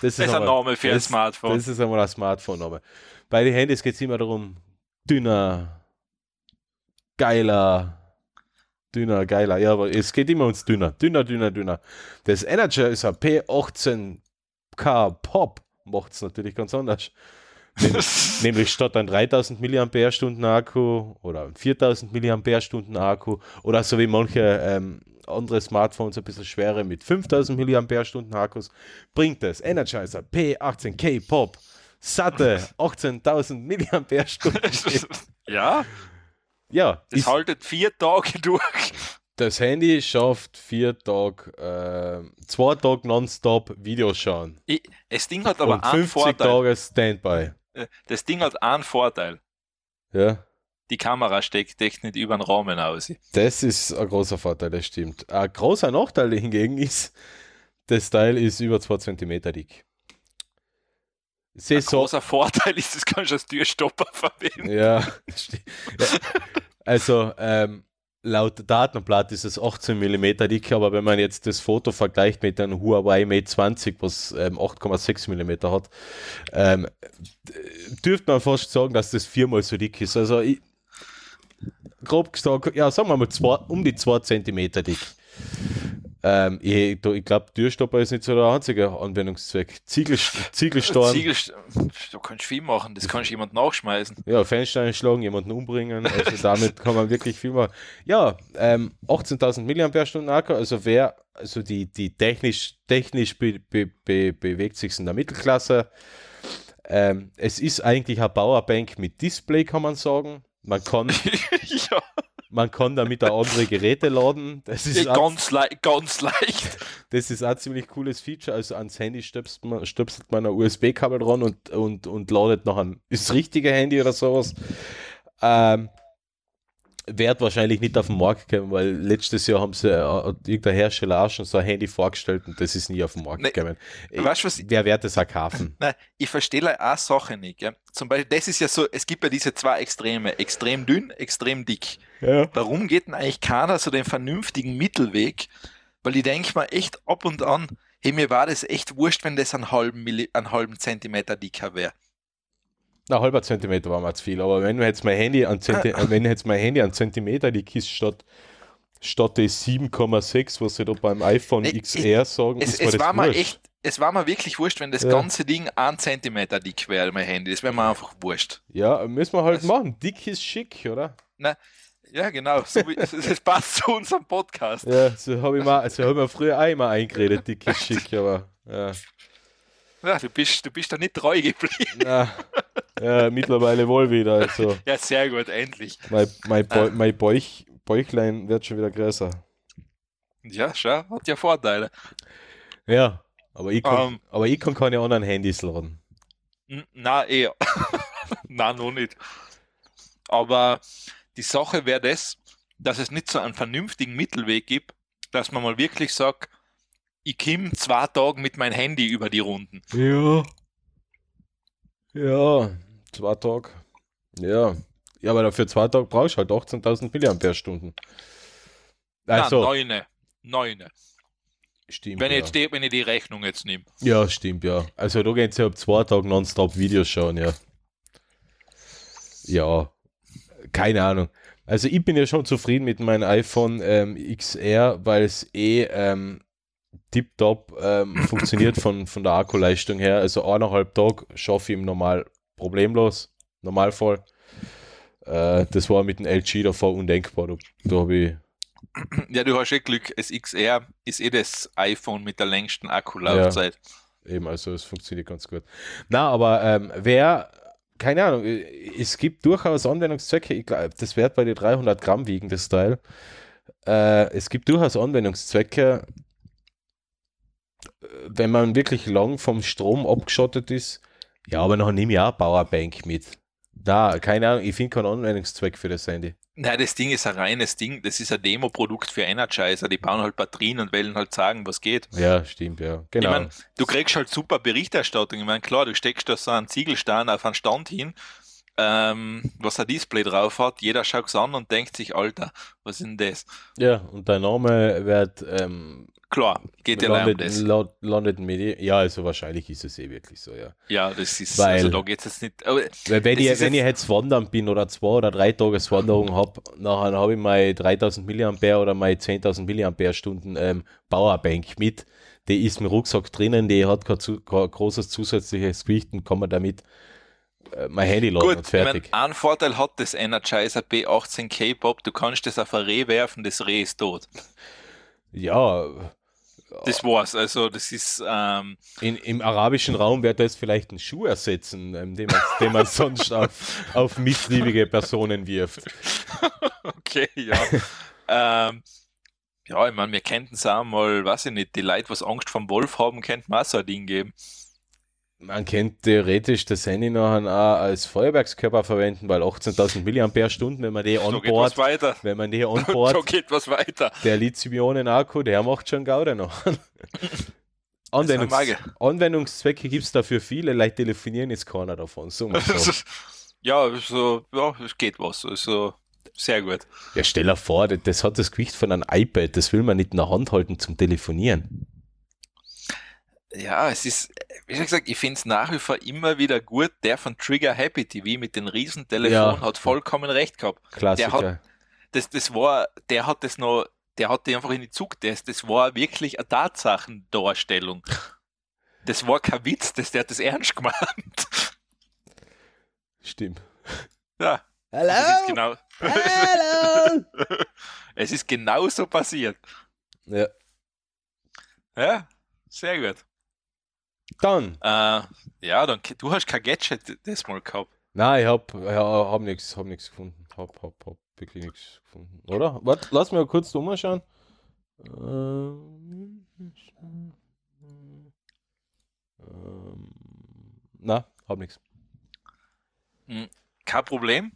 Speaker 4: das
Speaker 5: ist ein
Speaker 4: einmal-
Speaker 5: Name für ein Smartphone.
Speaker 4: Das ist einmal ein Smartphone-Name. Bei den Handys geht es immer darum, dünner, geiler, dünner, geiler. Ja, aber es geht immer ums dünner, dünner, dünner, dünner. Das Energizer P18K Pop macht es natürlich ganz anders. Nämlich, statt ein 3000 mAh Akku oder ein 4000 mAh Akku oder so wie manche ähm, andere Smartphones ein bisschen schwere mit 5000 mAh Akkus, bringt das Energizer P18K Pop satte 18.000 mAh.
Speaker 5: ja,
Speaker 4: Ja,
Speaker 5: das
Speaker 4: ist,
Speaker 5: haltet vier Tage durch.
Speaker 4: das Handy schafft vier Tage, äh, zwei Tage nonstop Videos schauen
Speaker 5: Ich, das Ding hat aber
Speaker 4: und
Speaker 5: einen
Speaker 4: 50
Speaker 5: Vorteil.
Speaker 4: Tage Standby.
Speaker 5: Äh, Das Ding hat einen Vorteil.
Speaker 4: Ja.
Speaker 5: Die Kamera steckt nicht über den Rahmen aus.
Speaker 4: Das ist ein großer Vorteil, das stimmt. Ein großer Nachteil hingegen ist, das Teil ist über 2 cm dick.
Speaker 5: Ein
Speaker 4: Saison,
Speaker 5: großer Vorteil ist, das kannst du als Türstopper verwenden.
Speaker 4: ja, ja. Also, ähm, laut Datenblatt ist es 18 mm dick, aber wenn man jetzt das Foto vergleicht mit einem Huawei Mate 20, was ähm, 8,6 mm hat, ähm, dürfte man fast sagen, dass das viermal so dick ist. Also, ich, grob gesagt, ja, sagen wir mal zwei, um die 2 cm dick. Ähm, ich ich glaube, Türstopper ist nicht so der einzige Anwendungszweck. Ziegel, Ziegelstorn.
Speaker 5: Ziegel, du kannst viel machen, das kannst jemand nachschmeißen.
Speaker 4: Ja, Fenster schlagen, jemanden umbringen. Also damit kann man wirklich viel machen. Ja, ähm, 18.000 mAh Akku, also wer, also die, die technisch, technisch be, be, be, bewegt sich in der Mittelklasse. Ähm, es ist eigentlich eine Powerbank mit Display, kann man sagen. Man kann,
Speaker 5: ja,
Speaker 4: man kann damit auch andere Geräte laden. Das ist,
Speaker 5: ganz, lei ganz leicht.
Speaker 4: das ist ein ziemlich cooles Feature. Also ans Handy stöpselt man, stöpselt man ein USB-Kabel dran und, und, und ladet noch ein das richtige Handy oder sowas. Ähm, wird wahrscheinlich nicht auf den Markt kommen, weil letztes Jahr haben sie äh, irgendein Hersteller auch schon so ein Handy vorgestellt und das ist nie auf den Markt
Speaker 5: Nee,
Speaker 4: gekommen.
Speaker 5: weißt du, was-
Speaker 4: Wer wird das auch kaufen?
Speaker 5: Nein, ich verstehe eine Sache nicht. Gell? Zum Beispiel, das ist ja so, es gibt ja diese zwei Extreme, extrem dünn, extrem dick.
Speaker 4: Ja.
Speaker 5: Warum geht denn eigentlich keiner so den vernünftigen Mittelweg? Weil ich denke mal echt ab und an, hey, mir war das echt wurscht, wenn das einen halben, Milli einen halben Zentimeter dicker wäre.
Speaker 4: Ein halber Zentimeter war mir zu viel, aber wenn jetzt mein Handy an Zenti wenn jetzt mein Handy an Zentimeter dick ist, statt, statt des 7,6, was sie da beim iPhone
Speaker 5: Nee,
Speaker 4: XR sagen,
Speaker 5: Es, es war
Speaker 4: wurscht.
Speaker 5: echt, es war mir wirklich wurscht, wenn das
Speaker 4: Ja.
Speaker 5: ganze Ding ein Zentimeter dick wäre, mein Handy. Das wäre mir einfach wurscht.
Speaker 4: Ja, müssen wir halt
Speaker 5: Das-
Speaker 4: machen. Dick ist schick, oder?
Speaker 5: Ja, genau. So wie, das passt zu unserem Podcast.
Speaker 4: Ja, so habe ich mal, so hab ich mir früher auch immer eingeredet, dick ist schick, aber ja.
Speaker 5: Ja, du bist, du bist da nicht treu geblieben.
Speaker 4: Na, ja, mittlerweile wohl wieder. Also
Speaker 5: Ja, sehr gut, endlich.
Speaker 4: mein, mein, Bäu mein Bäuch, Bäuchlein wird schon wieder größer.
Speaker 5: Ja, schau, hat ja Vorteile.
Speaker 4: Ja, aber ich kann,
Speaker 5: Ähm.
Speaker 4: aber ich kann keine anderen Handys laden.
Speaker 5: Na, eher. Na, noch nicht. Aber die Sache wäre das, dass es nicht so einen vernünftigen Mittelweg gibt, dass man mal wirklich sagt, ich komme zwei Tage mit meinem Handy über die Runden.
Speaker 4: Ja. Ja, zwei Tage. Ja. Ja, aber dafür zwei Tage brauchst du halt 18.000 mAh. Also,
Speaker 5: neune. Neune.
Speaker 4: stimmt.
Speaker 5: Wenn, ich
Speaker 4: ja.
Speaker 5: jetzt die, wenn ich die Rechnung jetzt nehme.
Speaker 4: Ja, stimmt, ja. Also da gehen sie ab zwei Tagen nonstop Videos schauen, ja. Ja, keine Ahnung. Also ich bin ja schon zufrieden mit meinem iPhone ähm, XR, weil es eh ähm, tiptop ähm, funktioniert von, von der Akkuleistung her. Also eineinhalb Tage schaffe ich im Normal problemlos, Normalfall. Äh, das war mit dem LG davor undenkbar. Da, da habe ich
Speaker 5: Ja, du hast eh Glück, das XR ist eh das iPhone mit der längsten Akkulaufzeit.
Speaker 4: Eben, also es funktioniert ganz gut. Na, aber ähm, wer, keine Ahnung, äh, es gibt durchaus Anwendungszwecke, ich glaub, das wird bei den 300 Gramm wiegen, das Teil. Äh, es gibt durchaus Anwendungszwecke, äh, wenn man wirklich lang vom Strom abgeschottet ist. Ja, aber noch nehme ich auch Powerbank mit. Na, keine Ahnung, ich finde keinen Anwendungszweck für das Handy.
Speaker 5: Nein, das Ding ist ein reines Ding. Das ist ein Demo-Produkt für Energizer. Die bauen halt Batterien und wollen halt sagen, was geht.
Speaker 4: Ja, stimmt, ja. Genau.
Speaker 5: Ich mein, du kriegst halt super Berichterstattung. Ich meine, klar, du steckst da so einen Ziegelstein auf einen Stand hin, ähm, was ein Display drauf hat. Jeder schaut es an und denkt sich, Alter, was ist denn das?
Speaker 4: ja, und dein Name wird ähm,
Speaker 5: Klar, geht ja leider um
Speaker 4: landet,
Speaker 5: das.
Speaker 4: landet Medien. Ja, also wahrscheinlich ist es eh wirklich so, ja.
Speaker 5: Ja, das ist,
Speaker 4: Weil-
Speaker 5: also da geht es jetzt nicht. Aber
Speaker 4: Weil wenn ich, wenn ich
Speaker 5: jetzt-
Speaker 4: jetzt wandern bin oder zwei oder drei Tages Wanderung habe, nachher habe ich meine 3000 Milliampere oder meine 10.000 Milliampere Stunden ähm, Powerbank mit. Die ist im Rucksack drinnen, die hat kein, zu, kein großes zusätzliches Gewicht und kann man damit mein Handy laden
Speaker 5: Gut,
Speaker 4: und
Speaker 5: ich mein,
Speaker 4: fertig.
Speaker 5: einen Vorteil hat das Energizer B18 K-Pop, du kannst das auf ein Reh werfen, das Reh ist tot.
Speaker 4: Ja,
Speaker 5: Das war's. Also das ist ähm,
Speaker 4: in, im arabischen Raum wird das vielleicht einen Schuh ersetzen, ähm, den, man, den man sonst auf, auf missliebige Personen wirft.
Speaker 5: okay, ja. ähm, ja, ich meine, wir könnten es auch mal, weiß ich nicht, die Leute, was Angst vom Wolf haben, könnten wir auch so ein Ding geben.
Speaker 4: Man könnte theoretisch das Handy nachher auch als Feuerwerkskörper verwenden, weil 18.000 Milliampere-Stunden, wenn man die
Speaker 5: So
Speaker 4: on
Speaker 5: geht was
Speaker 4: board,
Speaker 5: weiter.
Speaker 4: wenn man die on
Speaker 5: So geht was weiter.
Speaker 4: der Lithium-Ionen-Akku, der macht schon Gaude noch. Anwendungs. Anwendungszwecke gibt es dafür viele, Leute telefonieren jetzt keiner davon. So so.
Speaker 5: ja, so, ja, es geht was. Also sehr gut.
Speaker 4: ja, stell dir vor, das hat das Gewicht von einem iPad, das will man nicht in der Hand halten zum Telefonieren.
Speaker 5: Ja, es ist, wie gesagt, ich finde es nach wie vor immer wieder gut. Der von Trigger Happy TV mit den Riesentelefon
Speaker 4: Ja.
Speaker 5: hat vollkommen recht gehabt.
Speaker 4: Klassiker.
Speaker 5: Das, das war, der hat das noch, der hat die einfach in die Zug, das, das war wirklich eine Tatsachendarstellung. Das war kein Witz, das, der hat das ernst gemeint.
Speaker 4: Stimmt.
Speaker 5: Ja,
Speaker 4: Hallo?
Speaker 5: das ist genau,
Speaker 4: Hallo?
Speaker 5: es ist genau so passiert.
Speaker 4: ja.
Speaker 5: Ja, sehr gut.
Speaker 4: Dann.
Speaker 5: Äh, ja, dann, du hast kein Gadget das mal gehabt.
Speaker 4: Nein, ich hab, ja, hab nichts hab nix gefunden. Hab, hab, hab wirklich nichts gefunden. Oder? Warte, lass mich mal kurz umschauen. Ähm, ähm, na, hab nichts.
Speaker 5: Kein Problem.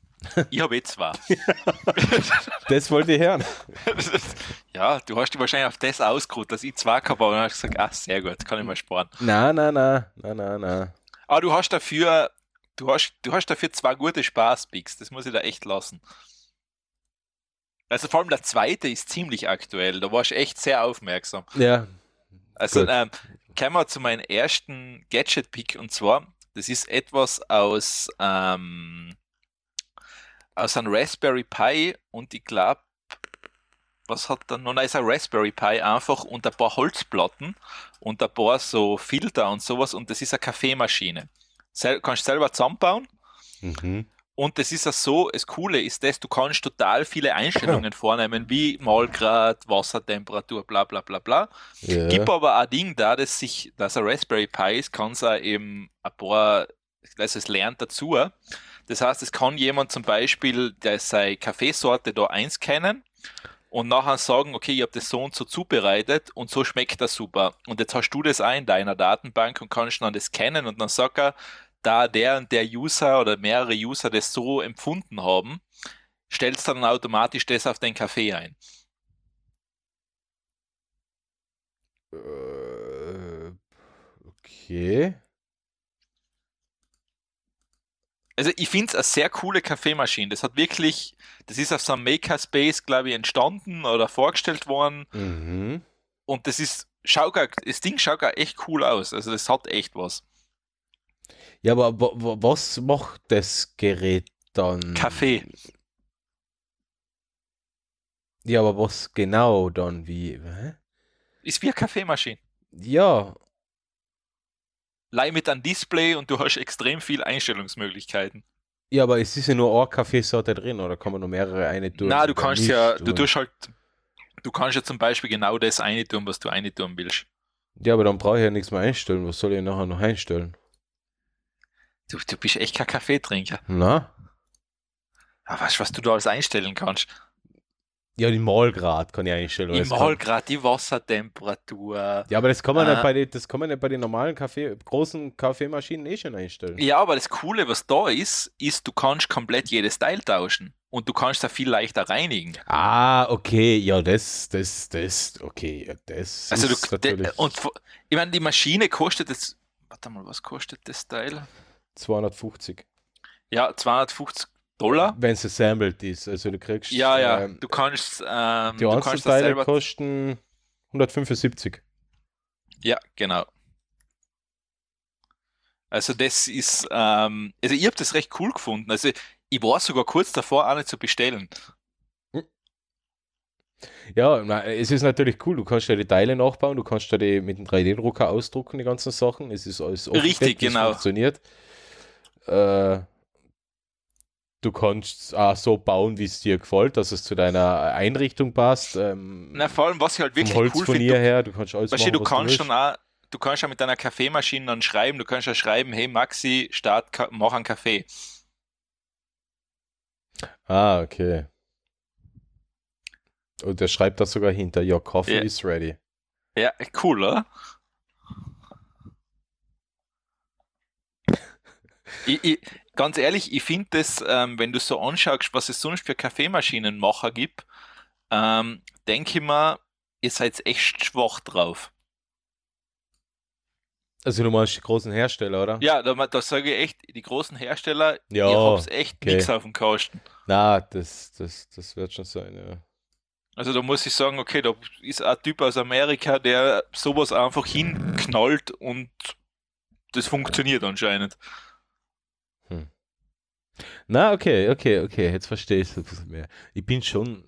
Speaker 5: Ich habe eh zwei.
Speaker 4: Das wollte ich hören.
Speaker 5: ja, du hast dich wahrscheinlich auf das ausgeruht, dass ich zwei gehabt habe und dann hast du gesagt, ah, sehr gut, kann ich mal sparen.
Speaker 4: Na, na, na, na, na, na.
Speaker 5: Aber du hast dafür, du hast, du hast dafür zwei gute Spaßpicks, das muss ich da echt lassen. Also vor allem der zweite ist ziemlich aktuell, da warst du echt sehr aufmerksam.
Speaker 4: Ja,
Speaker 5: Also ähm, kommen wir zu meinem ersten Gadget-Pick und zwar, das ist etwas aus, ähm, aus einem Raspberry Pi und ich glaube, was hat dann noch? Nein, ist ein Raspberry Pi einfach und ein paar Holzplatten und ein paar so Filter und sowas und das ist eine Kaffeemaschine. Sel kannst selber zusammenbauen
Speaker 4: mhm.
Speaker 5: und das ist ja so, das Coole ist das, du kannst total viele Einstellungen vornehmen, wie Mahlgrad, Wassertemperatur, bla bla bla bla.
Speaker 4: ja.
Speaker 5: Gibt aber ein Ding da, das sich, dass ein Raspberry Pi ist, kann es eben ein paar, also es lernt dazu. Das heißt, es kann jemand zum Beispiel, der seine Kaffeesorte da einscannen und nachher sagen, okay, ich habe das so und so zubereitet und so schmeckt das super. Und jetzt hast du das auch in deiner Datenbank und kannst dann das kennen und dann sagt er, da der und der User oder mehrere User das so empfunden haben, stellst dann automatisch das auf den Kaffee ein.
Speaker 4: Äh, okay.
Speaker 5: Also ich finde es eine sehr coole Kaffeemaschine. Das hat wirklich, das ist auf so einem Makerspace, glaube ich, entstanden oder vorgestellt worden.
Speaker 4: Mhm.
Speaker 5: Und das ist, schaut gar, das Ding schaut gar echt cool aus. Also das hat echt was.
Speaker 4: Ja, aber wa- wa- was macht das Gerät dann?
Speaker 5: Kaffee.
Speaker 4: Ja, aber was genau dann? Wie? Hä?
Speaker 5: Ist wie eine Kaffeemaschine.
Speaker 4: Ja,
Speaker 5: Leih mit einem Display und du hast extrem viel Einstellungsmöglichkeiten.
Speaker 4: ja, aber es ist ja nur eine Kaffeesorte drin, oder kann man nur mehrere eine tun?
Speaker 5: Na, du kannst
Speaker 4: nicht,
Speaker 5: ja, du tust halt, du kannst ja zum Beispiel genau das eine tun, was du eine tun willst.
Speaker 4: Ja, aber dann brauche ich ja nichts mehr einstellen. Was soll ich nachher noch einstellen?
Speaker 5: Du, du bist echt kein Kaffeetrinker.
Speaker 4: Na?
Speaker 5: Aber weißt du, was du da alles einstellen kannst?
Speaker 4: Ja, die Mahlgrad kann ich einstellen.
Speaker 5: mal gerade die Wassertemperatur.
Speaker 4: Ja, aber das kann man
Speaker 5: Ah.
Speaker 4: nicht bei den, das kann man nicht bei den normalen Kaffee, großen Kaffeemaschinen eh schon einstellen.
Speaker 5: Ja, aber das Coole, was da ist, ist, du kannst komplett jedes Teil tauschen. und du kannst da viel leichter reinigen.
Speaker 4: Ah, okay, ja, das, das, das, okay, ja, das
Speaker 5: Also
Speaker 4: ist
Speaker 5: du, de, und ich meine, die Maschine kostet jetzt, warte mal, was kostet das Teil?
Speaker 4: 250.
Speaker 5: Ja, 250 Dollar.
Speaker 4: Wenn es assembled ist, also du kriegst
Speaker 5: Ja, ja,
Speaker 4: ähm,
Speaker 5: du kannst, ähm,
Speaker 4: die Einzelteile kosten 175.
Speaker 5: Ja, genau. Also das ist, ähm, also ich habe das recht cool gefunden. Also ich war sogar kurz davor, eine zu bestellen.
Speaker 4: Ja, na, es ist natürlich cool, du kannst ja die Teile nachbauen, du kannst ja die mit dem 3D-Drucker ausdrucken, die ganzen Sachen. Es ist alles offen
Speaker 5: Richtig, genau.
Speaker 4: funktioniert. Äh, du kannst auch so bauen, wie es dir gefällt, dass es zu deiner Einrichtung passt. Ähm,
Speaker 5: Na, vor allem, was ich halt wirklich cool
Speaker 4: Holzfurnier
Speaker 5: finde,
Speaker 4: her, du kannst alles
Speaker 5: weißt du,
Speaker 4: machen,
Speaker 5: du kannst
Speaker 4: willst.
Speaker 5: schon auch, du kannst ja mit deiner Kaffeemaschine dann schreiben, du kannst ja schreiben, hey Maxi, start, mach einen Kaffee.
Speaker 4: Ah, okay. Und der schreibt da sogar hinter, your coffee
Speaker 5: Ja.
Speaker 4: is ready.
Speaker 5: Ja, cool, oder? ich, ich, ganz ehrlich, ich finde das, ähm, wenn du so anschaust, was es sonst für Kaffeemaschinenmacher gibt, ähm, denke ich mir, ihr seid echt schwach drauf.
Speaker 4: Also du meinst die großen Hersteller, oder?
Speaker 5: Ja, da, da sage ich echt, die großen Hersteller,
Speaker 4: Ja,
Speaker 5: ihr habt echt
Speaker 4: okay.
Speaker 5: nichts auf dem Kasten.
Speaker 4: Na, das, das, das wird schon sein, ja.
Speaker 5: Also da muss ich sagen, okay, da ist ein Typ aus Amerika, der sowas einfach hinknallt und das funktioniert anscheinend.
Speaker 4: Na, okay, okay, okay, jetzt verstehe ich es ein bisschen mehr. Ich bin schon.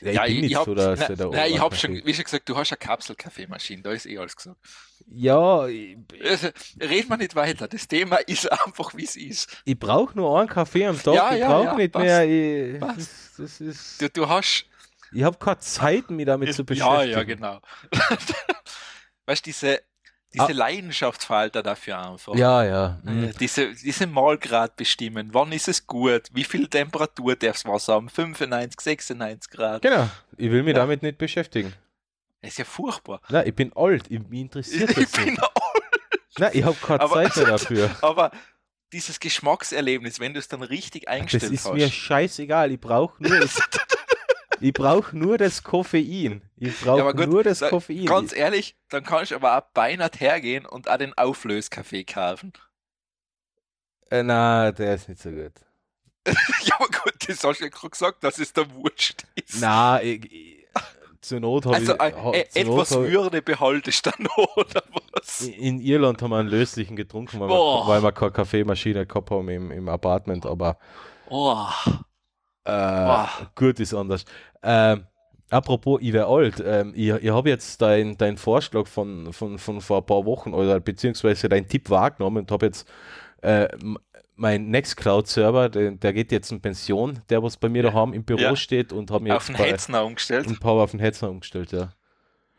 Speaker 4: Ja, ich
Speaker 5: Ja,
Speaker 4: bin
Speaker 5: ich,
Speaker 4: nicht
Speaker 5: ich hab,
Speaker 4: so
Speaker 5: na,
Speaker 4: der
Speaker 5: na, ich hab
Speaker 4: Oberkaffee-
Speaker 5: schon, wie schon gesagt, du hast eine Kapselkaffeemaschine, da ist eh alles gesagt.
Speaker 4: Ja, ich,
Speaker 5: Also, reden wir nicht weiter, das Thema ist einfach, wie es ist.
Speaker 4: ich brauche nur einen Kaffee am Tag,
Speaker 5: Ja,
Speaker 4: ich
Speaker 5: ja,
Speaker 4: brauche
Speaker 5: ja,
Speaker 4: nicht
Speaker 5: passt,
Speaker 4: mehr. Ich, das, das ist,
Speaker 5: Du, du hast,
Speaker 4: ich habe keine Zeit, mich damit zu
Speaker 5: ja,
Speaker 4: beschäftigen.
Speaker 5: ja, genau. weißt du, diese, diese
Speaker 4: Ah.
Speaker 5: Leidenschaftsfalter dafür einfach.
Speaker 4: Ja, ja.
Speaker 5: Äh,
Speaker 4: mhm.
Speaker 5: Diese, diese Malgrad bestimmen, wann ist es gut, wie viel Temperatur darf das Wasser haben, 95, 96 Grad.
Speaker 4: Genau, ich will mich
Speaker 5: Ja.
Speaker 4: damit nicht beschäftigen.
Speaker 5: Das ist ja furchtbar.
Speaker 4: Na, ich bin alt, ich, mich interessiert
Speaker 5: Ich
Speaker 4: das
Speaker 5: bin
Speaker 4: nicht. Na, ich habe keine
Speaker 5: Aber-
Speaker 4: Zeit mehr dafür.
Speaker 5: Aber dieses Geschmackserlebnis, wenn du es dann richtig
Speaker 4: Das
Speaker 5: eingestellt
Speaker 4: ist
Speaker 5: hast.
Speaker 4: mir scheißegal, ich brauche nur das, ich brauche nur das Koffein. Ich brauche
Speaker 5: Ja,
Speaker 4: nur das
Speaker 5: da-
Speaker 4: Koffein.
Speaker 5: Ganz ehrlich, dann kannst du aber auch beinahe hergehen und auch den Auflöskaffee kaufen.
Speaker 4: Äh, na, der ist nicht so gut.
Speaker 5: ja, aber gut, das hast du ja gerade gesagt, dass es da wurscht ist.
Speaker 4: Na, ich, ich, zur Not habe
Speaker 5: also
Speaker 4: ich.
Speaker 5: äh,
Speaker 4: ha-
Speaker 5: äh,
Speaker 4: Not
Speaker 5: etwas
Speaker 4: ich-
Speaker 5: Würde behaltest du noch, oder was?
Speaker 4: in Irland haben wir einen löslichen getrunken, weil, wir, weil wir keine Kaffeemaschine gehabt haben im, im Apartment, aber
Speaker 5: Oh,
Speaker 4: äh, gut ist anders. Ähm, apropos, ich wäre alt. Ähm, ich ich habe jetzt deinen dein Vorschlag von, von, von vor ein paar Wochen oder beziehungsweise deinen Tipp wahrgenommen und habe jetzt äh, mein Nextcloud-Server, der, der geht jetzt in Pension, der was bei mir daheim im Büro
Speaker 5: Ja.
Speaker 4: steht und habe mir
Speaker 5: auf
Speaker 4: jetzt
Speaker 5: den Hetzner umgestellt.
Speaker 4: ein paar auf den Hetzner umgestellt, ja.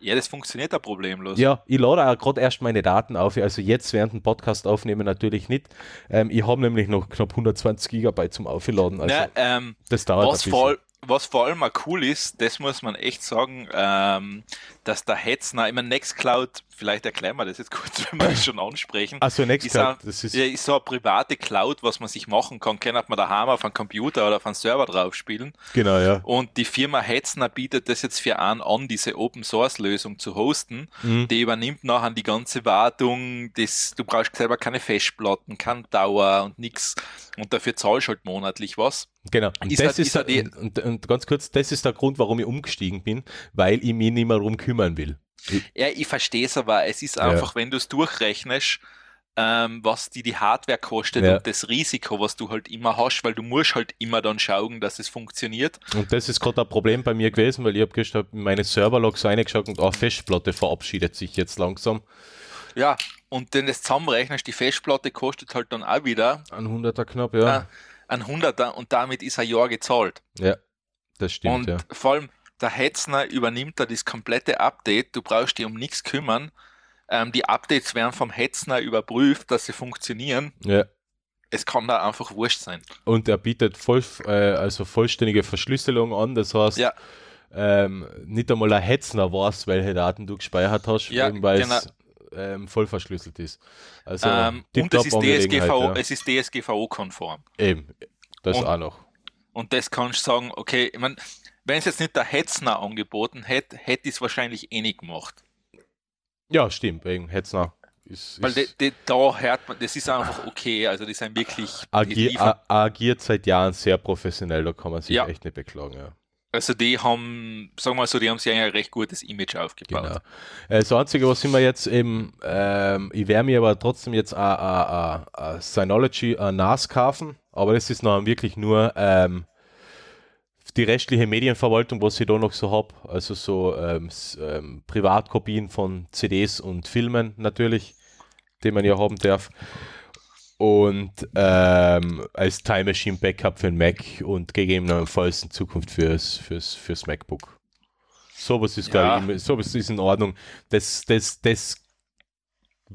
Speaker 5: Ja, das funktioniert ja problemlos.
Speaker 4: Ja, ich lade auch gerade erst meine Daten auf, also jetzt während dem Podcast aufnehmen natürlich nicht. Ähm, ich habe nämlich noch knapp 120 Gigabyte zum Aufladen, also
Speaker 5: Na, ähm,
Speaker 4: das dauert
Speaker 5: was, all- was vor allem auch cool ist, das muss man echt sagen, ähm, dass der Hetzner, ich meine, Nextcloud, vielleicht erklären wir das jetzt kurz, wenn wir das schon ansprechen.
Speaker 4: Also
Speaker 5: ist,
Speaker 4: Nextcloud, ist,
Speaker 5: ja, ist so eine private Cloud, was man sich machen kann. Kann man daheim auf einen Computer oder auf einen Server drauf spielen.
Speaker 4: genau, ja.
Speaker 5: Und die Firma Hetzner bietet das jetzt für einen an, diese Open Source Lösung zu hosten.
Speaker 4: Mhm.
Speaker 5: Die übernimmt nachher die ganze Wartung, das, du brauchst selber keine Festplatten, keine Dauer und nix. Und dafür zahlst du halt monatlich was.
Speaker 4: Genau. Und,
Speaker 5: Ist
Speaker 4: das
Speaker 5: halt-
Speaker 4: ist
Speaker 5: ist halt die-
Speaker 4: und, und ganz kurz, das ist der Grund, warum ich umgestiegen bin, weil ich mich nicht mehr darum kümmern will.
Speaker 5: Ja, ich verstehe es aber, es ist
Speaker 4: Ja.
Speaker 5: einfach, wenn du es durchrechnest, ähm, was die, die Hardware kostet
Speaker 4: Ja.
Speaker 5: und das Risiko, was du halt immer hast, weil du musst halt immer dann schauen, dass es funktioniert.
Speaker 4: Und das ist gerade ein Problem bei mir gewesen, weil ich habe gestern in meine Serverlogs reingeschaut und auch Festplatte verabschiedet sich jetzt langsam.
Speaker 5: Ja, und wenn du das zusammenrechnest, die Festplatte kostet halt dann auch wieder
Speaker 4: Ein Hunderter knapp, ja.
Speaker 5: äh, ein Hunderter und damit ist ein Jahr gezahlt.
Speaker 4: Ja, das stimmt,
Speaker 5: und
Speaker 4: ja.
Speaker 5: vor allem der Hetzner übernimmt da das komplette Update, du brauchst dich um nichts kümmern. Ähm, die Updates werden vom Hetzner überprüft, dass sie funktionieren.
Speaker 4: ja.
Speaker 5: Es kann da einfach wurscht sein.
Speaker 4: Und er bietet voll, äh, also vollständige Verschlüsselung an, das heißt,
Speaker 5: Ja.
Speaker 4: ähm, nicht einmal ein Hetzner weiß, welche Daten du gespeichert hast,
Speaker 5: Ja,
Speaker 4: weil
Speaker 5: genau.
Speaker 4: es ähm, voll verschlüsselt ist. Also
Speaker 5: ähm, und es ist, DSGVO, es ist DSGVO-konform.
Speaker 4: Eben, das
Speaker 5: Und-
Speaker 4: auch noch.
Speaker 5: Und das kannst du sagen, okay, ich mein, wenn es jetzt nicht der Hetzner angeboten hätte, hätte ich es wahrscheinlich eh nicht gemacht.
Speaker 4: Ja, stimmt, wegen Hetzner. Ist,
Speaker 5: Weil de, de, da hört man, das ist einfach okay, also die sind wirklich, die
Speaker 4: agier,
Speaker 5: liefern,
Speaker 4: a, agiert seit Jahren sehr professionell, da kann man sich
Speaker 5: Ja.
Speaker 4: echt nicht beklagen. Ja.
Speaker 5: also die haben, sagen wir mal so, die haben sich ein recht gutes Image aufgebaut.
Speaker 4: Genau. Äh, Das Einzige, was ich mir jetzt eben, ähm, ich werde mir aber trotzdem jetzt a, a, a, a Synology a NAS kaufen, aber das ist noch wirklich nur ähm, die restliche Medienverwaltung, was ich da noch so habe, also so ähm, ähm, Privatkopien von CDs und Filmen natürlich, die man ja haben darf. Und ähm, als Time Machine Backup für den Mac und gegebenenfalls in Zukunft fürs, fürs, fürs MacBook. Sowas ist,
Speaker 5: Ja.
Speaker 4: glaube ich, sowas ist in Ordnung. Das, das, das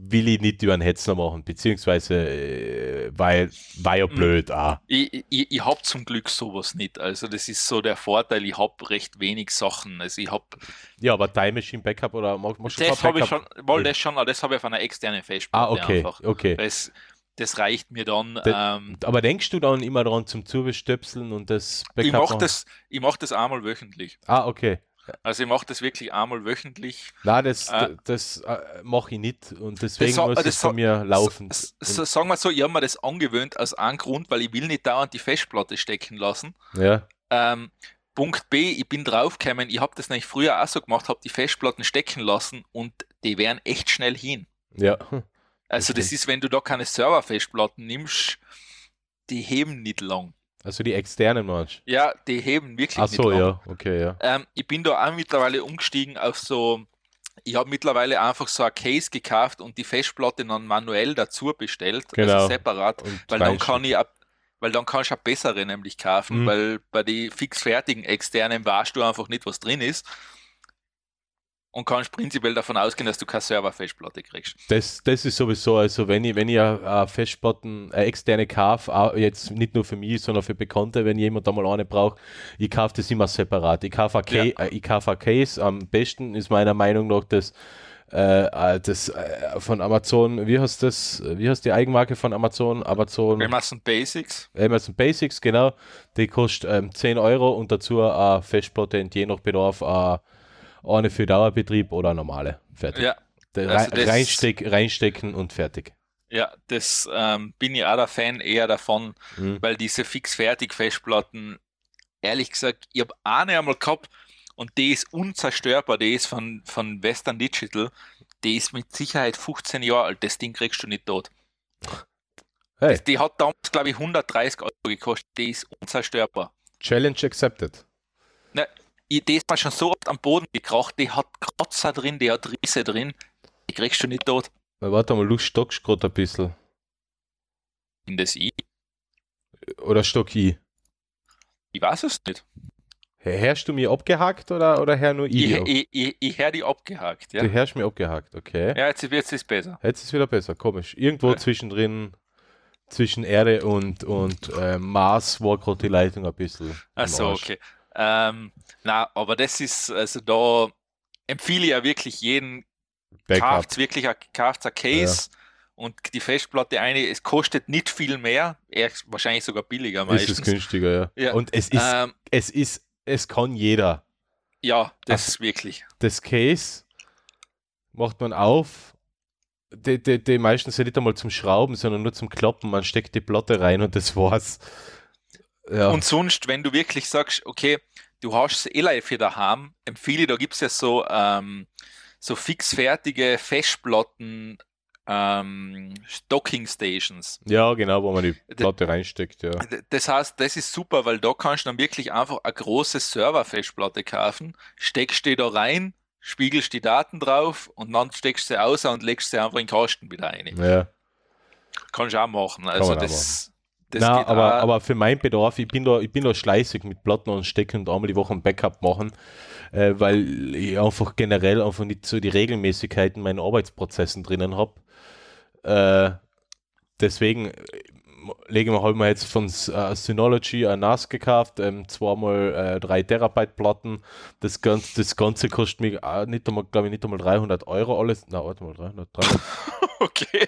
Speaker 4: will ich nicht über einen Hetzner machen, beziehungsweise äh, weil war ja
Speaker 5: Mhm.
Speaker 4: blöd auch.
Speaker 5: Ich, ich, ich habe zum Glück sowas nicht. Also das ist so der Vorteil, ich habe recht wenig Sachen. Also ich habe
Speaker 4: Ja, aber Time Machine Backup oder mach- machst du
Speaker 5: das habe ich schon, mal das schon, das habe ich auf einer externen Festplatte
Speaker 4: Ah, okay,
Speaker 5: einfach.
Speaker 4: okay.
Speaker 5: Das, das reicht mir dann.
Speaker 4: Da-
Speaker 5: ähm,
Speaker 4: Aber denkst du dann immer daran zum Zubestöpseln und das Backup
Speaker 5: ich mache das, ich mach das einmal wöchentlich.
Speaker 4: Ah, okay.
Speaker 5: Also ich mache das wirklich einmal wöchentlich.
Speaker 4: Na, das,
Speaker 5: Äh,
Speaker 4: das äh, mache ich nicht und deswegen
Speaker 5: sa-
Speaker 4: muss
Speaker 5: das
Speaker 4: es bei mir laufen.
Speaker 5: S s sagen wir so, ich habe mir das angewöhnt aus einem Grund, weil ich will nicht dauernd die Festplatte stecken lassen.
Speaker 4: Ja,
Speaker 5: Ähm, Punkt B, ich bin draufgekommen, ich habe das nämlich früher auch so gemacht, habe die Festplatten stecken lassen und die wären echt schnell hin.
Speaker 4: ja.
Speaker 5: Also das ist, wenn du da keine Serverfestplatten nimmst, die heben nicht lang.
Speaker 4: Also die externen meinst?
Speaker 5: Ja, die heben wirklich
Speaker 4: Ach so, ja, okay, ja.
Speaker 5: Ähm, ich bin da auch mittlerweile umgestiegen auf so, ich habe mittlerweile einfach so ein Case gekauft und die Festplatte dann manuell dazu bestellt,
Speaker 4: Genau.
Speaker 5: also separat,
Speaker 4: Und
Speaker 5: weil dann kann ich ab, weil dann kannst du auch bessere nämlich kaufen,
Speaker 4: Mhm.
Speaker 5: weil bei den fix fertigen externen weißt du einfach nicht, was drin ist. Und kannst prinzipiell davon ausgehen, dass du keine Serverfestplatte kriegst.
Speaker 4: Das, das ist sowieso, also wenn ich, wenn ich eine, eine Festplatten, eine externe kaufe, jetzt nicht nur für mich, sondern für Bekannte, wenn jemand da mal eine braucht, ich kaufe das immer separat. Ich kaufe ein, Ca
Speaker 5: Ja.
Speaker 4: äh, ich kaufe ein Case, am besten ist meiner Meinung nach das, äh, äh, das äh, von Amazon, wie heißt das, wie heißt die Eigenmarke von Amazon? Amazon
Speaker 5: Amazon Basics.
Speaker 4: Amazon Basics, genau. Die kostet ähm, 10 Euro und dazu eine Festplatte und je nach Bedarf äh, eine für Dauerbetrieb oder normale. Fertig.
Speaker 5: Ja, also das-
Speaker 4: reinsteck, reinstecken und fertig.
Speaker 5: ja, das ähm, bin ich auch der Fan eher davon,
Speaker 4: Mhm.
Speaker 5: weil diese fix-fertig-Festplatten, ehrlich gesagt, ich habe eine einmal gehabt und die ist unzerstörbar, die ist von, von Western Digital, die ist mit Sicherheit 15 Jahre alt, das Ding kriegst du nicht tot.
Speaker 4: Hey,
Speaker 5: Das, die hat damals, glaube ich, 130 Euro gekostet, die ist unzerstörbar.
Speaker 4: Challenge accepted.
Speaker 5: Ich, die ist mal schon so oft am Boden gekracht, die hat Kratzer drin, die hat Risse drin, die kriegst du nicht tot.
Speaker 4: Na, Warte mal, du stockst gerade ein bisschen.
Speaker 5: In das I.
Speaker 4: Oder stock ich?
Speaker 5: Ich weiß es nicht.
Speaker 4: Hörst du mir abgehakt oder, oder hör nur ich?
Speaker 5: Ich, ich, ich, ich höre die abgehakt, ja.
Speaker 4: Du hörst mir abgehakt, okay.
Speaker 5: Ja, jetzt wird es besser.
Speaker 4: Jetzt ist wieder besser, komisch. Irgendwo
Speaker 5: Ja.
Speaker 4: zwischendrin, zwischen Erde und, und äh, Mars war gerade die Leitung ein bisschen.
Speaker 5: Achso, okay. Ähm, na, aber das ist, also da empfehle ich ja wirklich jeden, kauft wirklich ein, kauft's ein Case und die Festplatte eine, es kostet nicht viel mehr, eher wahrscheinlich sogar billiger
Speaker 4: Ist es
Speaker 5: meistens.
Speaker 4: günstiger, ja.
Speaker 5: Ja.
Speaker 4: Und es ist,
Speaker 5: Ähm,
Speaker 4: es ist, es kann jeder.
Speaker 5: ja, das
Speaker 4: Ach.
Speaker 5: ist wirklich.
Speaker 4: Das Case macht man auf. Die, die, die meisten sind nicht einmal zum Schrauben, sondern nur zum Kloppen. Man steckt die Platte rein und das war's. Ja,
Speaker 5: Und sonst, wenn du wirklich sagst, okay, du hast es eh für daheim, empfehle, ich, da gibt es ja so, ähm, so fixfertige Festplatten, ähm, Docking Stations.
Speaker 4: ja, genau, wo man die Platte reinsteckt, ja.
Speaker 5: Das heißt, das ist super, weil da kannst du dann wirklich einfach eine große Serverfestplatte kaufen, steckst die da rein, spiegelst die Daten drauf und dann steckst du sie aus und legst sie einfach in den Kasten wieder rein.
Speaker 4: ja.
Speaker 5: Kannst du auch machen. Also
Speaker 4: man auch
Speaker 5: das, geht
Speaker 4: aber, aber für meinen Bedarf, ich bin da, ich bin da schleißig mit Platten anstecken und einmal die Woche ein Backup machen, äh, weil ich einfach generell einfach nicht so die Regelmäßigkeiten in meinen Arbeitsprozessen drinnen habe. Äh, deswegen äh, lege ich halt mal jetzt von äh, Synology ein NAS gekauft, ähm, zweimal äh, 3 Terabyte Platten. Das Ganze, das Ganze kostet mich auch nicht einmal, glaube ich, nicht einmal 300 Euro alles. Na, warte mal, 300, 300
Speaker 5: okay.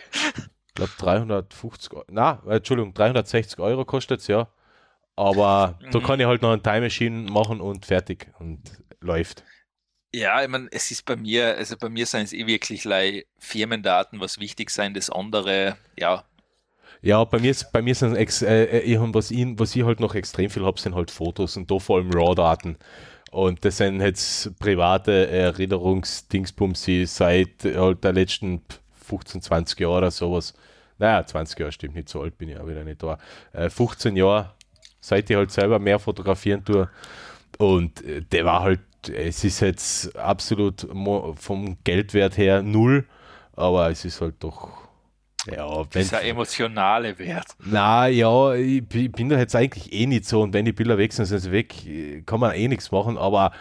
Speaker 4: Ich glaube 350 Euro. Na, Entschuldigung, 360 Euro kostet es, ja. Aber da
Speaker 5: Mhm.
Speaker 4: kann ich halt noch eine Time Machine machen und fertig und läuft.
Speaker 5: Ja, ich meine, es ist bei mir, also bei mir sind es eh wirklich like Firmendaten, was wichtig sein, das andere, ja,
Speaker 4: Ja, bei mir, bei mir sind ex, äh, äh, ich was, ich, was ich halt noch extrem viel habe, sind halt Fotos und da vor allem RAW-Daten. Und das sind jetzt private Erinnerungsdingsbumsi seit halt der letzten 15, 20 Jahre oder sowas. Naja, 20 Jahre stimmt nicht, so alt bin ich auch wieder nicht da. Äh, 15 Jahre, seit ich halt selber mehr fotografieren tue. Und äh, der war halt, es ist jetzt absolut vom Geldwert her null, aber es ist halt doch, ja,
Speaker 5: dieser emotionale Wert.
Speaker 4: na ja, ich bi- bin da jetzt eigentlich eh nicht so und wenn die Bilder weg sind, sind sie weg, kann man eh nichts machen, aber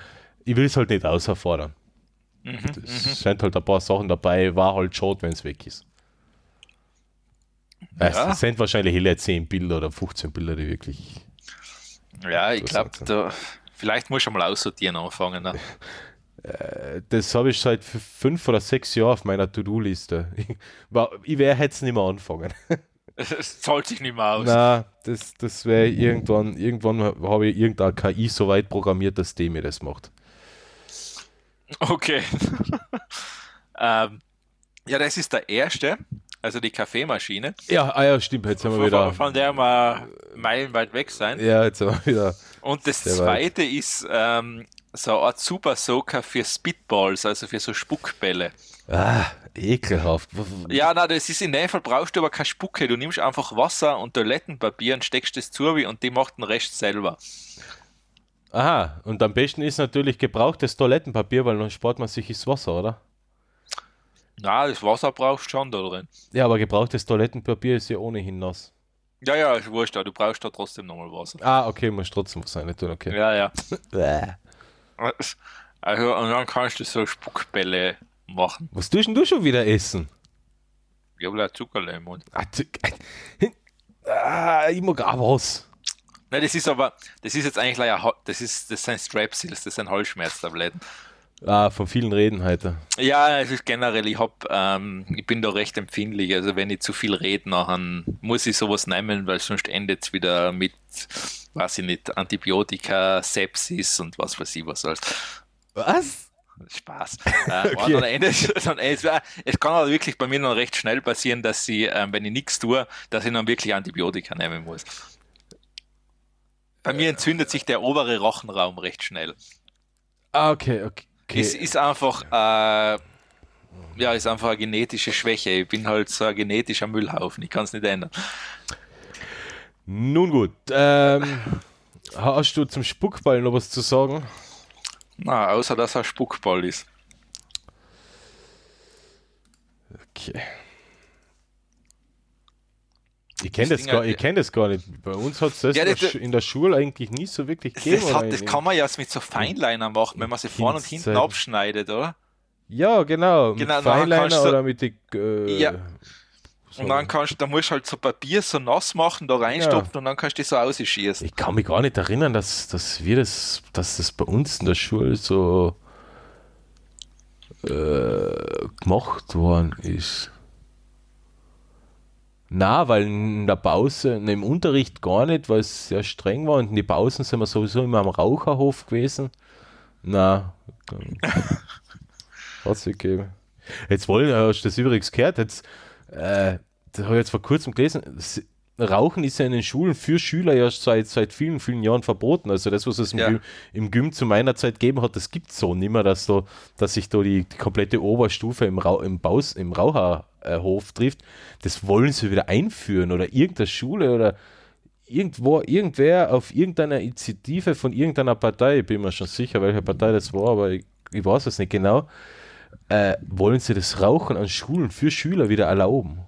Speaker 4: ich will es halt nicht außerfordern.
Speaker 5: Mhm,
Speaker 4: Es sind halt ein paar Sachen dabei, war halt schade, wenn es weg ist. Es
Speaker 5: Ja.
Speaker 4: es sind wahrscheinlich hele 10 Bilder oder 15 Bilder, die wirklich.
Speaker 5: Ja, ich glaube, vielleicht muss ich mal aussortieren anfangen. Ne?
Speaker 4: Das habe ich seit fünf oder sechs Jahren auf meiner To-Do-Liste. Ich, ich werde jetzt nicht mehr anfangen.
Speaker 5: Es zahlt sich nicht mehr aus.
Speaker 4: Na, das, das wäre irgendwann, irgendwann habe ich irgendeine KI so weit programmiert, dass die mir das macht.
Speaker 5: Okay. ähm, ja, das ist der erste, also die Kaffeemaschine,
Speaker 4: Ja, ah ja, stimmt, jetzt haben wir
Speaker 5: von,
Speaker 4: wieder.
Speaker 5: von der wir meilenweit weg sein.
Speaker 4: Ja, jetzt haben wir wieder.
Speaker 5: Und das
Speaker 4: Sehr weit.
Speaker 5: zweite ist ähm, so eine Art Super Soaker für Spitballs, also für so Spuckbälle.
Speaker 4: Ah, ekelhaft.
Speaker 5: Ja, na, das ist in dem Fall brauchst du aber keine Spucke. Du nimmst einfach Wasser und Toilettenpapier und steckst das zu und die macht den Rest selber.
Speaker 4: Aha, und am besten ist natürlich gebrauchtes Toilettenpapier, weil dann spart man sich das Wasser, oder?
Speaker 5: Na, das Wasser brauchst du schon da drin.
Speaker 4: Ja, aber gebrauchtes Toilettenpapier ist ja ohnehin nass.
Speaker 5: Ja, ja, ist wurscht, du brauchst da trotzdem nochmal Wasser.
Speaker 4: Ah, okay, muss trotzdem was rein tun, okay.
Speaker 5: Ja, ja. Also, und dann kannst du so Spuckbälle machen.
Speaker 4: Was tust denn du schon wieder essen?
Speaker 5: Ich habe halt Zuckerle im Mund.
Speaker 4: Ah, ah, ich mag auch was.
Speaker 5: Nein, das ist aber, das ist jetzt eigentlich Ha- das ist, das sind Strepsils, das sind Halsschmerztabletten.
Speaker 4: Ah, von vielen Reden heute.
Speaker 5: Ja, es ist generell, ich hab, ähm, ich bin da recht empfindlich. Also wenn ich zu viel rede, dann muss ich sowas nehmen, weil sonst endet es wieder mit, weiß ich nicht, Antibiotika, Sepsis und was weiß ich was alles.
Speaker 4: Was?
Speaker 5: Spaß. Äh,
Speaker 4: Okay.
Speaker 5: und dann endet, dann, es, es kann aber wirklich bei mir dann recht schnell passieren, dass ich, ähm, wenn ich nichts tue, dass ich dann wirklich Antibiotika nehmen muss. Bei mir entzündet sich der obere Rachenraum recht schnell.
Speaker 4: Ah, okay, okay.
Speaker 5: Es ist einfach, äh, ja, ist einfach eine genetische Schwäche. Ich bin halt so ein genetischer Müllhaufen. Ich kann es nicht ändern.
Speaker 4: Nun gut. Ähm, hast du zum Spuckball noch was zu sagen?
Speaker 5: Na, außer dass er Spuckball ist.
Speaker 4: Okay. Ich kenne
Speaker 5: Das
Speaker 4: das, gar, ich kenn das gar nicht. Bei uns hat es das
Speaker 5: Ja,
Speaker 4: in
Speaker 5: das-
Speaker 4: in der Schule eigentlich nie so wirklich gegeben.
Speaker 5: Das, hat, das kann man ja mit so Feinliner machen, wenn man sie vorne und hinten abschneidet, oder?
Speaker 4: Ja, genau.
Speaker 5: Genau,
Speaker 4: mit
Speaker 5: du-
Speaker 4: oder mit die, äh,
Speaker 5: Ja.
Speaker 4: so.
Speaker 5: Und dann kannst du, da musst du halt so Papier so nass machen, da reinstopfen und dann kannst du die so ausschießen.
Speaker 4: Ich kann mich gar nicht erinnern, dass, dass wir das, dass das bei uns in der Schule so äh, gemacht worden ist. Na, weil in der Pause, ne, im Unterricht gar nicht, weil es sehr streng war und in die Pausen sind wir sowieso immer am Raucherhof gewesen. Na, hat es gegeben. Jetzt wollen, hast du das übrigens gehört, jetzt, äh, das habe ich jetzt vor kurzem gelesen, s- Rauchen ist ja in den Schulen für Schüler ja seit, seit vielen, vielen Jahren verboten. Also das, was es im,
Speaker 5: Ja.
Speaker 4: Gym, im Gym zu meiner Zeit gegeben hat, das gibt es so nicht mehr, dass, so, dass sich da die, die komplette Oberstufe im, Rau, im, Baus, im Raucherhof trifft. Das wollen sie wieder einführen oder irgendeine Schule oder irgendwo, irgendwer auf irgendeiner Initiative von irgendeiner Partei, ich bin mir schon sicher, welche Partei das war, aber ich, ich weiß es nicht genau, äh, wollen sie das Rauchen an Schulen für Schüler wieder erlauben.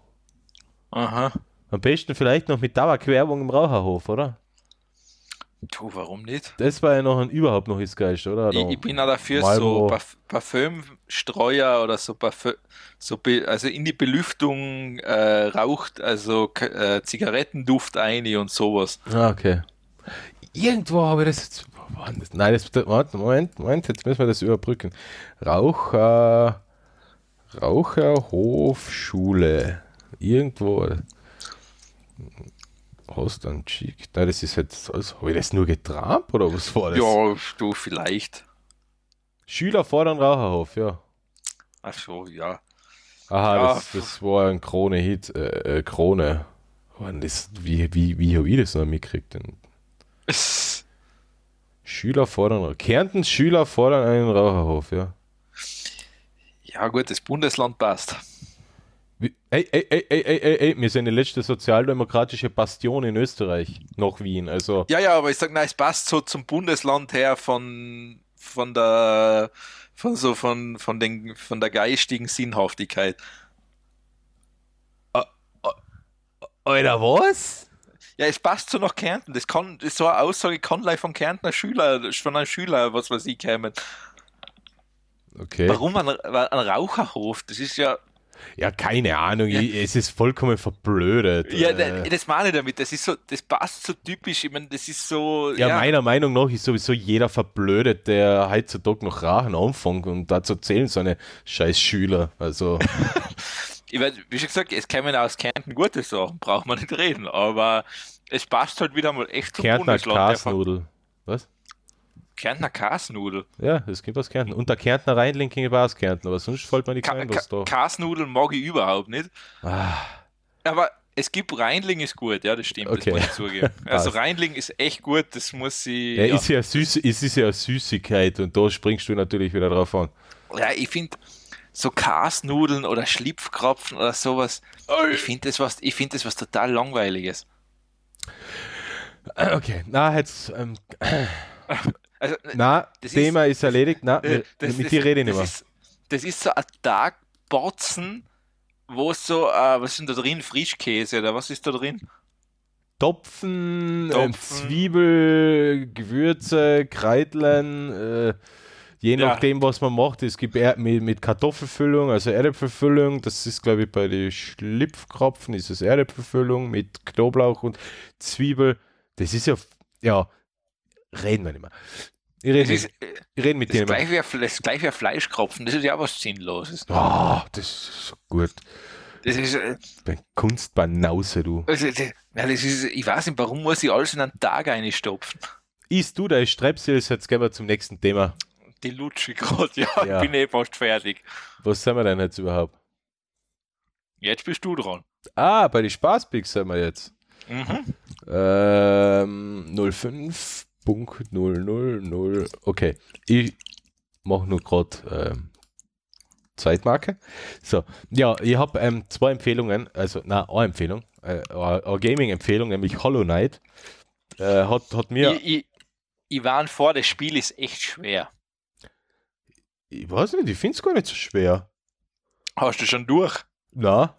Speaker 5: Aha.
Speaker 4: Am besten vielleicht noch mit Tabakwerbung im Raucherhof, oder?
Speaker 5: Du, warum nicht?
Speaker 4: Das war ja noch ein überhaupt noch ist Geist, oder?
Speaker 5: Ich, ich bin auch dafür,
Speaker 4: Marlboro.
Speaker 5: so Parf Parfümstreuer oder so, Parfüm, so also in die Belüftung äh, raucht, also äh, Zigarettenduft ein und sowas.
Speaker 4: Ah, okay. Irgendwo habe ich das jetzt. das? Nein, das, das, warte, Moment, Moment, jetzt müssen wir das überbrücken. Raucher. Raucherhofschule. Irgendwo. Hast du einen Cheek? Nein, das ist jetzt alles. Habe ich das nur getrabt oder was war das?
Speaker 5: Ja, du vielleicht.
Speaker 4: Schüler fordern Raucherhof, ja.
Speaker 5: Ach so, ja.
Speaker 4: Aha,
Speaker 5: Ja.
Speaker 4: das, das war ein Krone-Hit, äh, äh, Krone. Mann, das, wie wie, wie habe ich das noch mitgekriegt? Denn Schüler fordern, Kärntens Schüler fordern einen Raucherhof, ja.
Speaker 5: Ja, gut, das Bundesland passt.
Speaker 4: Ey, ey, ey, ey, ey, ey, ey, wir sind die letzte sozialdemokratische Bastion in Österreich, nach Wien. Also,
Speaker 5: Ja, ja, aber ich sag, nein, es passt so zum Bundesland her von, von der, von so, von, von den, von der geistigen Sinnhaftigkeit.
Speaker 4: Alter, was?
Speaker 5: Ja, es passt so nach Kärnten. Das kann, das so eine Aussage kann gleich von Kärntner Schüler, von einem Schüler, was weiß ich, kommen.
Speaker 4: Okay.
Speaker 5: Warum ein, ein Raucherhof? Das ist ja,
Speaker 4: Ja, keine Ahnung, ich, es ist vollkommen verblödet.
Speaker 5: ja,
Speaker 4: äh,
Speaker 5: das meine ich damit. Das ist so, das passt so typisch. Ich meine, das ist so,
Speaker 4: Ja,
Speaker 5: ja,
Speaker 4: meiner Meinung nach ist sowieso jeder verblödet, der heutzutage noch Rachen anfängt und dazu zählen so eine scheiß Schüler. Also,
Speaker 5: ich weiß, wie schon gesagt, es kämen aus Kärnten gute Sachen, braucht man nicht reden, aber es passt halt wieder mal echt zum
Speaker 4: Kärntner
Speaker 5: Bundesland.
Speaker 4: Kasnudel. Was?
Speaker 5: Kärntner Kasnudel.
Speaker 4: Ja, das gibt aus Kärnten. Und der Kärntner Rheinling ging aus Kärnten, aber sonst fällt mir nichts
Speaker 5: Ka
Speaker 4: was.
Speaker 5: Ka Kasnudeln mag ich überhaupt nicht.
Speaker 4: Ah,
Speaker 5: Aber es gibt Rheinling ist gut, ja, das stimmt,
Speaker 4: Okay.
Speaker 5: das muss ich zugeben. Also. Rheinling ist echt gut, das muss ich.
Speaker 4: ja,
Speaker 5: Ja,
Speaker 4: Ist ja süß, es ist ja Süßigkeit und da springst du natürlich wieder drauf an.
Speaker 5: ja ich finde so Kasnudeln oder Schlipfkrapfen oder sowas, ich finde das was, ich finde das was total langweiliges.
Speaker 4: Okay, na, jetzt, ähm,
Speaker 5: Also
Speaker 4: na,
Speaker 5: Das
Speaker 4: Thema ist, erledigt. Na,
Speaker 5: äh,
Speaker 4: mit, mit dir rede ich nicht mehr.
Speaker 5: das ist, das ist so ein Tagbotzen, wo so, äh, was ist denn da drin? Frischkäse oder was ist da drin?
Speaker 4: Topfen, Ähm,
Speaker 5: Topfen.
Speaker 4: Zwiebel, Gewürze, Kreidlen, äh, je
Speaker 5: Ja.
Speaker 4: nachdem, was man macht. Es gibt er mit, mit Kartoffelfüllung, also Erdäpfelfüllung. Das ist, glaube ich, bei den Schlipfkrapfen ist es Erdäpfelfüllung mit Knoblauch und Zwiebel. Das ist ja, ja, reden wir nicht mehr. Ich rede mit,
Speaker 5: ist, äh,
Speaker 4: ich rede mit
Speaker 5: das
Speaker 4: dir
Speaker 5: ist gleich wie, ein- das ist gleich wie ein Fleischkropfen, das ist ja was Sinnloses.
Speaker 4: Ah, das ist so gut.
Speaker 5: Das ist, äh,
Speaker 4: Kunstbanause, du.
Speaker 5: also, das, ja, das ist, ich weiß nicht, warum muss ich alles in einen Tag einstopfen?
Speaker 4: Isst du deine Strepsils? Jetzt gehen wir zum nächsten Thema.
Speaker 5: Die lutsche gerade, ja,
Speaker 4: Ja.
Speaker 5: ich bin eh fast fertig.
Speaker 4: Was sind wir denn jetzt überhaupt?
Speaker 5: Jetzt bist du dran.
Speaker 4: Ah, bei den Spaßpicks sind wir jetzt.
Speaker 5: Mhm.
Speaker 4: Ähm, 05.000. Okay, ich mache nur gerade ähm, Zeitmarke. So, ja, ich habe ähm, zwei Empfehlungen, also, na, eine Empfehlung, äh, eine Gaming-Empfehlung, nämlich Hollow Knight. Äh, hat, hat mir,
Speaker 5: Ich, ich, ich warn vor, das Spiel ist echt schwer.
Speaker 4: ich weiß nicht, ich finde es gar nicht so schwer.
Speaker 5: Hast du schon durch?
Speaker 4: Na,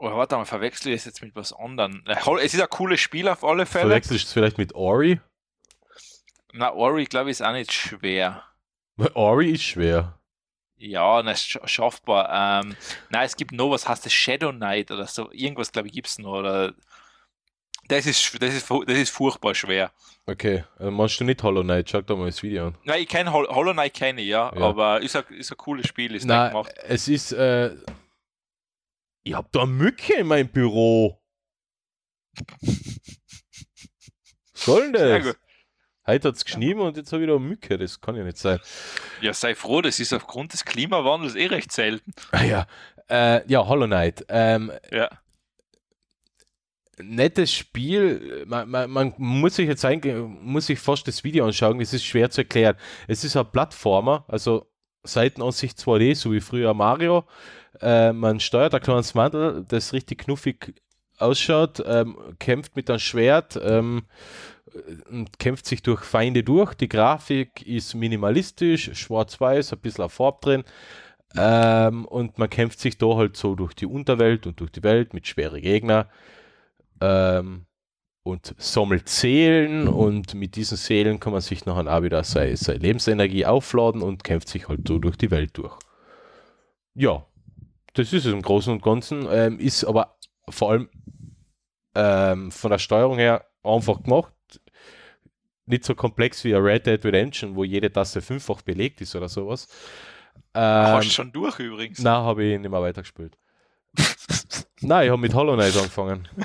Speaker 5: Oder warte mal, verwechsel ich es jetzt mit was anderem. Es ist ein cooles Spiel auf alle Fälle.
Speaker 4: verwechselst du es vielleicht mit Ori?
Speaker 5: Na, Ori, glaube ich, ist auch nicht schwer.
Speaker 4: Weil Ori ist schwer.
Speaker 5: Ja, das ist sch- schaffbar. Ähm, nein, es gibt noch was, heißt das Shadow Knight oder so. Irgendwas, glaube ich, gibt es noch. Oder das ist, das, ist, das ist furchtbar schwer.
Speaker 4: Okay, also machst du nicht Hollow Knight? Schau dir mal das Video an.
Speaker 5: Nein, ich kenne Hol Hollow Knight, kenne ja,
Speaker 4: Ja.
Speaker 5: aber ist ein, ist ein cooles Spiel, ist
Speaker 4: Nein,
Speaker 5: gemacht.
Speaker 4: es ist, äh, ich hab da eine Mücke in meinem Büro. Soll denn das? Heute hat es geschnieben und jetzt habe ich da eine Mücke. Das kann ja nicht sein.
Speaker 5: Ja, sei froh, das ist aufgrund des Klimawandels eh recht selten.
Speaker 4: Ah, ja, äh, ja, Hollow Knight. Ähm,
Speaker 5: Ja.
Speaker 4: nettes Spiel. Man, man, man muss sich jetzt eigentlich, muss sich fast das Video anschauen. Es ist schwer zu erklären. Es ist ein Plattformer, also Seitenansicht 2D, so wie früher Mario. Äh, man steuert ein kleines Mandel, das richtig knuffig ausschaut, ähm, kämpft mit einem Schwert ähm, und kämpft sich durch Feinde durch. Die Grafik ist minimalistisch, schwarz-weiß, ein bisschen eine Farbe drin. Ähm, und man kämpft sich da halt so durch die Unterwelt und durch die Welt mit schweren Gegnern ähm, und sammelt Seelen und mit diesen Seelen kann man sich nachher auch wieder seine, seine Lebensenergie aufladen und kämpft sich halt so durch die Welt durch. Ja, das ist es im Großen und Ganzen, ähm, ist aber vor allem ähm, von der Steuerung her einfach gemacht. Nicht so komplex wie ein Red Dead Redemption, wo jede Taste fünffach belegt ist oder sowas. Ähm,
Speaker 5: Hast du schon durch übrigens.
Speaker 4: na, habe ich nicht mehr weitergespielt. Nein, ich habe mit Hollow Knight angefangen.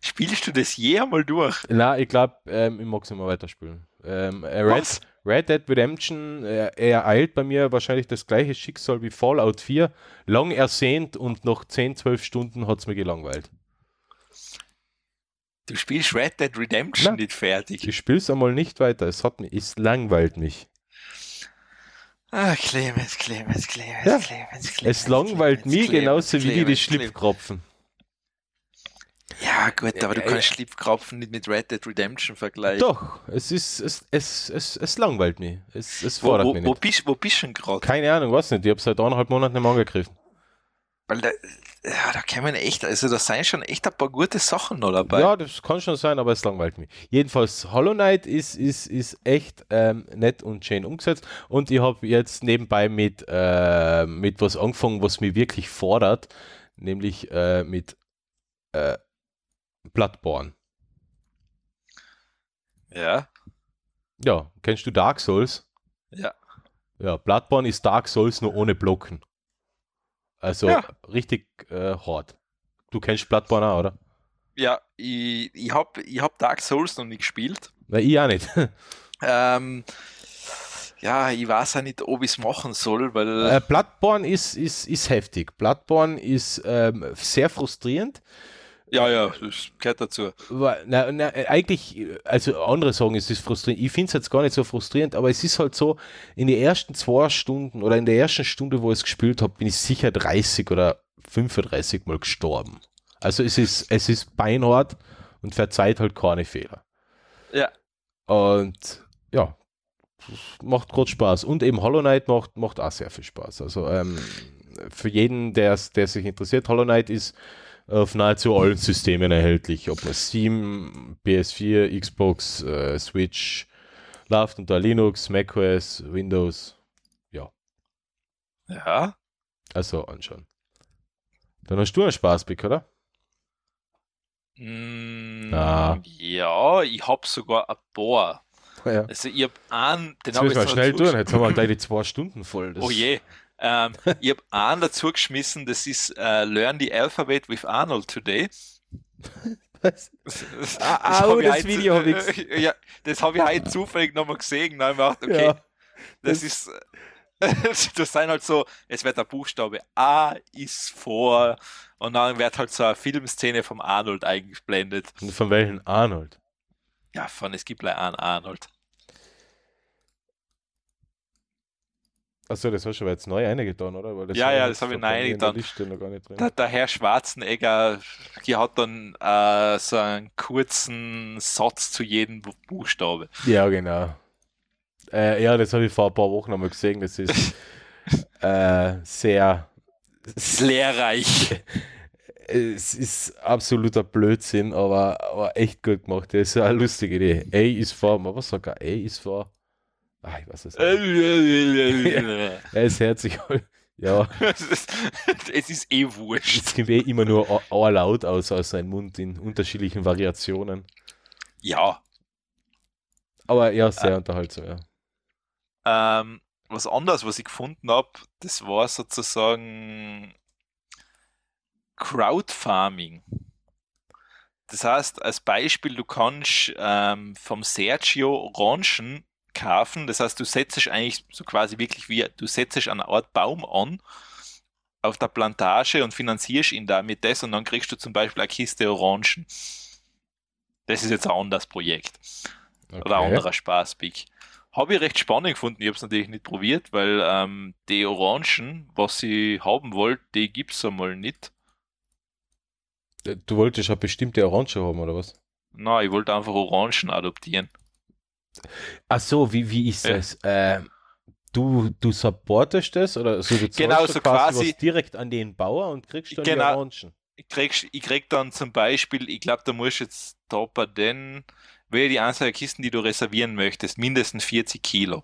Speaker 5: Spielst du das je einmal durch?
Speaker 4: Nein, ich glaube, ähm, ich mag es mehr weiterspielen. Ähm, äh, Red? Red Dead Redemption äh, er eilt bei mir wahrscheinlich das gleiche Schicksal wie Fallout 4. Lang ersehnt und nach 10, 12 Stunden hat es mir gelangweilt.
Speaker 5: Du spielst Red Dead Redemption
Speaker 4: Nein.
Speaker 5: nicht fertig.
Speaker 4: Ich spiele es einmal nicht weiter. Es hat mich, es langweilt mich.
Speaker 5: Ah, Clemens, Clemens, Clemens,
Speaker 4: Ja.
Speaker 5: Clemens, Clemens.
Speaker 4: Es langweilt
Speaker 5: Clemens,
Speaker 4: mich
Speaker 5: Clemens,
Speaker 4: genauso wie die
Speaker 5: Clemens, Clemens.
Speaker 4: Schlipfkropfen.
Speaker 5: Ja, gut, aber du kannst Schlipfkrapfen nicht mit Red Dead Redemption vergleichen.
Speaker 4: Doch, es ist, es, es, es, es langweilt mich. Es, es
Speaker 5: Wo,
Speaker 4: fordert
Speaker 5: wo,
Speaker 4: mich
Speaker 5: wo,
Speaker 4: nicht.
Speaker 5: bist, wo bist du denn gerade?
Speaker 4: Keine Ahnung, was nicht. Ich habe seit eineinhalb Monaten nicht mehr angegriffen.
Speaker 5: Weil da, ja, da kann man echt, also da sind schon echt ein paar gute Sachen noch dabei.
Speaker 4: Ja, das kann schon sein, aber es langweilt mich. Jedenfalls, Hollow Knight ist, ist, ist echt ähm, nett und schön umgesetzt. Und ich habe jetzt nebenbei mit, äh, mit was angefangen, was mich wirklich fordert, nämlich äh, mit äh, Bloodborne.
Speaker 5: Ja,
Speaker 4: Ja, kennst du Dark Souls?
Speaker 5: ja.
Speaker 4: Ja, Bloodborne ist Dark Souls nur ohne Blocken. Also
Speaker 5: Ja.
Speaker 4: richtig äh, hart. Du kennst Bloodborne auch, oder?
Speaker 5: Ja, ich, ich habe ich hab Dark Souls noch nicht gespielt.
Speaker 4: Nein, ich auch nicht.
Speaker 5: Ähm, ja, ich weiß auch nicht, ob ich es machen soll, weil
Speaker 4: Äh, Bloodborne ist, ist, ist heftig. Bloodborne ist ähm, sehr frustrierend.
Speaker 5: Ja, ja, das gehört dazu.
Speaker 4: Na, na, eigentlich, also andere sagen, es ist frustrierend. Ich finde es jetzt gar nicht so frustrierend, aber es ist halt so, in den ersten zwei Stunden oder in der ersten Stunde, wo ich es gespielt habe, bin ich sicher 30 oder 35 Mal gestorben. Also es ist, es ist beinhart und verzeiht halt keine Fehler.
Speaker 5: Ja.
Speaker 4: Und ja, macht gerade Spaß. Und eben Hollow Knight macht, macht auch sehr viel Spaß. Also ähm, für jeden, der sich interessiert, Hollow Knight ist auf nahezu allen Systemen erhältlich. Ob man Steam, PS4, Xbox, äh, Switch, läuft unter Linux, macOS, Windows.
Speaker 5: Ja,
Speaker 4: Also anschauen. Dann hast du einen Spaß, Bick, oder?
Speaker 5: Mm,
Speaker 4: Ah.
Speaker 5: ja, ich habe sogar ein paar.
Speaker 4: Ja.
Speaker 5: Also ich habe einen, den
Speaker 4: Jetzt
Speaker 5: habe ich so
Speaker 4: schnell tun. Jetzt haben wir gleich die zwei Stunden voll. Das
Speaker 5: Oh je. Ähm, ich habe einen dazu geschmissen, das ist äh, Learn the Alphabet with Arnold Today.
Speaker 4: Was?
Speaker 5: Das,
Speaker 4: Ah,
Speaker 5: hab
Speaker 4: oh, das
Speaker 5: heute-
Speaker 4: Video hab ich
Speaker 5: Ja, das habe ich heute zufällig nochmal gesehen. Hab ich gedacht, okay,
Speaker 4: Ja.
Speaker 5: das, ist. das sind halt so, es wird der Buchstabe A ist vor und dann wird halt so eine Filmszene vom Arnold eingeblendet.
Speaker 4: Und von welchen Arnold?
Speaker 5: Ja, von es gibt gleich einen Arnold.
Speaker 4: Achso, das hast du aber jetzt neu eingetan, oder? Weil
Speaker 5: Ja,
Speaker 4: war
Speaker 5: ja,
Speaker 4: jetzt
Speaker 5: das hab ich neu eingetan. Der, der Herr Schwarzenegger, die hat dann äh, so einen kurzen Satz zu jedem Bu- Buchstabe.
Speaker 4: Ja, genau. Äh, ja, das habe ich vor ein paar Wochen einmal gesehen. Das ist äh, sehr.
Speaker 5: Lehrreich.
Speaker 4: Es ist absoluter Blödsinn, aber, aber echt gut gemacht. Das ist eine lustige Idee. A ist vor, was sagt er? A ist vor. Ich weiß es nicht. Er ist herzlich. Ja,
Speaker 5: es, ist, es ist eh wurscht.
Speaker 4: es kommt eh immer nur A- A laut aus aus seinem Mund in unterschiedlichen Variationen.
Speaker 5: Ja.
Speaker 4: Aber ja, sehr unterhaltsam, ja.
Speaker 5: Ähm, was anderes, was ich gefunden habe, das war sozusagen Crowdfarming. Das heißt, als Beispiel, du kannst ähm, vom Sergio Orangen kaufen. Das heißt, du setzt eigentlich so quasi wirklich wie, du setzt eine Art Baum an auf der Plantage und finanzierst ihn damit das und dann kriegst du zum Beispiel eine Kiste Orangen. Das ist jetzt ein anderes Projekt. Oder ein
Speaker 4: Okay.
Speaker 5: anderer Spaßpick. Habe ich recht spannend gefunden. Ich habe es natürlich nicht probiert, weil ähm, die Orangen, was ich haben wollte, die gibt es einmal nicht.
Speaker 4: Du wolltest eine bestimmte Orange haben, oder was?
Speaker 5: Na, ich wollte einfach Orangen adoptieren.
Speaker 4: Ach so, wie, wie ist
Speaker 5: Ja.
Speaker 4: das? Ähm, du, du supportest das oder also du
Speaker 5: Genau, so
Speaker 4: quasi
Speaker 5: quasi-
Speaker 4: direkt an den Bauer und kriegst dann
Speaker 5: Genau.
Speaker 4: die Orangen.
Speaker 5: Ich krieg, ich krieg dann zum Beispiel, ich glaube, da musst jetzt da bei den, wähle die Anzahl der Kisten, die du reservieren möchtest, mindestens 40 Kilo.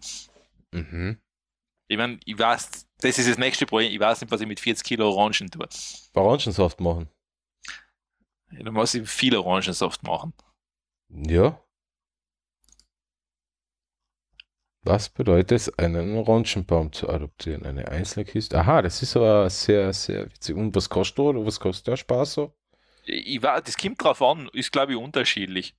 Speaker 4: Mhm.
Speaker 5: Ich meine, ich weiß, das ist das nächste Projekt, ich weiß nicht, was ich mit 40 Kilo Orangen tue.
Speaker 4: Orangensaft machen.
Speaker 5: Da muss ich viel Orangensaft machen.
Speaker 4: Ja. Was bedeutet es, einen Orangenbaum zu adoptieren? Eine einzelne Kiste? Aha, das ist aber sehr, sehr witzig. Und was kostet oder was kostet der Spaß so?
Speaker 5: Ich war, das kommt drauf an, ist glaube ich unterschiedlich.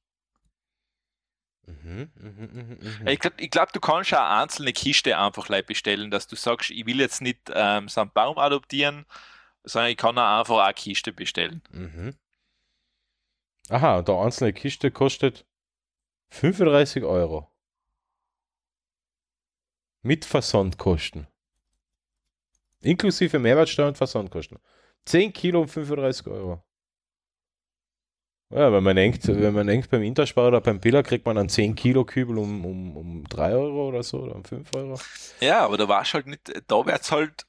Speaker 4: Mhm, mhm, mhm, mhm.
Speaker 5: Ich glaube, glaub, du kannst auch eine einzelne Kiste einfach gleich bestellen, dass du sagst, ich will jetzt nicht ähm, so einen Baum adoptieren, sondern ich kann auch einfach eine Kiste bestellen.
Speaker 4: Mhm. Aha, und der einzelne Kiste kostet 35 Euro. Mit Versandkosten. Inklusive Mehrwertsteuer und Versandkosten. 10 Kilo um 35 Euro. Ja, wenn man denkt, wenn man denkt beim Interspar oder beim Biller kriegt man dann 10 Kilo Kübel um, um, um 3 Euro oder so oder um 5 Euro.
Speaker 5: Ja, aber da war's halt nicht, da wird's halt,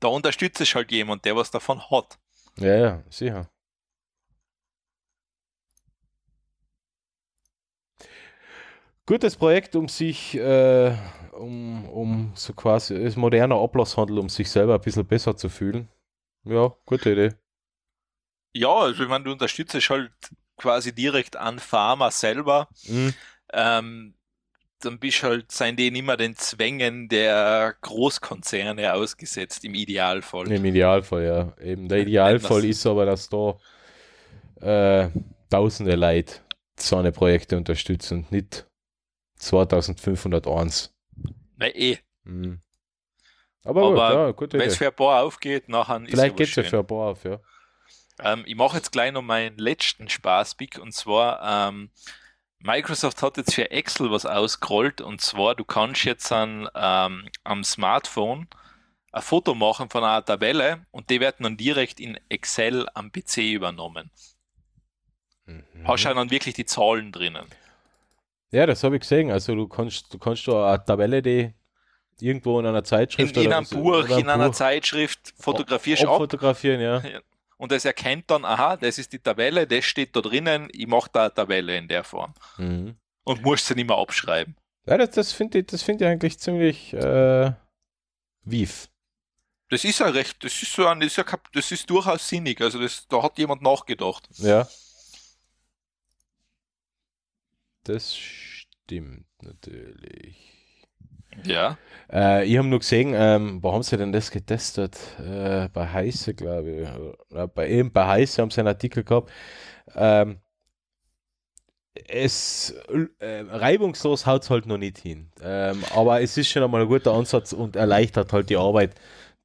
Speaker 5: da unterstützt es halt jemand, der was davon hat.
Speaker 4: Ja, ja, sicher. Gutes Projekt, um sich, äh, um, um so quasi, ist moderner Ablasshandel, um sich selber ein bisschen besser zu fühlen. Ja, gute Idee.
Speaker 5: Ja, also ich meine, du unterstützt halt quasi direkt an Pharma selber.
Speaker 4: Mhm.
Speaker 5: Ähm, dann bist halt, seien die nicht mehr den Zwängen der Großkonzerne ausgesetzt, im Idealfall.
Speaker 4: Im Idealfall, ja. Eben der Idealfall ist aber, dass da äh, tausende Leute so eine Projekte unterstützen und nicht 2501.
Speaker 5: Na eh,
Speaker 4: Mhm. Aber, gut,
Speaker 5: Aber
Speaker 4: ja, gute
Speaker 5: wenn es für ein paar aufgeht, nachher ist
Speaker 4: Vielleicht
Speaker 5: ja
Speaker 4: geht es ja für ein paar auf, ja.
Speaker 5: Ähm, ich mache jetzt gleich noch meinen letzten Spaßpick und zwar ähm, Microsoft hat jetzt für Excel was ausgerollt und zwar du kannst jetzt an, ähm, am Smartphone ein Foto machen von einer Tabelle und die werden dann direkt in Excel am PC übernommen.
Speaker 4: Mhm.
Speaker 5: Hast du dann wirklich die Zahlen drinnen.
Speaker 4: Ja, das habe ich gesehen. Also du kannst, du kannst da eine Tabelle, die irgendwo in einer
Speaker 5: In,
Speaker 4: Zeitschrift
Speaker 5: in
Speaker 4: oder
Speaker 5: einem Buch,
Speaker 4: oder
Speaker 5: in einer
Speaker 4: Buch
Speaker 5: Zeitschrift fotografierst ab
Speaker 4: abfotografieren, ja.
Speaker 5: und es erkennt dann, aha, das ist die Tabelle, das steht da drinnen, ich mache da eine Tabelle in der Form.
Speaker 4: Mhm.
Speaker 5: Und musst sie nicht mehr abschreiben.
Speaker 4: Ja, das, das finde ich, das find ich eigentlich ziemlich äh, wief.
Speaker 5: Das ist ja recht, das ist so ein, das ist, ja, das ist durchaus sinnig. Also das, da hat jemand nachgedacht.
Speaker 4: Ja. Das stimmt natürlich.
Speaker 5: Ja.
Speaker 4: Äh, ich habe nur gesehen, ähm, wo haben sie denn das getestet? Äh, bei Heiße, glaube ich. Oder bei, eben bei Heiße haben sie einen Artikel gehabt. Ähm, es äh, reibungslos haut es halt noch nicht hin. Ähm, aber es ist schon einmal ein guter Ansatz und erleichtert halt die Arbeit,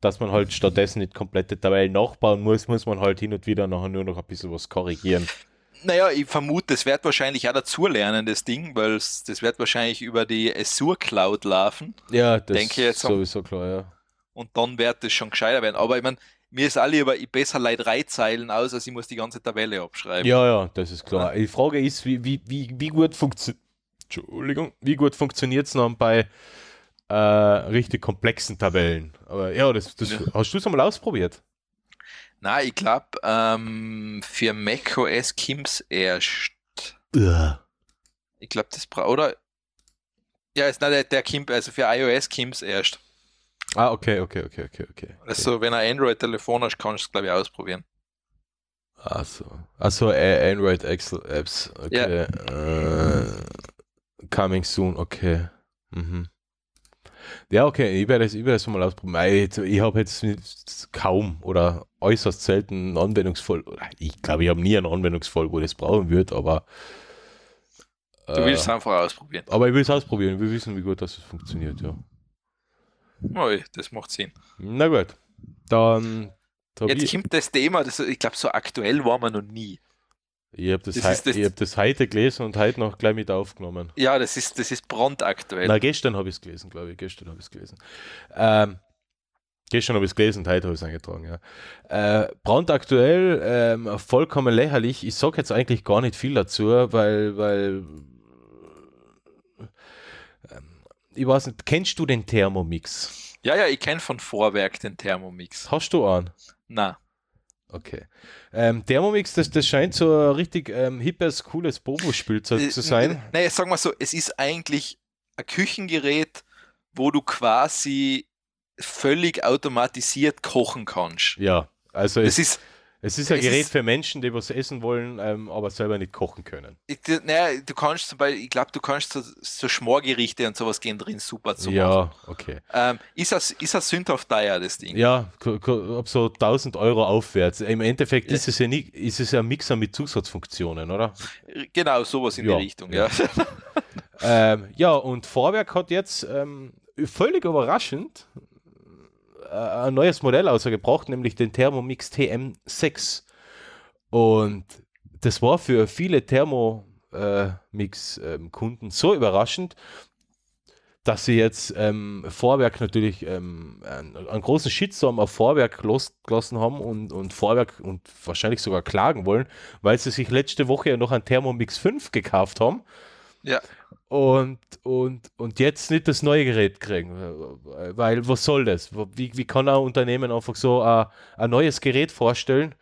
Speaker 4: dass man halt stattdessen nicht komplette Tabellen nachbauen muss, muss man halt hin und wieder nachher nur noch ein bisschen was korrigieren.
Speaker 5: Naja, ich vermute, das wird wahrscheinlich auch dazulernen, das Ding, weil es- das wird wahrscheinlich über die Azure Cloud laufen
Speaker 4: Ja, das
Speaker 5: Denke jetzt
Speaker 4: ist
Speaker 5: am-
Speaker 4: sowieso klar, ja.
Speaker 5: und dann wird das schon gescheiter werden. Aber ich meine, mir ist alle über ich besser leid drei Zeilen aus, als ich muss die ganze Tabelle abschreiben.
Speaker 4: Ja, ja, das ist klar. Die Frage ist, wie, wie, wie, wie gut funktioniert Entschuldigung, wie gut funktioniert es dann bei äh, richtig komplexen Tabellen? Aber ja, das, das
Speaker 5: Ja.
Speaker 4: hast du es einmal ausprobiert?
Speaker 5: Na, ich glaube, ähm, für macOS Kims erst. Ich glaube, das braucht, oder? Ja, ist na, der, der Kimp, also für iOS Kims erst.
Speaker 4: Ah, okay, okay, okay, okay, okay.
Speaker 5: Also, wenn ein Android-Telefon hast, kannst du es, glaube ich, ausprobieren.
Speaker 4: Achso. Achso, äh, Android Excel Apps. Okay. Äh, coming soon, okay. Mhm. Ja, okay, ich werde es ich werde es mal ausprobieren. Jetzt- Ich habe jetzt kaum oder äußerst selten einen Anwendungsfall. Ich glaube, ich habe nie einen Anwendungsfall, wo das brauchen wird, aber.
Speaker 5: Du willst es einfach ausprobieren.
Speaker 4: Aber ich will es ausprobieren. Ich will wissen, wie gut das funktioniert, ja.
Speaker 5: Oh, das macht Sinn.
Speaker 4: Na gut. Dann.
Speaker 5: Jetzt
Speaker 4: ich
Speaker 5: kommt das Thema, das, ich glaube, so aktuell war man noch nie.
Speaker 4: Ich habe das,
Speaker 5: das das-
Speaker 4: ich hab das heute gelesen und heute noch gleich mit aufgenommen.
Speaker 5: Ja, das ist, das ist brandaktuell.
Speaker 4: Na, gestern habe ich es gelesen, glaube ich. Gestern habe ich es gelesen. Ähm, gestern habe ich es gelesen, heute habe ich es eingetragen, ja. Äh, brandaktuell, ähm, vollkommen lächerlich. Ich sage jetzt eigentlich gar nicht viel dazu, weil, weil ähm, ich weiß nicht, kennst du den Thermomix?
Speaker 5: Ja, ja, ich kenne von Vorwerk den Thermomix.
Speaker 4: Hast du einen?
Speaker 5: Na,
Speaker 4: Okay. Ähm, Thermomix, das, das scheint so ein richtig ähm, hippes, cooles Bobo-Spielzeug
Speaker 5: Äh,
Speaker 4: zu sein.
Speaker 5: Nee, sag mal so, es ist eigentlich ein Küchengerät, wo du quasi völlig automatisiert kochen kannst.
Speaker 4: Ja, also es,
Speaker 5: ist,
Speaker 4: Es ist ein
Speaker 5: Es
Speaker 4: Gerät
Speaker 5: ist-
Speaker 4: für Menschen, die was essen wollen, ähm, aber selber nicht kochen können.
Speaker 5: Ich, naja, du kannst zum Beispiel, ich glaube, du kannst so, so Schmorgerichte und sowas gehen drin super zu machen.
Speaker 4: ja, okay.
Speaker 5: Ähm, ist das, ist das sündhaft teuer, das Ding?
Speaker 4: Ja, ab so 1000 Euro aufwärts. Im Endeffekt ist es ja nicht, ist es ja ein Mixer mit Zusatzfunktionen, oder?
Speaker 5: Genau, sowas in
Speaker 4: Ja,
Speaker 5: die Richtung, ja.
Speaker 4: Ähm, ja, und Vorwerk hat jetzt ähm, völlig überraschend ein neues Modell ausgebracht, nämlich den Thermomix TM6. Und das war für viele Thermomix-Kunden so überraschend, dass sie jetzt ähm, Vorwerk natürlich ähm, einen, einen großen Shitstorm auf Vorwerk losgelassen haben und, und Vorwerk und wahrscheinlich sogar klagen wollen, weil sie sich letzte Woche ja noch einen Thermomix 5 gekauft haben
Speaker 5: ja.
Speaker 4: und, und, und jetzt nicht das neue Gerät kriegen. Weil, was soll das? Wie, wie kann ein Unternehmen einfach so ein, ein neues Gerät vorstellen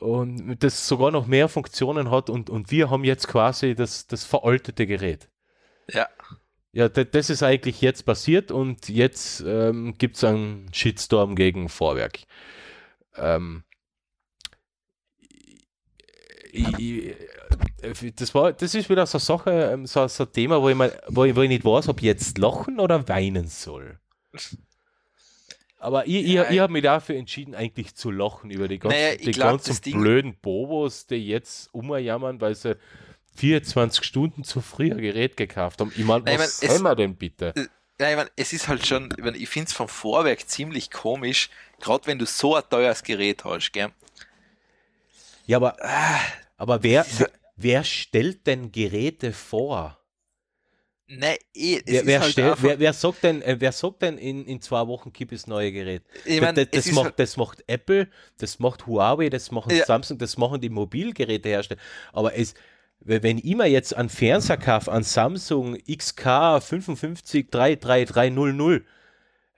Speaker 4: und das sogar noch mehr Funktionen hat und, und wir haben jetzt quasi das, das veraltete Gerät.
Speaker 5: Ja.
Speaker 4: Ja, das ist eigentlich jetzt passiert und jetzt ähm, gibt es einen Shitstorm gegen Vorwerk. Ähm, ich, äh, das, war, das ist wieder so eine Sache, ähm, so, so ein Thema, wo ich, mal, wo, ich, wo ich nicht weiß, ob ich jetzt lachen oder weinen soll. Aber ich,
Speaker 5: Ja,
Speaker 4: ich, ich habe mich dafür entschieden, eigentlich zu lachen über die, ganzen,
Speaker 5: Naja,
Speaker 4: die
Speaker 5: glaub,
Speaker 4: ganzen
Speaker 5: das Ding-
Speaker 4: blöden Bobos, die jetzt umjammern, weil sie 24 Stunden zu früh ein Gerät gekauft haben. Ich meine,
Speaker 5: Nein, ich
Speaker 4: was
Speaker 5: mein, es-
Speaker 4: soll man denn bitte?
Speaker 5: Ja, ich mein, es ist halt schon, ich, mein, ich finde es vom Vorwerk ziemlich komisch, gerade wenn du so ein teures Gerät hast, gell?
Speaker 4: Ja, aber, aber wer, wer, stellt denn Geräte vor?
Speaker 5: Nein, eh,
Speaker 4: Wer,
Speaker 5: ist
Speaker 4: wer,
Speaker 5: halt
Speaker 4: stellt, wer, wer sagt denn, äh, wer sagt denn in, in zwei Wochen gibt es neue Gerät?
Speaker 5: ich mein,
Speaker 4: das, das,
Speaker 5: ist
Speaker 4: macht,
Speaker 5: halt,
Speaker 4: das macht Apple, das macht Huawei, das machen
Speaker 5: Ja.
Speaker 4: Samsung, das machen die Mobilgerätehersteller. Aber es, wenn ich mir jetzt einen Fernseher kaufe, an Samsung XK 5533300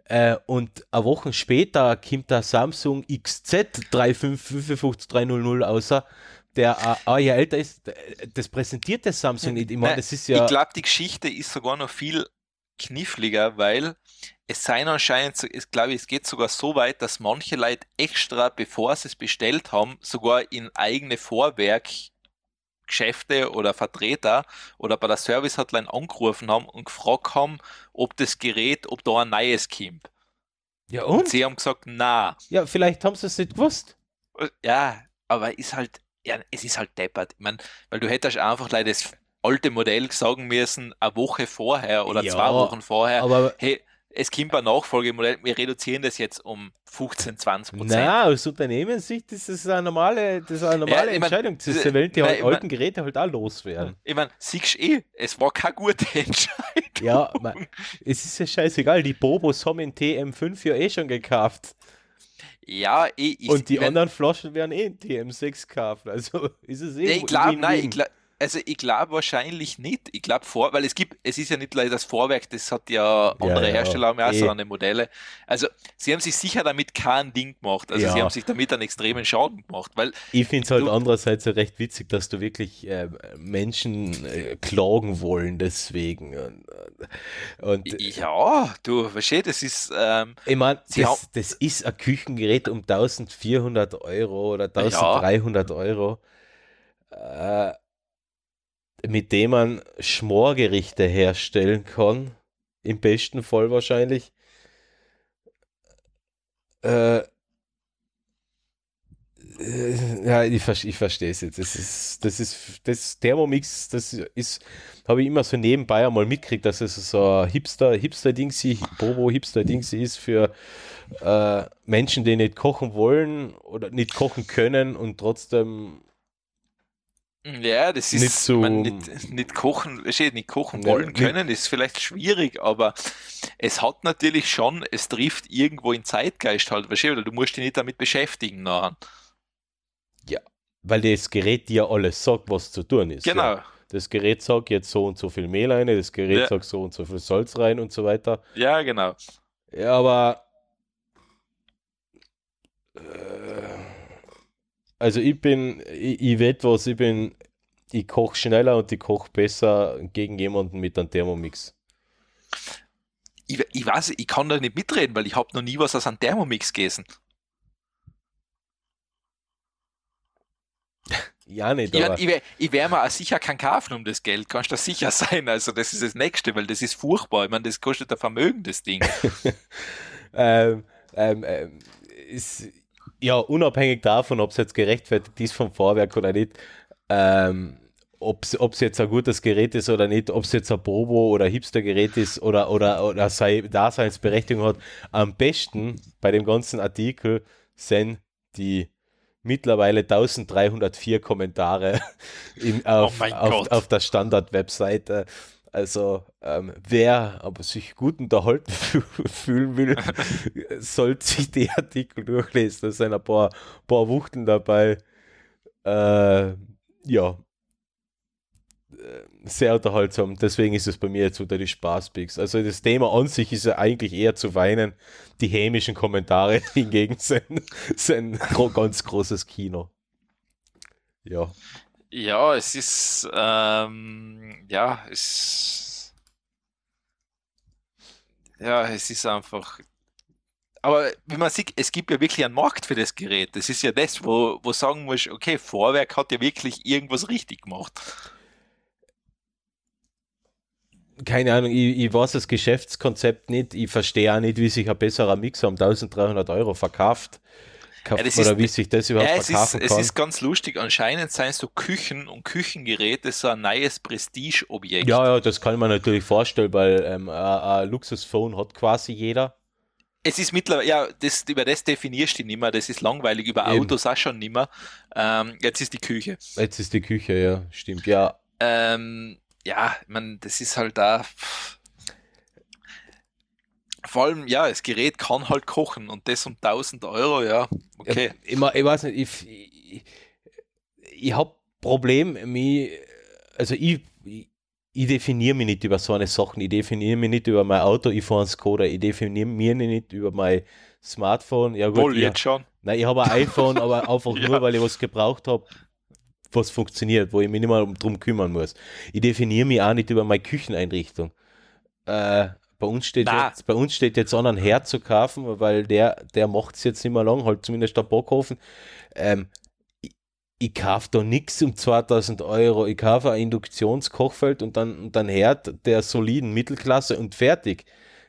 Speaker 4: äh, und eine Woche später kommt der Samsung XZ 55300 außer, der äh, ein Jahr älter ist, das präsentiert der Samsung nicht. Ich meine,
Speaker 5: Nein,
Speaker 4: das ist ja.
Speaker 5: ich glaube, die Geschichte ist sogar noch viel kniffliger, weil es sein anscheinend, ich glaube, es geht sogar so weit, dass manche Leute extra, bevor sie es bestellt haben, sogar in eigene Vorwerkgeschäfte oder Vertreter oder bei der Service-Hotline angerufen haben und gefragt haben, ob das Gerät, ob da ein neues kommt.
Speaker 4: ja,
Speaker 5: Und
Speaker 4: und?
Speaker 5: sie haben gesagt, na,
Speaker 4: Ja, vielleicht haben sie es nicht gewusst.
Speaker 5: ja, aber ist halt, ja, es ist halt deppert. Ich mein, weil du hättest einfach leider das alte Modell sagen müssen, eine Woche vorher oder
Speaker 4: Ja,
Speaker 5: zwei Wochen vorher.
Speaker 4: Aber
Speaker 5: hey, es kommt ein Nachfolgemodell, wir reduzieren das jetzt um 15, 20 Prozent.
Speaker 4: Na, aus Unternehmenssicht ist das eine normale, das ist eine normale
Speaker 5: Ja,
Speaker 4: Entscheidung. Das ist
Speaker 5: äh,
Speaker 4: die Welt, die
Speaker 5: nein,
Speaker 4: halt alten Geräte halt auch loswerden.
Speaker 5: Ich meine, siehst du eh, es war keine gute Entscheidung.
Speaker 4: Ja, man, es ist ja scheißegal. Die Bobos haben in TM5 ja eh schon gekauft.
Speaker 5: Ja, eh, ich,
Speaker 4: und die
Speaker 5: mein,
Speaker 4: anderen Flaschen werden eh in TM6 gekauft. Also ist es eh.
Speaker 5: Ja, ich glaube, nein, ich glaub, also ich glaube wahrscheinlich nicht. Ich glaube vor, weil es gibt, es ist ja nicht leider das Vorwerk, das hat ja andere
Speaker 4: ja,
Speaker 5: Hersteller haben ja auch
Speaker 4: eh.
Speaker 5: so eine Modelle. Also sie haben sich sicher damit kein Ding gemacht. Also
Speaker 4: Ja.
Speaker 5: sie haben sich damit einen extremen Schaden gemacht, weil
Speaker 4: Ich finde es halt andererseits ja recht witzig, dass du wirklich äh, Menschen äh, klagen wollen deswegen. Und, und
Speaker 5: ja, du, verstehst, das ist ähm,
Speaker 4: Ich meine, das, das ist ein Küchengerät um 1400 Euro oder 1300 Euro, äh, mit dem man Schmorgerichte herstellen kann. Im besten Fall wahrscheinlich. Äh, äh, ja, ich, ich verstehe es jetzt. Das ist, das ist, das Thermomix, das ist, habe ich immer so nebenbei einmal mitgekriegt, dass es so ein Hipster, Hipster-Dingsi, Bobo-Hipster-Dingsi ist für äh, Menschen, die nicht kochen wollen oder nicht kochen können und trotzdem
Speaker 5: ja, das ist
Speaker 4: Nicht so-
Speaker 5: mein, nicht, nicht kochen, nicht kochen
Speaker 4: Ja,
Speaker 5: wollen
Speaker 4: nicht-
Speaker 5: können, ist vielleicht schwierig, aber es hat natürlich schon, es trifft irgendwo in Zeitgeist halt, verstehst du, du musst dich nicht damit beschäftigen nachher.
Speaker 4: weil das Gerät dir alles sagt, was zu tun ist.
Speaker 5: Genau.
Speaker 4: Ja. Das Gerät sagt jetzt so und so viel Mehl rein, das Gerät
Speaker 5: Ja.
Speaker 4: sagt so und so viel Salz rein und so weiter.
Speaker 5: Ja, genau.
Speaker 4: Ja, aber äh, also ich bin, ich, ich weiß was, ich bin, ich koche schneller und ich koche besser gegen jemanden mit einem Thermomix.
Speaker 5: Ich, ich weiß, ich kann da nicht mitreden, weil ich habe noch nie was aus einem Thermomix gegessen.
Speaker 4: Ja, nicht,
Speaker 5: Ich, ich, wär- ich werde mir auch sicher keinen kaufen um das Geld, kannst du sicher sein. Also das ist das Nächste, weil das ist furchtbar. Ich meine, das kostet ein Vermögen, das Ding.
Speaker 4: ähm, ähm, ähm, ist, ja, unabhängig davon, ob es jetzt gerechtfertigt ist vom Vorwerk oder nicht, ähm, ob es jetzt ein gutes Gerät ist oder nicht, ob es jetzt ein Bobo oder Hipster-Gerät ist oder, oder, oder sei, Daseinsberechtigung hat, am besten bei dem ganzen Artikel sind die mittlerweile 1304 Kommentare in, auf,
Speaker 5: Oh
Speaker 4: auf, auf der Standard-Webseite. Also, ähm, wer aber sich gut unterhalten fü- fühlen will, sollte sich die Artikel durchlesen. Da sind ein paar, paar Wuchten dabei. Äh, ja. Äh, Sehr unterhaltsam. Deswegen ist es bei mir jetzt unter die Spaßpicks. Also, das Thema an sich ist ja eigentlich eher zu weinen. Die hämischen Kommentare hingegen sind, sind gro ganz großes Kino. Ja.
Speaker 5: Ja, es ist, ähm, ja, es, ja, es ist einfach, aber wie man sieht, es gibt ja wirklich einen Markt für das Gerät. Das ist ja das, wo, wo sagen muss, okay, Vorwerk hat ja wirklich irgendwas richtig gemacht.
Speaker 4: keine Ahnung, ich, ich weiß das Geschäftskonzept nicht, ich verstehe auch nicht, wie sich ein besserer Mixer um 1300 Euro verkauft. Oder
Speaker 5: ist-
Speaker 4: wie sich das überhaupt
Speaker 5: Ja, es ist,
Speaker 4: verkaufen
Speaker 5: es
Speaker 4: kann.
Speaker 5: ist ganz lustig. Anscheinend seien so Küchen und Küchengeräte so ein neues Prestigeobjekt.
Speaker 4: ja, ja, das kann man natürlich vorstellen, weil ähm, ein, Luxusphone hat quasi jeder.
Speaker 5: Es ist mittlerweile, ja, das, über das definierst du nicht mehr, das ist langweilig, über
Speaker 4: Eben.
Speaker 5: Autos auch schon nicht mehr. Ähm, jetzt ist die Küche.
Speaker 4: Jetzt ist die Küche, ja, stimmt. Ja,
Speaker 5: Ähm, ja, ich meine, das ist halt da. Vor allem, ja, das Gerät kann halt kochen und das um 1000 Euro, ja, okay.
Speaker 4: Ja, ich, ich weiß nicht, ich, ich, ich habe Problem, mich, also ich, ich, ich definiere mich nicht über so eine Sachen, ich definiere mich nicht über mein Auto, ich fahre einen Skoda, ich definiere mich nicht über mein Smartphone. Ja, gut,
Speaker 5: Wohl
Speaker 4: ich,
Speaker 5: jetzt schon.
Speaker 4: Nein, ich habe ein iPhone, aber einfach
Speaker 5: Ja.
Speaker 4: nur, weil ich was gebraucht habe, was funktioniert, wo ich mich nicht mal drum kümmern muss. Ich definiere mich auch nicht über meine Kücheneinrichtung. Äh, bei, uns steht
Speaker 5: Na.
Speaker 4: jetzt, bei uns steht jetzt an, einen Herd zu kaufen, weil der, der macht es jetzt nicht mehr lang, halt zumindest der Bockofen. Ähm, ich, ich kaufe da nichts um 2000 Euro. Ich kaufe ein Induktionskochfeld und dann, und dann Herd der soliden Mittelklasse und fertig.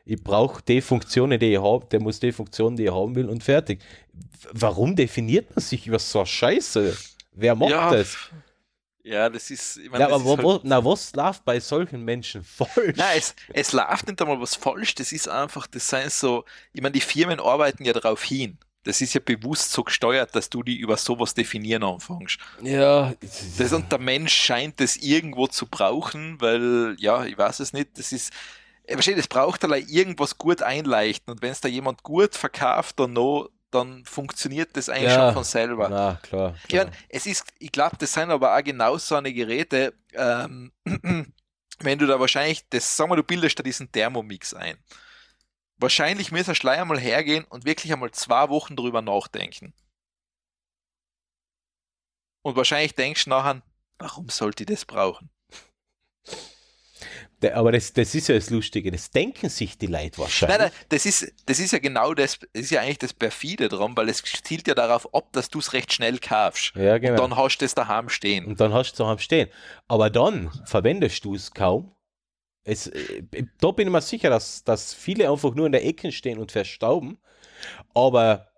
Speaker 4: Ich brauche die Funktionen, die ich habe, der muss die Funktion, die ich haben will und fertig. Warum definiert man sich über so eine Scheiße? Wer macht
Speaker 5: ja,
Speaker 4: das?
Speaker 5: Ja, das ist. Ich meine,
Speaker 4: Ja, aber wo,
Speaker 5: halt,
Speaker 4: wo, na, was läuft bei solchen Menschen falsch?
Speaker 5: Nein, es, es läuft nicht einmal was falsch. Das ist einfach, das sei so, ich meine, die Firmen arbeiten ja darauf hin. Das ist ja bewusst so gesteuert, dass du die über sowas definieren anfängst.
Speaker 4: ja,
Speaker 5: Das, und der Mensch scheint das irgendwo zu brauchen, weil, ja, ich weiß es nicht, das ist, verstehe, das braucht allein irgendwas gut einleichten und wenn es da jemand gut verkauft dann noch, dann funktioniert das eigentlich
Speaker 4: Ja.
Speaker 5: schon von selber.
Speaker 4: na klar.
Speaker 5: Ich,
Speaker 4: klar.
Speaker 5: mein, es ist, ich glaube, das sind aber auch genau so eine Geräte, ähm, wenn du da wahrscheinlich, das, sagen wir, du bildest da diesen Thermomix ein. Wahrscheinlich müssen wir einmal hergehen und wirklich einmal zwei Wochen drüber nachdenken. Und wahrscheinlich denkst du nachher, warum sollte ich das brauchen?
Speaker 4: Aber das, das ist ja das Lustige, das denken sich die Leute wahrscheinlich.
Speaker 5: Nein, nein, das ist, das ist ja genau das, das ist ja eigentlich das Perfide dran, weil es zielt ja darauf ab, dass du es recht schnell kaufst.
Speaker 4: Ja, genau.
Speaker 5: Und dann hast du es daheim stehen.
Speaker 4: Und dann hast du es daheim stehen. Aber dann verwendest du es kaum. Es, äh, da bin ich mir sicher, dass, dass viele einfach nur in der Ecke stehen und verstauben. Aber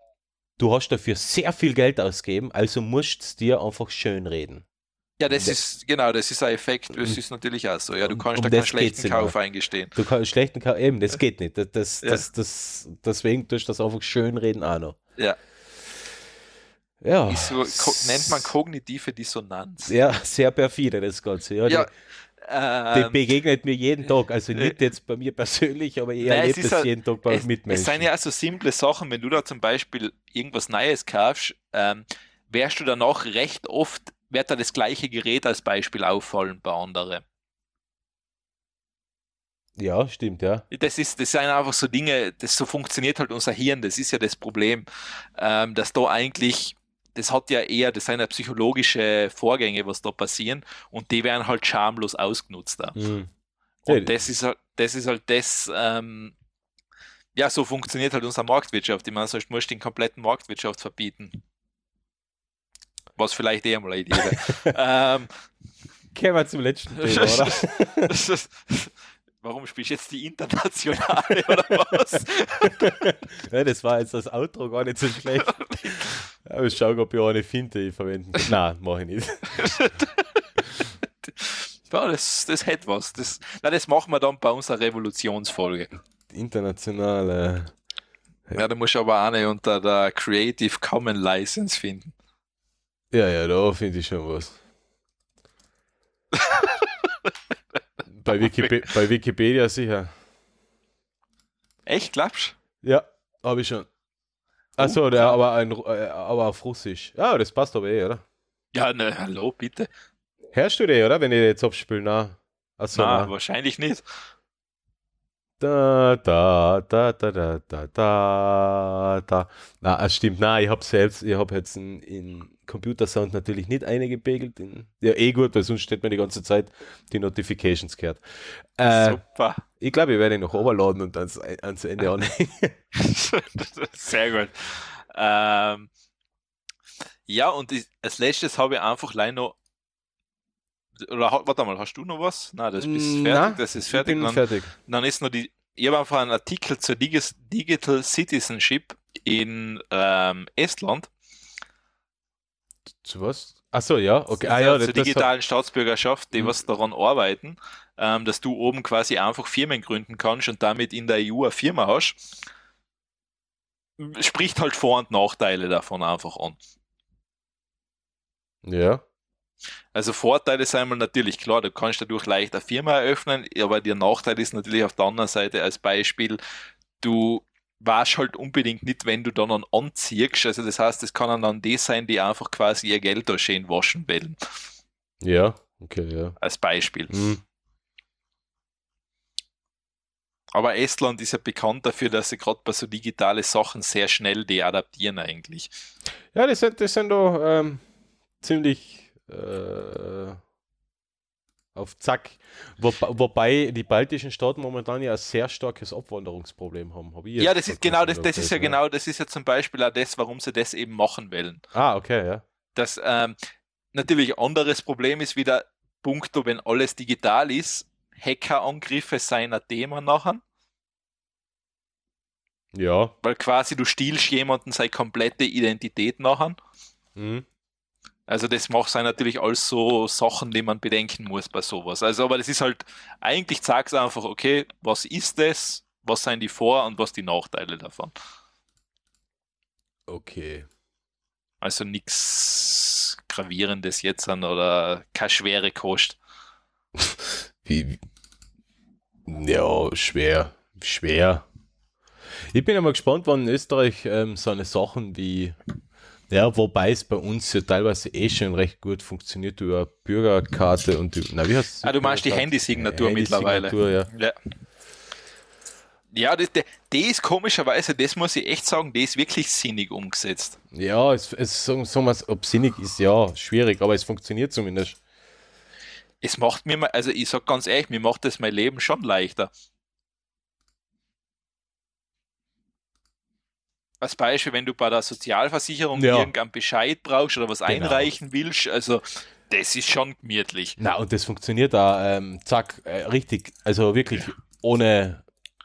Speaker 4: du hast dafür sehr viel Geld ausgegeben, also musst du es dir einfach schön reden.
Speaker 5: Ja, das ist, genau, das ist ein Effekt, das ist natürlich auch so. Ja, du kannst
Speaker 4: um
Speaker 5: da keinen schlechten
Speaker 4: immer.
Speaker 5: Kauf eingestehen.
Speaker 4: Du kannst schlechten Ka eben, das geht nicht. Das, das,
Speaker 5: Ja.
Speaker 4: das, das, deswegen tust du das einfach schön reden auch noch.
Speaker 5: Ja.
Speaker 4: Ja.
Speaker 5: So, nennt man kognitive Dissonanz.
Speaker 4: Ja, sehr perfide das Ganze. Ja,
Speaker 5: Ja,
Speaker 4: die, die
Speaker 5: ähm,
Speaker 4: begegnet mir jeden Tag. Also nicht jetzt bei mir persönlich, aber ich erlebe das
Speaker 5: halt-
Speaker 4: jeden Tag bei
Speaker 5: es,
Speaker 4: Mitmenschen.
Speaker 5: es sind ja auch so simple Sachen, wenn du da zum Beispiel irgendwas Neues kaufst, ähm, wärst du danach recht oft, wird da das gleiche Gerät als Beispiel auffallen bei anderen.
Speaker 4: ja, stimmt, ja.
Speaker 5: Das ist, das sind einfach so Dinge, das so funktioniert halt unser Hirn, das ist ja das Problem, ähm, dass da eigentlich, das hat ja eher, das sind ja psychologische Vorgänge, was da passieren und die werden halt schamlos ausgenutzt. Da.
Speaker 4: Mhm.
Speaker 5: Und das ist halt, das ist halt das, ähm, ja, so funktioniert halt unsere Marktwirtschaft. Ich meine, sonst musst du den kompletten Marktwirtschaft verbieten. Was vielleicht eh mal eine Idee wäre. ähm,
Speaker 4: Kommen wir zum letzten Thema, oder?
Speaker 5: Warum spielst du jetzt die internationale oder was?
Speaker 4: ja, das war jetzt das Outro gar nicht so schlecht. Aber ich schaue, ob ich eine finde, die ich verwenden kann. Nein, mache ich nicht.
Speaker 5: ja, das, das hätte was. Das, na, das machen wir dann bei unserer Revolutionsfolge.
Speaker 4: Internationale.
Speaker 5: Ja, da musst du aber eine unter der Creative Common License finden.
Speaker 4: Ja, ja, da finde ich schon was. bei, Wikipe bei Wikipedia sicher.
Speaker 5: Echt, glaubst
Speaker 4: Ja, habe ich schon. Achso, der, aber, ein, äh, aber auf Russisch. Ja, das passt aber eh, oder?
Speaker 5: Ja, ne, hallo, bitte.
Speaker 4: Hörst du den, oder? Wenn ich jetzt abspiele, na. Achso,
Speaker 5: Na,
Speaker 4: na.
Speaker 5: wahrscheinlich nicht.
Speaker 4: Da, da, da, da, da, da, da, da. Na, es stimmt, na, ich habe selbst, ich habe jetzt in, in Computersound natürlich nicht eingepegelt. In, ja, eh gut, weil sonst steht mir die ganze Zeit die Notifications gehört. Äh,
Speaker 5: Super.
Speaker 4: ich glaube, ich werde ihn noch overladen und dann ans Ende anhängen.
Speaker 5: Sehr gut. Ähm, ja, und ich, als letztes habe ich einfach leider noch. Oder warte mal, hast du noch was? Nein, das ist fertig.
Speaker 4: Na,
Speaker 5: das ist fertig. Dann,
Speaker 4: fertig.
Speaker 5: dann ist noch die. Ich habe einfach einen Artikel zur Digital Citizenship in ähm, Estland.
Speaker 4: Zu was? Achso, ja, okay. Ah, ja,
Speaker 5: zur digitalen Staatsbürgerschaft, die
Speaker 4: Mhm.
Speaker 5: was daran arbeiten, ähm, dass du oben quasi einfach Firmen gründen kannst und damit in der EU eine Firma hast. Spricht halt Vor- und Nachteile davon einfach an.
Speaker 4: ja.
Speaker 5: Also Vorteile sind mal natürlich klar, du kannst dadurch leicht eine Firma eröffnen, aber der Nachteil ist natürlich auf der anderen Seite als Beispiel, du weißt halt unbedingt nicht, wenn du dann einen anziehst. Also das heißt, es kann dann die sein, die einfach quasi ihr Geld da schön waschen wollen,
Speaker 4: Ja, okay, ja.
Speaker 5: als Beispiel.
Speaker 4: Hm.
Speaker 5: Aber Estland ist ja bekannt dafür, dass sie gerade bei so digitale Sachen sehr schnell die adaptieren eigentlich.
Speaker 4: Ja, das sind, das sind doch ähm, ziemlich äh, auf Zack. Wo, wobei die baltischen Staaten momentan ja ein sehr starkes Abwanderungsproblem haben. Hab
Speaker 5: Ja, das ist genau das, das ist ja
Speaker 4: gelesen,
Speaker 5: genau, das ist ja zum Beispiel auch das, warum sie das eben machen wollen.
Speaker 4: Ah, okay, ja.
Speaker 5: Das ähm, natürlich ein anderes Problem ist wieder punkto, wenn alles digital ist, Hackerangriffe seien ein Thema nachher,
Speaker 4: Ja.
Speaker 5: weil quasi du stiehlst jemanden seine komplette Identität nachher.
Speaker 4: Mhm.
Speaker 5: Also das macht sein natürlich alles so Sachen, die man bedenken muss bei sowas. Also aber das ist halt, eigentlich sagst du einfach, okay, was ist das, was sind die Vor- und was die Nachteile davon.
Speaker 4: Okay.
Speaker 5: Also nichts Gravierendes jetzt an oder keine schwere Kost.
Speaker 4: Wie, wie- ja, schwer. Schwer. Ich bin ja mal gespannt, wann in Österreich ähm, so eine Sachen wie, ja, wobei es bei uns ja teilweise eh schon recht gut funktioniert über Bürgerkarte und, die- na, wie heißt
Speaker 5: Ah, du meinst die Handysignatur mittlerweile.
Speaker 4: ja.
Speaker 5: Ja. Ja, das, das ist komischerweise, das muss ich echt sagen, das ist wirklich sinnig umgesetzt.
Speaker 4: Ja, es, es sagen, sagen wir ob sinnig ist, ja, schwierig, aber es funktioniert zumindest.
Speaker 5: Es macht mir mal, also ich sag ganz ehrlich, mir macht das mein Leben schon leichter. Als Beispiel, wenn du bei der Sozialversicherung
Speaker 4: Ja.
Speaker 5: irgendeinen Bescheid brauchst oder was
Speaker 4: Genau.
Speaker 5: einreichen willst, also das ist schon gemütlich.
Speaker 4: Na, und das funktioniert da, ähm, zack, äh, richtig, also wirklich ohne,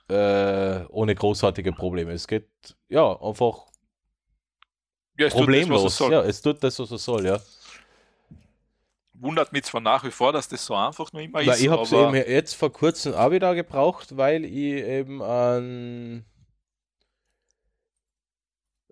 Speaker 4: äh, ohne großartige Probleme. Es geht, ja, einfach
Speaker 5: Ja, das,
Speaker 4: problemlos.
Speaker 5: es soll.
Speaker 4: ja, es tut das, was es soll, ja.
Speaker 5: Wundert mich zwar nach wie vor, dass das so einfach nur immer
Speaker 4: Weil
Speaker 5: ist,
Speaker 4: ich habe es eben jetzt vor kurzem auch wieder gebraucht, weil ich eben einen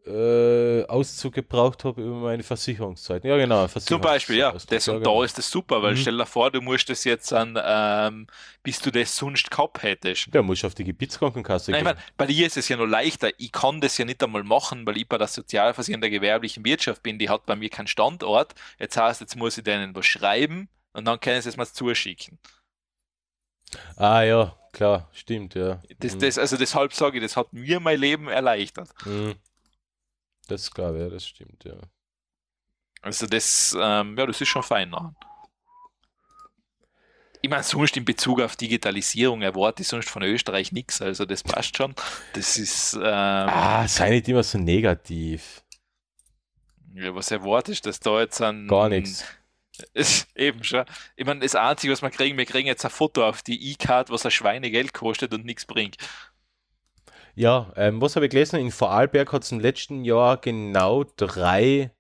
Speaker 4: äh, Auszug gebraucht habe über meine Versicherungszeiten. Ja, genau.
Speaker 5: Zum Beispiel, ja,
Speaker 4: Versicherungsauszug,
Speaker 5: das und
Speaker 4: genau.
Speaker 5: da ist das super, weil
Speaker 4: Mhm.
Speaker 5: stell dir vor, du musst das jetzt an, ähm, bis du das sonst gehabt hättest.
Speaker 4: Ja, muss ich auf die Gebietskrankenkasse
Speaker 5: Nein, ich
Speaker 4: gehen.
Speaker 5: mein, bei dir ist es ja noch leichter. Ich kann das ja nicht einmal machen, weil ich bei der Sozialversicherung der gewerblichen Wirtschaft bin. Die hat bei mir keinen Standort. Jetzt heißt, jetzt muss ich denen was schreiben und dann können sie es mir zuschicken.
Speaker 4: Ah ja, klar, stimmt, ja.
Speaker 5: Das,
Speaker 4: Mhm.
Speaker 5: das, also deshalb sage ich, das hat mir mein Leben erleichtert.
Speaker 4: Mhm. Das ist klar, ja, das stimmt, ja.
Speaker 5: Also das, ähm, ja, das ist schon fein. Ne? Ich meine, sonst in Bezug auf Digitalisierung erwarte ich sonst von Österreich nichts. Also das passt schon. Das ist, ähm,
Speaker 4: Ah, sei nicht immer so negativ.
Speaker 5: Ja, was erwartest du, dass da jetzt ein.
Speaker 4: Gar nichts.
Speaker 5: Ist eben schon. Ich meine, das Einzige, was wir kriegen, wir kriegen jetzt ein Foto auf die E-Card, was ein Schweinegeld kostet und nichts bringt.
Speaker 4: Ja, ähm, was habe ich gelesen? In Vorarlberg hat es im letzten Jahr genau drei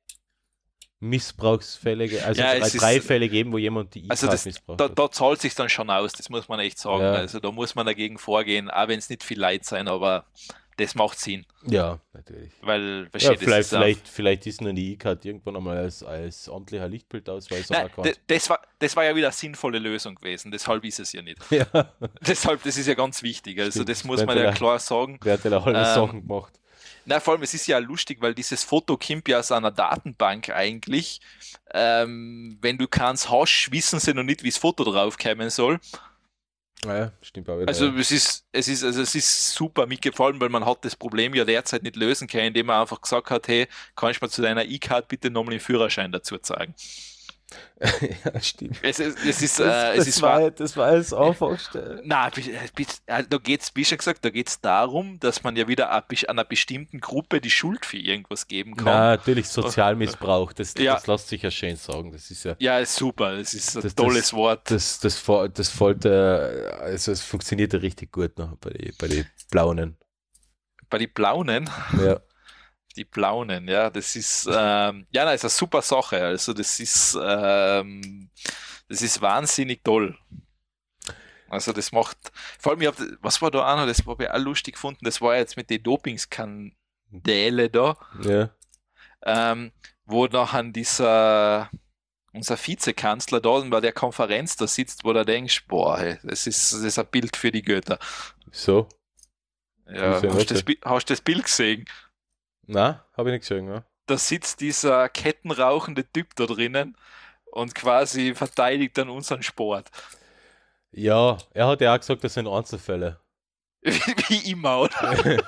Speaker 4: Missbrauchsfälle, also
Speaker 5: Ja,
Speaker 4: drei,
Speaker 5: es ist-
Speaker 4: drei Fälle geben, wo jemand die
Speaker 5: Also das,
Speaker 4: missbraucht
Speaker 5: da, da zahlt sich dann schon aus, das muss man echt sagen.
Speaker 4: Ja.
Speaker 5: Also da muss man dagegen vorgehen, auch wenn es nicht viel Leid sein, aber das macht Sinn,
Speaker 4: Ja, natürlich.
Speaker 5: weil
Speaker 4: Ja, vielleicht, vielleicht, vielleicht ist nur die E-Card irgendwann einmal als, als amtlicher Lichtbildausweis
Speaker 5: Nein, das war, das war ja wieder eine sinnvolle Lösung gewesen, deshalb ist es ja nicht.
Speaker 4: Ja,
Speaker 5: Deshalb, das ist ja ganz wichtig. Also
Speaker 4: Stimmt.
Speaker 5: das muss man ja klar sagen.
Speaker 4: wer hat denn alle
Speaker 5: Ähm,
Speaker 4: Sachen gemacht?
Speaker 5: Na, vor allem, es ist ja lustig, weil dieses Foto kommt ja aus einer Datenbank eigentlich. Ähm, wenn du keins hast, wissen sie noch nicht, wie das Foto draufkommen soll.
Speaker 4: Ja, stimmt auch wieder.
Speaker 5: Also
Speaker 4: ja.
Speaker 5: es ist, es ist, also es ist super mitgefallen, weil man hat das Problem ja derzeit nicht lösen können, indem man einfach gesagt hat, hey, kann ich mir zu deiner E-Card bitte nochmal den Führerschein dazu zeigen?
Speaker 4: ja, stimmt.
Speaker 5: Es ist, es ist,
Speaker 4: Das,
Speaker 5: äh, es
Speaker 4: das,
Speaker 5: ist
Speaker 4: war, das war das Einfachste.
Speaker 5: Na, bi- bi- äh, da geht's, wie schon gesagt, da geht's darum, dass man ja wieder einer bestimmten Gruppe die Schuld für irgendwas geben kann.
Speaker 4: Na, natürlich Sozialmissbrauch, das,
Speaker 5: Ja.
Speaker 4: das lässt sich ja schön sagen. Das ist ja
Speaker 5: Ja, ist super, das ist ein
Speaker 4: Das-
Speaker 5: tolles
Speaker 4: das-
Speaker 5: Wort.
Speaker 4: das, das, fol- das folgt, also es funktioniert ja richtig gut noch bei den bei die Blaunen.
Speaker 5: Bei den Blaunen,
Speaker 4: Ja.
Speaker 5: Die Blaunen, ja, das ist, ähm, ja, na, ist eine super Sache. Also das ist, ähm, das ist wahnsinnig toll. Also das macht, vor allem, ich hab, was war da auch noch, das habe ich auch lustig gefunden, das war jetzt mit den Dopingskandale da.
Speaker 4: ja.
Speaker 5: ähm, wo nachher dieser unser Vizekanzler da bei der Konferenz da sitzt, wo du denkst, boah, hey, das ist, das ist ein Bild für die Götter.
Speaker 4: So.
Speaker 5: Ja, hast, du das, Bi- hast du das Bild gesehen?
Speaker 4: Na, habe ich nicht gesehen, ja.
Speaker 5: Da sitzt dieser kettenrauchende Typ da drinnen und quasi verteidigt dann unseren Sport.
Speaker 4: Ja, er hat ja auch gesagt, das sind Einzelfälle.
Speaker 5: Wie immer, oder?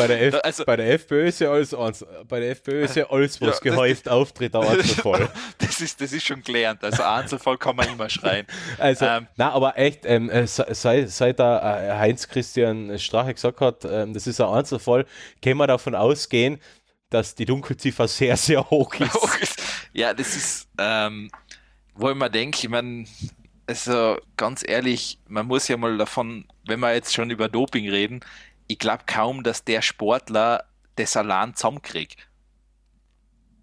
Speaker 4: Bei der, F
Speaker 5: Also-
Speaker 4: bei der FPÖ ist ja alles eins. Bei der FPÖ ist ja alles, was
Speaker 5: Ja,
Speaker 4: gehäuft auftritt, ein Einzelfall.
Speaker 5: Das ist, das ist schon gelernt. Also Einzelfall kann man immer schreien.
Speaker 4: Also,
Speaker 5: Ähm.
Speaker 4: na, aber echt, ähm, äh, se- sei, seit der äh, Heinz-Christian Strache gesagt hat, ähm, das ist ein Einzelfall, können wir davon ausgehen, dass die Dunkelziffer sehr, sehr hoch ist.
Speaker 5: ja, das ist, ähm, wo ich mir denke, ich meine, also ganz ehrlich, man muss ja mal davon, wenn wir jetzt schon über Doping reden, ich glaube kaum, dass der Sportler das allein zusammenkriegt.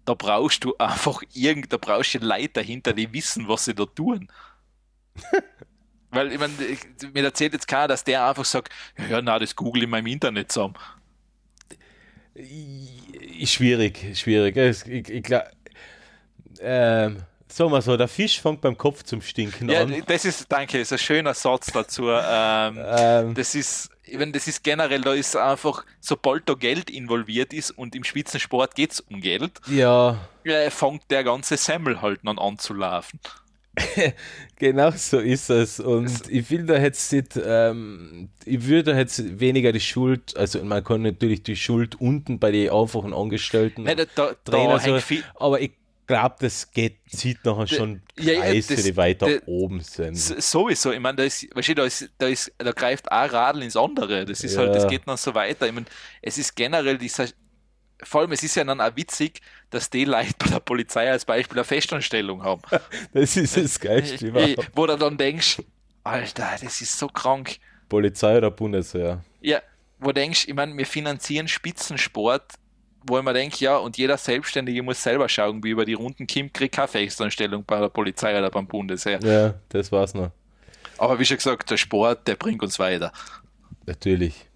Speaker 5: Da brauchst du einfach irgend, da brauchst du Leute dahinter, die wissen, was sie da tun. Weil, ich meine, ich- mir erzählt jetzt keiner, dass der einfach sagt, ja, na, das google ich mal im Internet zusammen.
Speaker 4: Schwierig, schwierig. Es- Ich, ich glaub, ähm, sagen wir so, der Fisch fängt beim Kopf zum Stinken
Speaker 5: Ja,
Speaker 4: an.
Speaker 5: das ist, danke, ist ein schöner Satz dazu. Ähm,
Speaker 4: Ähm,
Speaker 5: das ist, meine, das ist generell, da ist einfach, sobald da Geld involviert ist und im Spitzensport geht es um Geld,
Speaker 4: ja,
Speaker 5: äh, fängt der ganze Semmel halt dann an zu laufen.
Speaker 4: Genau so ist es. Und ich will da jetzt nicht, ähm, ich würde da jetzt weniger die Schuld, also man kann natürlich die Schuld unten bei den einfachen Angestellten,
Speaker 5: Nein, da, da,
Speaker 4: Trainer,
Speaker 5: da
Speaker 4: so,
Speaker 5: hängt viel,
Speaker 4: aber ich glaube, das geht, zieht nachher schon
Speaker 5: ja, ja,
Speaker 4: Kreise,
Speaker 5: das-
Speaker 4: die weiter
Speaker 5: das-
Speaker 4: oben sind.
Speaker 5: Sowieso, ich meine, da ist, weißt du, da ist, da ist, da greift ein Radl ins andere. Das ist
Speaker 4: Ja.
Speaker 5: halt, das geht dann so weiter. Ich meine, es ist generell dieser, vor allem, es ist ja dann auch witzig, dass die Leute bei der Polizei als Beispiel eine Festanstellung haben.
Speaker 4: Das ist das Geilste
Speaker 5: Äh,
Speaker 4: überhaupt.
Speaker 5: wo du dann denkst, Alter, das ist so krank.
Speaker 4: Polizei oder Bundeswehr.
Speaker 5: Ja, wo du denkst, ich meine, wir finanzieren Spitzensport, wo ich mir denke, ja, und jeder Selbstständige muss selber schauen, wie über die Runden kommt, kriegt keine Festanstellung bei der Polizei oder beim Bundesheer.
Speaker 4: Ja, das war's noch.
Speaker 5: Aber wie schon gesagt, der Sport, der bringt uns weiter.
Speaker 4: Natürlich.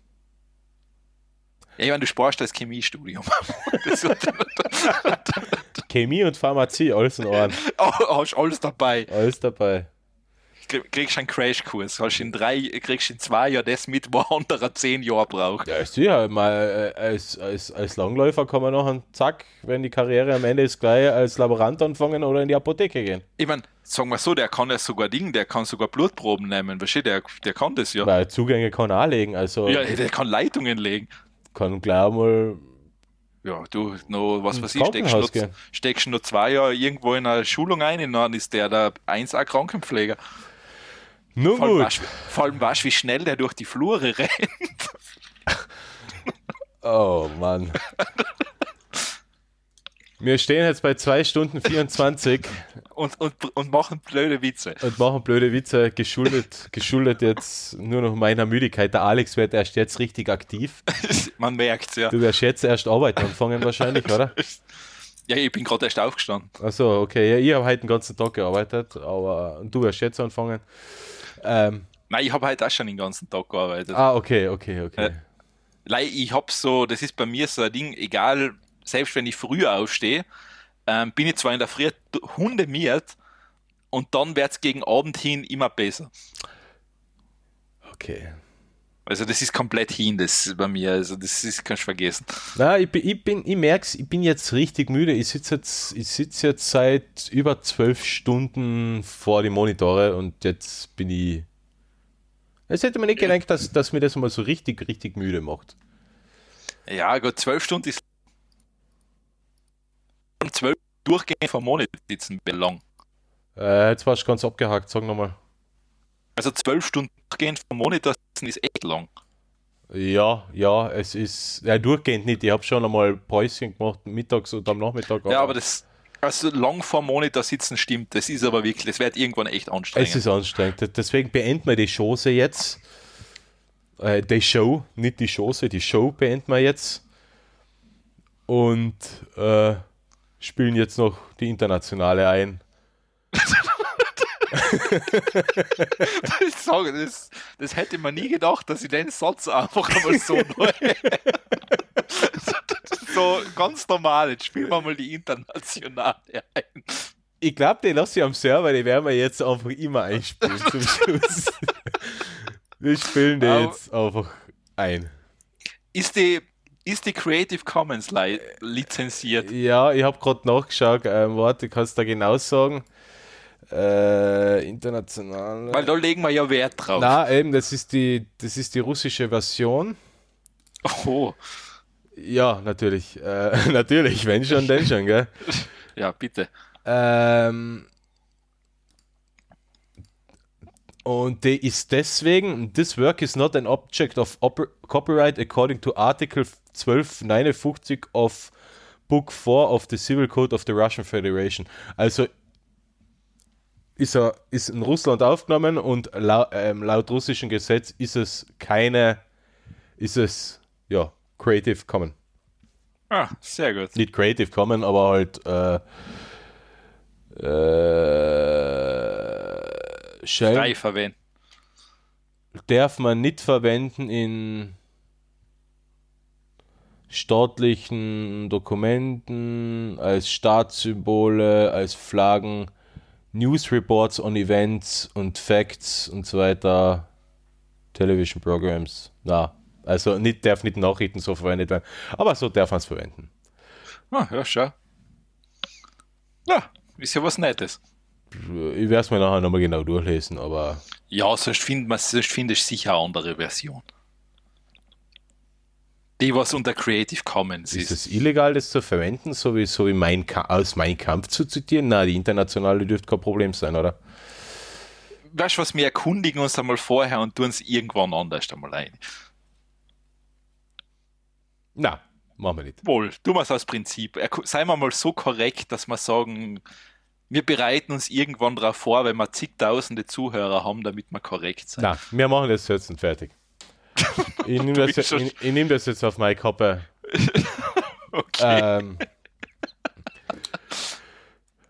Speaker 5: Ja, ich meine, du sparst das Chemiestudium. das
Speaker 4: Chemie und Pharmazie, alles in Ordnung.
Speaker 5: oh, hast alles dabei.
Speaker 4: Alles dabei.
Speaker 5: Krieg- Kriegst einen Crashkurs. Hast in drei, kriegst in zwei Jahren das mit, wo ein anderer zehn Jahre braucht.
Speaker 4: Ja, sicher, mal äh, als, als, als Langläufer kann man noch einen Zack, wenn die Karriere am Ende ist, gleich als Laborant anfangen oder in die Apotheke gehen.
Speaker 5: Ich meine, sagen wir so, der kann ja sogar Ding, der kann sogar Blutproben nehmen. Du, der, der kann das ja.
Speaker 4: Weil Zugänge kann er legen, also
Speaker 5: Ja, der kann Leitungen legen.
Speaker 4: kann gleich mal
Speaker 5: Ja, du, noch, was weiß ich, steckst noch,
Speaker 4: gehen.
Speaker 5: steckst noch zwei Jahre irgendwo in einer Schulung ein und dann ist der der 1A Krankenpfleger.
Speaker 4: Nun
Speaker 5: Vor allem,
Speaker 4: gut.
Speaker 5: weißt, vor allem weißt, wie schnell der durch die Flure rennt.
Speaker 4: Oh Mann. Wir stehen jetzt bei 2 Stunden 24
Speaker 5: Und, und, und machen blöde Witze.
Speaker 4: und machen blöde Witze, geschuldet, geschuldet jetzt nur noch meiner Müdigkeit. Der Alex wird erst jetzt richtig aktiv.
Speaker 5: Man merkt ja.
Speaker 4: Du wirst jetzt erst arbeiten anfangen wahrscheinlich, oder?
Speaker 5: Ja, ich bin gerade erst aufgestanden.
Speaker 4: Achso, okay. Ja, ich habe heute den ganzen Tag gearbeitet, aber und du wirst jetzt anfangen. Ähm,
Speaker 5: Nein, ich habe heute auch schon den ganzen Tag gearbeitet.
Speaker 4: ah, okay, okay, okay.
Speaker 5: Äh, Lei, ich hab so, das ist bei mir so ein Ding, egal, selbst wenn ich früher aufstehe, ähm, bin ich zwar in der Früh hundemiert und dann wird es gegen Abend hin immer besser.
Speaker 4: okay.
Speaker 5: Also das ist komplett hin, das bei mir, also das ist, kannst du vergessen.
Speaker 4: Na, ich bin, ich bin, ich merk's, ich bin jetzt richtig müde. Ich sitze jetzt, ich sitze jetzt seit über zwölf Stunden vor die Monitore und jetzt bin ich. Jetzt hätte man nicht gedacht, dass, dass mir das mal so richtig, richtig müde macht.
Speaker 5: Ja, gut, zwölf Stunden ist zwölf durchgehend vom Monitor sitzen wäre lang.
Speaker 4: Äh, jetzt warst du ganz abgehakt, sag nochmal.
Speaker 5: Also zwölf Stunden durchgehend vom Monitor sitzen ist echt lang.
Speaker 4: Ja, ja, es ist. Ja, durchgehend nicht. Ich habe schon einmal Päuschen gemacht, mittags und am Nachmittag.
Speaker 5: Ja, aber das, also lang vor Monitor sitzen stimmt, das ist aber wirklich, das wird irgendwann echt anstrengend.
Speaker 4: Es ist anstrengend. Deswegen beenden wir die Chose jetzt. Äh, die Show, nicht die Chose, die Show beenden wir jetzt. Und äh, spielen jetzt noch die internationale ein.
Speaker 5: ich sage, das, das hätte man nie gedacht, dass ich den Satz einfach einmal so neu. so ganz normal, jetzt spielen wir mal die internationale ein.
Speaker 4: Ich glaube, die lasse ich am Server, die werden wir jetzt einfach immer einspielen zum Schluss. Wir spielen die
Speaker 5: Aber-
Speaker 4: jetzt einfach ein.
Speaker 5: Ist die, ist die Creative Commons li lizenziert?
Speaker 4: Ja, ich habe gerade nachgeschaut. Ähm, warte, kannst du da genau sagen? Äh, international.
Speaker 5: Weil da legen wir ja Wert drauf.
Speaker 4: Na, eben, das ist die, das ist die russische Version.
Speaker 5: Oh,
Speaker 4: Ja, natürlich. Äh, natürlich, wenn schon, denn schon, gell?
Speaker 5: ja, bitte.
Speaker 4: Ähm, und die ist deswegen, this work is not an object of oper- copyright according to Article 1259 of Book 4 of the Civil Code of the Russian Federation. Also ist er ist in Russland aufgenommen und lau, ähm, laut russischem Gesetz ist es keine, ist es ja Creative Commons.
Speaker 5: Ah, sehr gut.
Speaker 4: Nicht Creative Commons, aber halt äh, äh, Shell
Speaker 5: Frei verwenden.
Speaker 4: darf man nicht verwenden in staatlichen Dokumenten, als Staatssymbole, als Flaggen, News Reports on Events und Facts und so weiter, Television Programs. Na, also nicht, darf nicht Nachrichten so verwendet werden, aber so darf man es verwenden.
Speaker 5: Ah, ja, schau. Ja, ist ja was Nettes.
Speaker 4: Ich werde es mir nachher nochmal genau durchlesen, aber
Speaker 5: Ja, sonst findet man, sonst findest du sicher eine andere Version. Die, was unter Creative Commons
Speaker 4: ist
Speaker 5: ist.
Speaker 4: es illegal, das zu verwenden, so wie, so wie mein Ka aus Mein Kampf zu zitieren? Na, die internationale dürfte kein Problem sein, oder?
Speaker 5: Weißt du was, wir erkundigen uns einmal vorher und tun es irgendwann anders einmal ein.
Speaker 4: Na, machen wir nicht.
Speaker 5: Wohl, tun wir es aus Prinzip. Seien wir mal so korrekt, dass wir sagen, wir bereiten uns irgendwann darauf vor, wenn wir zigtausende Zuhörer haben, damit wir korrekt sind.
Speaker 4: Na, wir machen das jetzt und fertig. Ich nehme das, ich, ich nehm das jetzt auf meine Kappe.
Speaker 5: Okay.
Speaker 4: Ähm,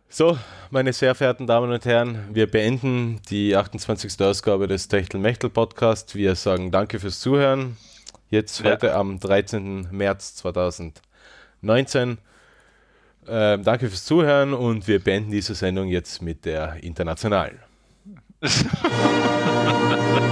Speaker 4: so, meine sehr verehrten Damen und Herren, wir beenden die 28. Ausgabe des Techtelmechtel Podcast. Wir sagen danke fürs Zuhören. Jetzt
Speaker 5: Ja.
Speaker 4: heute am 13. März 2019. Ähm, danke fürs Zuhören und wir beenden diese Sendung jetzt mit der internationalen.